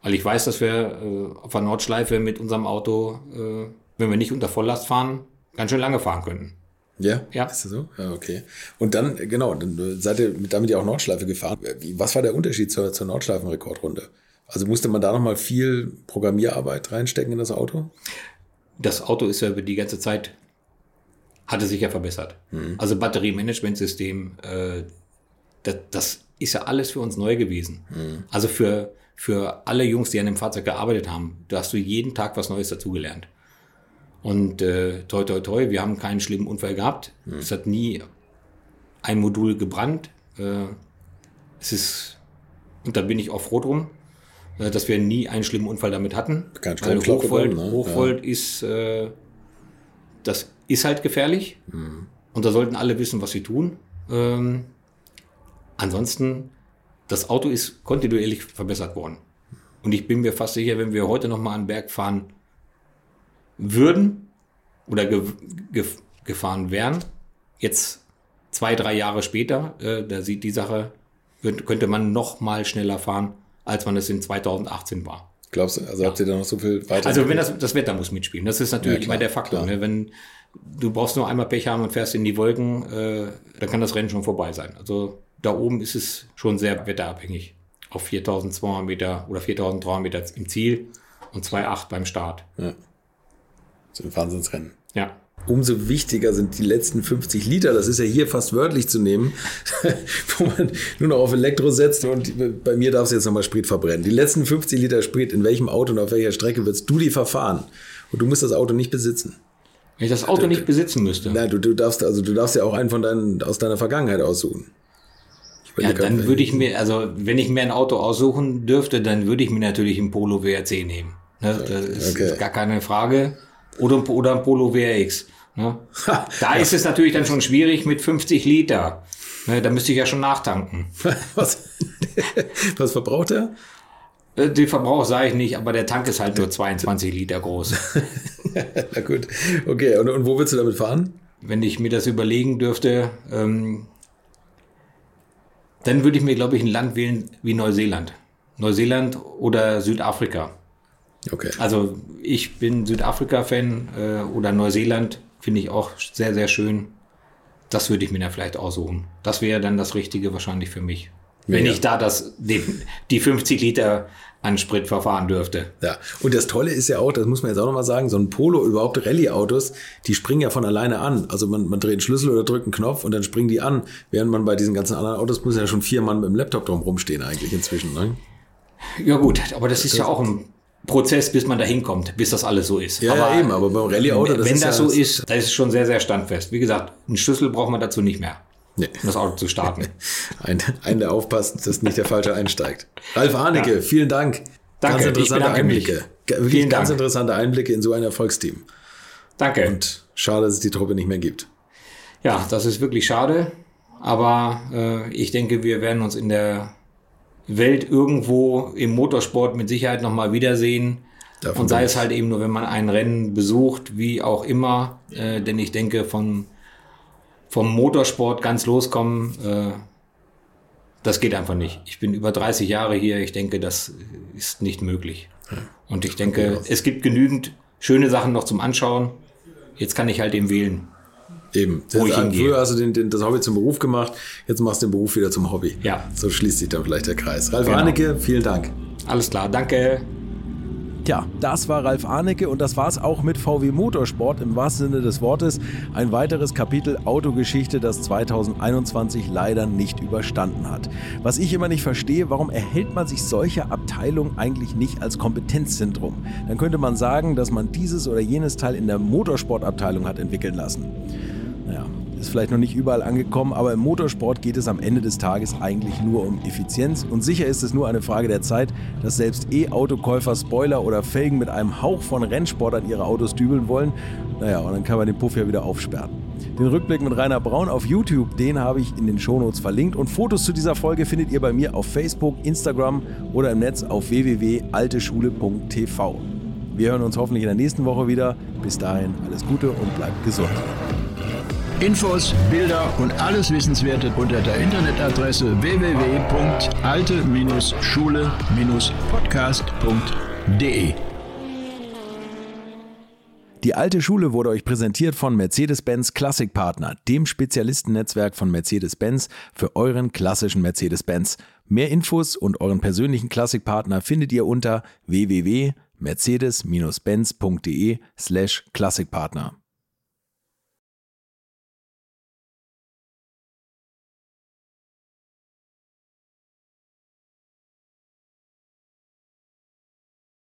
Weil ich weiß, dass wir äh, auf der Nordschleife mit unserem Auto, äh, wenn wir nicht unter Volllast fahren, ganz schön lange fahren könnten. Ja? Ja. Ist das so? Ja, okay. Und dann, äh, genau, dann seid ihr mit- damit ja auch Nordschleife gefahren. Was war der Unterschied zur, zur Nordschleifenrekordrunde? Also musste man da nochmal viel Programmierarbeit reinstecken in das Auto? Das Auto ist ja über die ganze Zeit, hatte sich ja verbessert. Also Batteriemanagementsystem, äh, das, das ist ja alles für uns neu gewesen. Also für, für alle Jungs, die an dem Fahrzeug gearbeitet haben, da hast du jeden Tag was Neues dazugelernt. Und äh, toi toi toi, wir haben keinen schlimmen Unfall gehabt. Es hat nie ein Modul gebrannt. Äh, es ist, und da bin ich auch froh drum, dass wir nie einen schlimmen Unfall damit hatten. Weil Stromschlag Hochvolt, ne? Hochvolt ist, äh, das ist halt gefährlich. Mhm. Und da sollten alle wissen, was sie tun. Ähm, ansonsten, das Auto ist kontinuierlich verbessert worden. Und ich bin mir fast sicher, wenn wir heute noch mal an den Berg fahren würden oder ge ge gefahren wären, jetzt zwei, drei Jahre später, äh, da sieht die Sache, könnte man noch mal schneller fahren, als man es in 2018 war. Glaubst du? Also habt ihr da noch so viel weiter? Also wenn das, das Wetter muss mitspielen. Das ist natürlich Ja, klar, immer der Faktor. Ne? Wenn du brauchst nur einmal Pech haben und fährst in die Wolken, äh, dann kann das Rennen schon vorbei sein. Also da oben ist es schon sehr wetterabhängig. Auf 4200 Meter oder 4300 Meter im Ziel und 2,8 beim Start. so ein Wahnsinnsrennen. Ja. Umso wichtiger sind die letzten 50 Liter. Das ist ja hier fast wörtlich zu nehmen, [laughs] wo man nur noch auf Elektro setzt und bei mir darf es jetzt nochmal Sprit verbrennen. Die letzten 50 Liter Sprit, in welchem Auto und auf welcher Strecke wirst du die verfahren? Und du musst das Auto nicht besitzen. Wenn ich das Auto nicht besitzen müsste, Nein, du, du darfst also du darfst ja auch einen von deinen aus deiner Vergangenheit aussuchen. Ja, dann würde ich mir, also wenn ich mir ein Auto aussuchen dürfte, dann würde ich mir natürlich ein Polo WRC nehmen. Ne? Das ist, Okay. ist gar keine Frage. Oder, oder ein Polo WRX. Ne? Da ist es natürlich dann schon schwierig mit 50 Liter. Ne, da müsste ich ja schon nachtanken. [laughs] was, was verbraucht er? Äh, Den Verbrauch sage ich nicht, aber der Tank ist halt nur 22 Liter groß. [laughs] Na gut, okay. Und, und wo willst du damit fahren? Wenn ich mir das überlegen dürfte, ähm, dann würde ich mir, glaube ich, ein Land wählen wie Neuseeland. Neuseeland oder Südafrika. Okay. Also ich bin Südafrika-Fan äh, oder Neuseeland finde ich auch sehr, sehr schön. Das würde ich mir dann vielleicht aussuchen. Das wäre dann das Richtige wahrscheinlich für mich. Wenn Mega. ich da das, die, die 50 Liter an Sprit verfahren dürfte. Ja, und das Tolle ist ja auch, das muss man jetzt auch nochmal sagen, so ein Polo, überhaupt Rallye-Autos, die springen ja von alleine an. Also man, man dreht einen Schlüssel oder drückt einen Knopf und dann springen die an. Während man bei diesen ganzen anderen Autos muss ja schon vier Mann mit dem Laptop drum rumstehen eigentlich inzwischen. Ne? Ja gut, aber das ist ja auch ein Prozess, bis man da hinkommt, bis das alles so ist. Ja, aber ja, eben, aber beim Rallye-Auto, das wenn das so ist, da ist es schon sehr, sehr standfest. Wie gesagt, einen Schlüssel braucht man dazu nicht mehr, Nee. um das Auto zu starten. [laughs] Ein, ein, der aufpasst, dass nicht der Falsche einsteigt. Ralf Arnecke, Ja. vielen Dank. Danke, ganz interessante mich. Einblicke. Wirklich Vielen ganz Dank. interessante Einblicke in so ein Erfolgsteam. Danke. Und schade, dass es die Truppe nicht mehr gibt. Ja, das ist wirklich schade. Aber äh, ich denke, wir werden uns in der Welt irgendwo im Motorsport mit Sicherheit nochmal wiedersehen. Davon und sei es halt eben nur, wenn man ein Rennen besucht, wie auch immer. Äh, denn ich denke, von, vom Motorsport ganz loskommen, äh, das geht einfach nicht. Ich bin über 30 Jahre hier. Ich denke, das ist nicht möglich. Und ich denke, es gibt genügend schöne Sachen noch zum Anschauen. Jetzt kann ich halt eben wählen. Eben. Wo ich hingehe. Früher hast du den, den, das Hobby zum Beruf gemacht, jetzt machst du den Beruf wieder zum Hobby. Ja. So schließt sich dann vielleicht der Kreis. Ralf genau. Arnecke, vielen Dank. Alles klar, danke. Tja, das war Ralf Arnecke und das war's auch mit VW Motorsport im wahrsten Sinne des Wortes. Ein weiteres Kapitel Autogeschichte, das 2021 leider nicht überstanden hat. Was ich immer nicht verstehe, warum erhält man sich solche Abteilungen eigentlich nicht als Kompetenzzentrum? Dann könnte man sagen, dass man dieses oder jenes Teil in der Motorsportabteilung hat entwickeln lassen. Naja, ist vielleicht noch nicht überall angekommen, aber im Motorsport geht es am Ende des Tages eigentlich nur um Effizienz und sicher ist es nur eine Frage der Zeit, dass selbst E-Autokäufer Spoiler oder Felgen mit einem Hauch von Rennsport an ihre Autos dübeln wollen. Naja, und dann kann man den Puff ja wieder aufsperren. Den Rückblick mit Rainer Braun auf YouTube, den habe ich in den Shownotes verlinkt und Fotos zu dieser Folge findet ihr bei mir auf Facebook, Instagram oder im Netz auf www.alteschule.tv. Wir hören uns hoffentlich in der nächsten Woche wieder. Bis dahin alles Gute und bleibt gesund. Infos, Bilder und alles Wissenswerte unter der Internetadresse www.alte-schule-podcast.de. Die alte Schule wurde euch präsentiert von Mercedes-Benz Classic Partner, dem Spezialistennetzwerk von Mercedes-Benz für euren klassischen Mercedes-Benz. Mehr Infos und euren persönlichen Classic Partner findet ihr unter www.mercedes-benz.de slash Classic Partner.